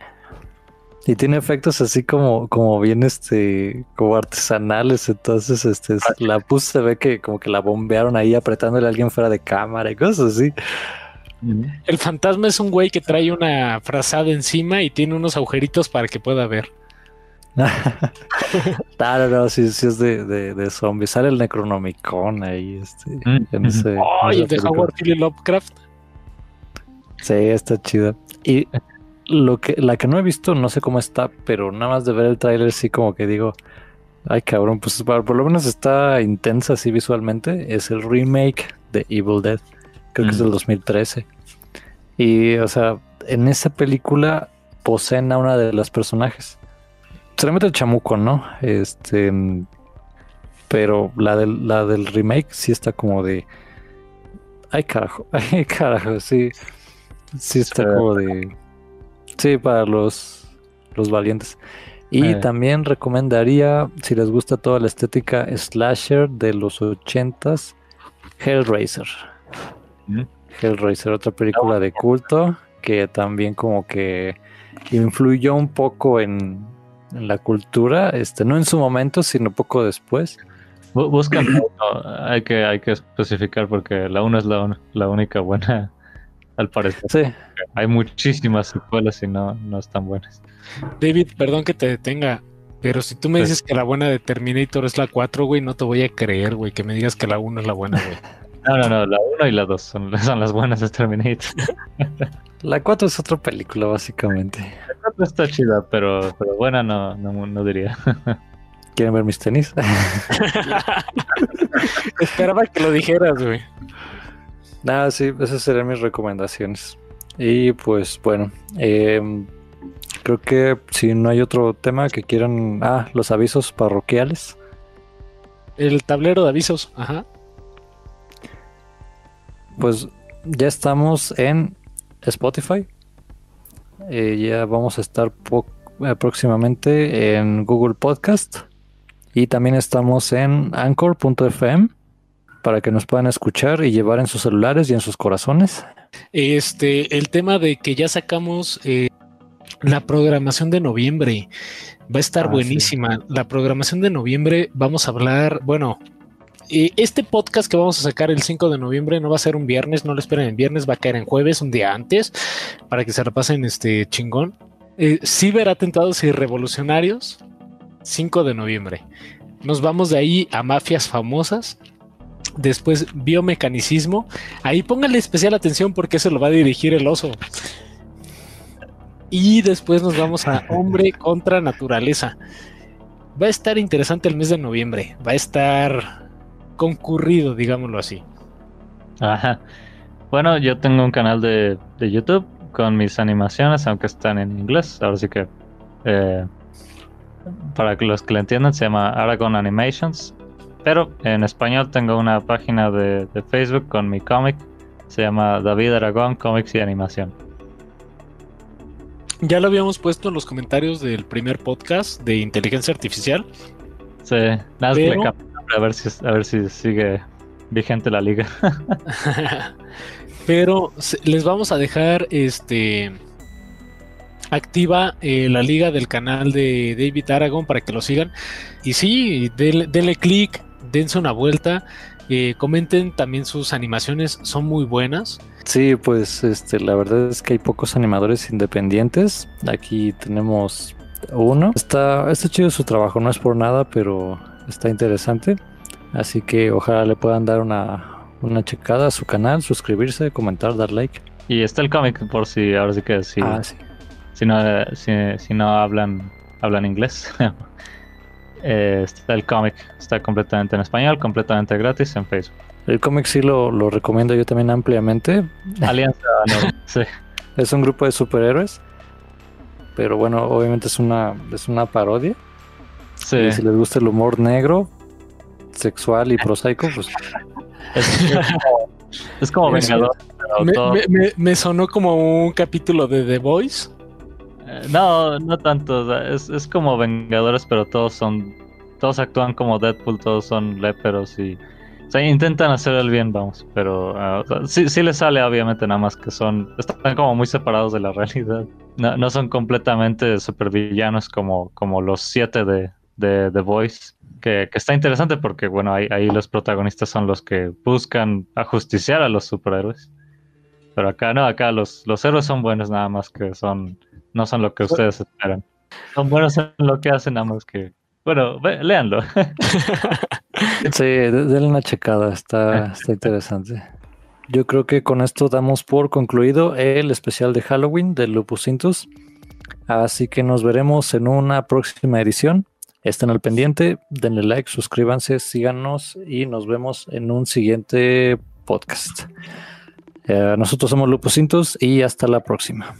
Y tiene efectos así como, como bien este, como artesanales. Entonces, este, la pus se ve que como que la bombearon ahí apretándole a alguien fuera de cámara y cosas así. El fantasma es un güey que trae una frazada encima y tiene unos agujeritos para que pueda ver. no, no, sí, sí es de, de, de zombie. Sale el Necronomicon ahí, este. En ese, oh, el de Howard Philly Lovecraft. Sí, está chido. Y lo que, la que no he visto, no sé cómo está, pero nada más de ver el tráiler sí como que digo, ay cabrón, pues por lo menos está intensa así visualmente. Es el remake de Evil Dead creo que es del 2013. Y, o sea, en esa película poseen a una de las personajes. Se le mete el chamuco, ¿no? Este. Pero la del, la del remake sí está como de. Ay, carajo. Ay, carajo, sí. Sí está como de. Sí, para los, los valientes. Y eh. también recomendaría, si les gusta toda la estética slasher de los ochentas, Hellraiser. Hellraiser, otra película de culto que también como que influyó un poco en, la cultura, este, no en su momento, sino poco después. Buscan, hay que, hay que especificar porque la 1 es la, la única buena, al parecer. Sí. Hay muchísimas secuelas y no, no están buenas. David, perdón que te detenga, pero si tú me dices que la buena de Terminator es la 4, güey, no te voy a creer, güey, que me digas que la 1 es la buena, güey. No, no, no, la 1 y la 2 son, son, las buenas de Terminator. la 4 es otra película, básicamente. La 4 está chida, pero, pero buena no, no, no diría. ¿Quieren ver mis tenis? Esperaba que lo dijeras, güey. Nada, sí, esas serían mis recomendaciones. Y pues bueno, eh, creo que si no hay otro tema que quieran... Ah, los avisos parroquiales. El tablero de avisos, ajá pues ya estamos en Spotify. Eh, ya vamos a estar próximamente en Google Podcast. Y también estamos en anchor.fm para que nos puedan escuchar y llevar en sus celulares y en sus corazones. Este, el tema de que ya sacamos eh, la programación de noviembre va a estar ah, buenísima. La programación de noviembre vamos a hablar, bueno, este podcast que vamos a sacar el 5 de noviembre no va a ser un viernes, no lo esperen en viernes, va a caer en jueves, un día antes, para que se repasen este chingón. Eh, Ciberatentados y revolucionarios, 5 de noviembre. Nos vamos de ahí a mafias famosas. Después, biomecanicismo. Ahí pónganle especial atención porque eso lo va a dirigir el oso. Y después nos vamos a hombre contra naturaleza. Va a estar interesante el mes de noviembre. Va a estar concurrido, digámoslo así. Ajá. Bueno, yo tengo un canal de, YouTube con mis animaciones, aunque están en inglés. Ahora sí que, eh, para los que lo entiendan, se llama Aragon Animations. Pero en español tengo una página de, de Facebook con mi cómic. Se llama David Aragón Comics y Animación. Ya lo habíamos puesto en los comentarios del primer podcast de inteligencia artificial. Sí, nada Pero a ver si, a ver si sigue vigente la liga. Pero les vamos a dejar este activa eh, la liga del canal de David Aragon para que lo sigan. Y sí, denle, clic, dense una vuelta. Eh, comenten también sus animaciones, son muy buenas. Sí, pues este, la verdad es que hay pocos animadores independientes. Aquí tenemos uno. Está, está chido su trabajo, no es por nada, pero está interesante. Así que ojalá le puedan dar una, una checada a su canal, suscribirse, comentar, dar like. Y está el cómic, por si, ahora sí que sí. Ah, sí. Si no, si, si no hablan, hablan inglés. Eh, está el cómic, está completamente en español, completamente gratis en Facebook. El cómic sí lo, lo recomiendo yo también ampliamente. Alianza, no, sí. Es un grupo de superhéroes. Pero bueno, obviamente es una, es una parodia. Sí. Y si les gusta el humor negro, sexual y prosaico, pues Es, es como, es como Es- Vengador. pero Me, me- me- me sonó como un capítulo de The Voice. eh, no, no tanto. es, es como Vengadores, pero todos son. Todos actúan como Deadpool, todos son léperos y. O sea, intentan hacer el bien, vamos. Pero ah, o sea, sí, sí les sale, obviamente, nada más que son. Están como muy separados de la realidad. No, no son completamente supervillanos como, como los siete de, de The Voice. Que, que está interesante porque, bueno, ahí, ahí los protagonistas son los que buscan ajusticiar a los superhéroes. Pero acá no, acá los, los héroes son buenos, nada más que son. No son lo que ustedes esperan. Son buenos en lo que hacen, nada más que. Bueno, ve- léanlo. sí, de- denle una checada, está, está interesante. Yo creo que con esto damos por concluido el especial de Halloween de Lupus Intus. Así que nos veremos en una próxima edición. Estén al pendiente, denle like, suscríbanse, síganos y nos vemos en un siguiente podcast. Eh, nosotros somos Lupusintos y hasta la próxima.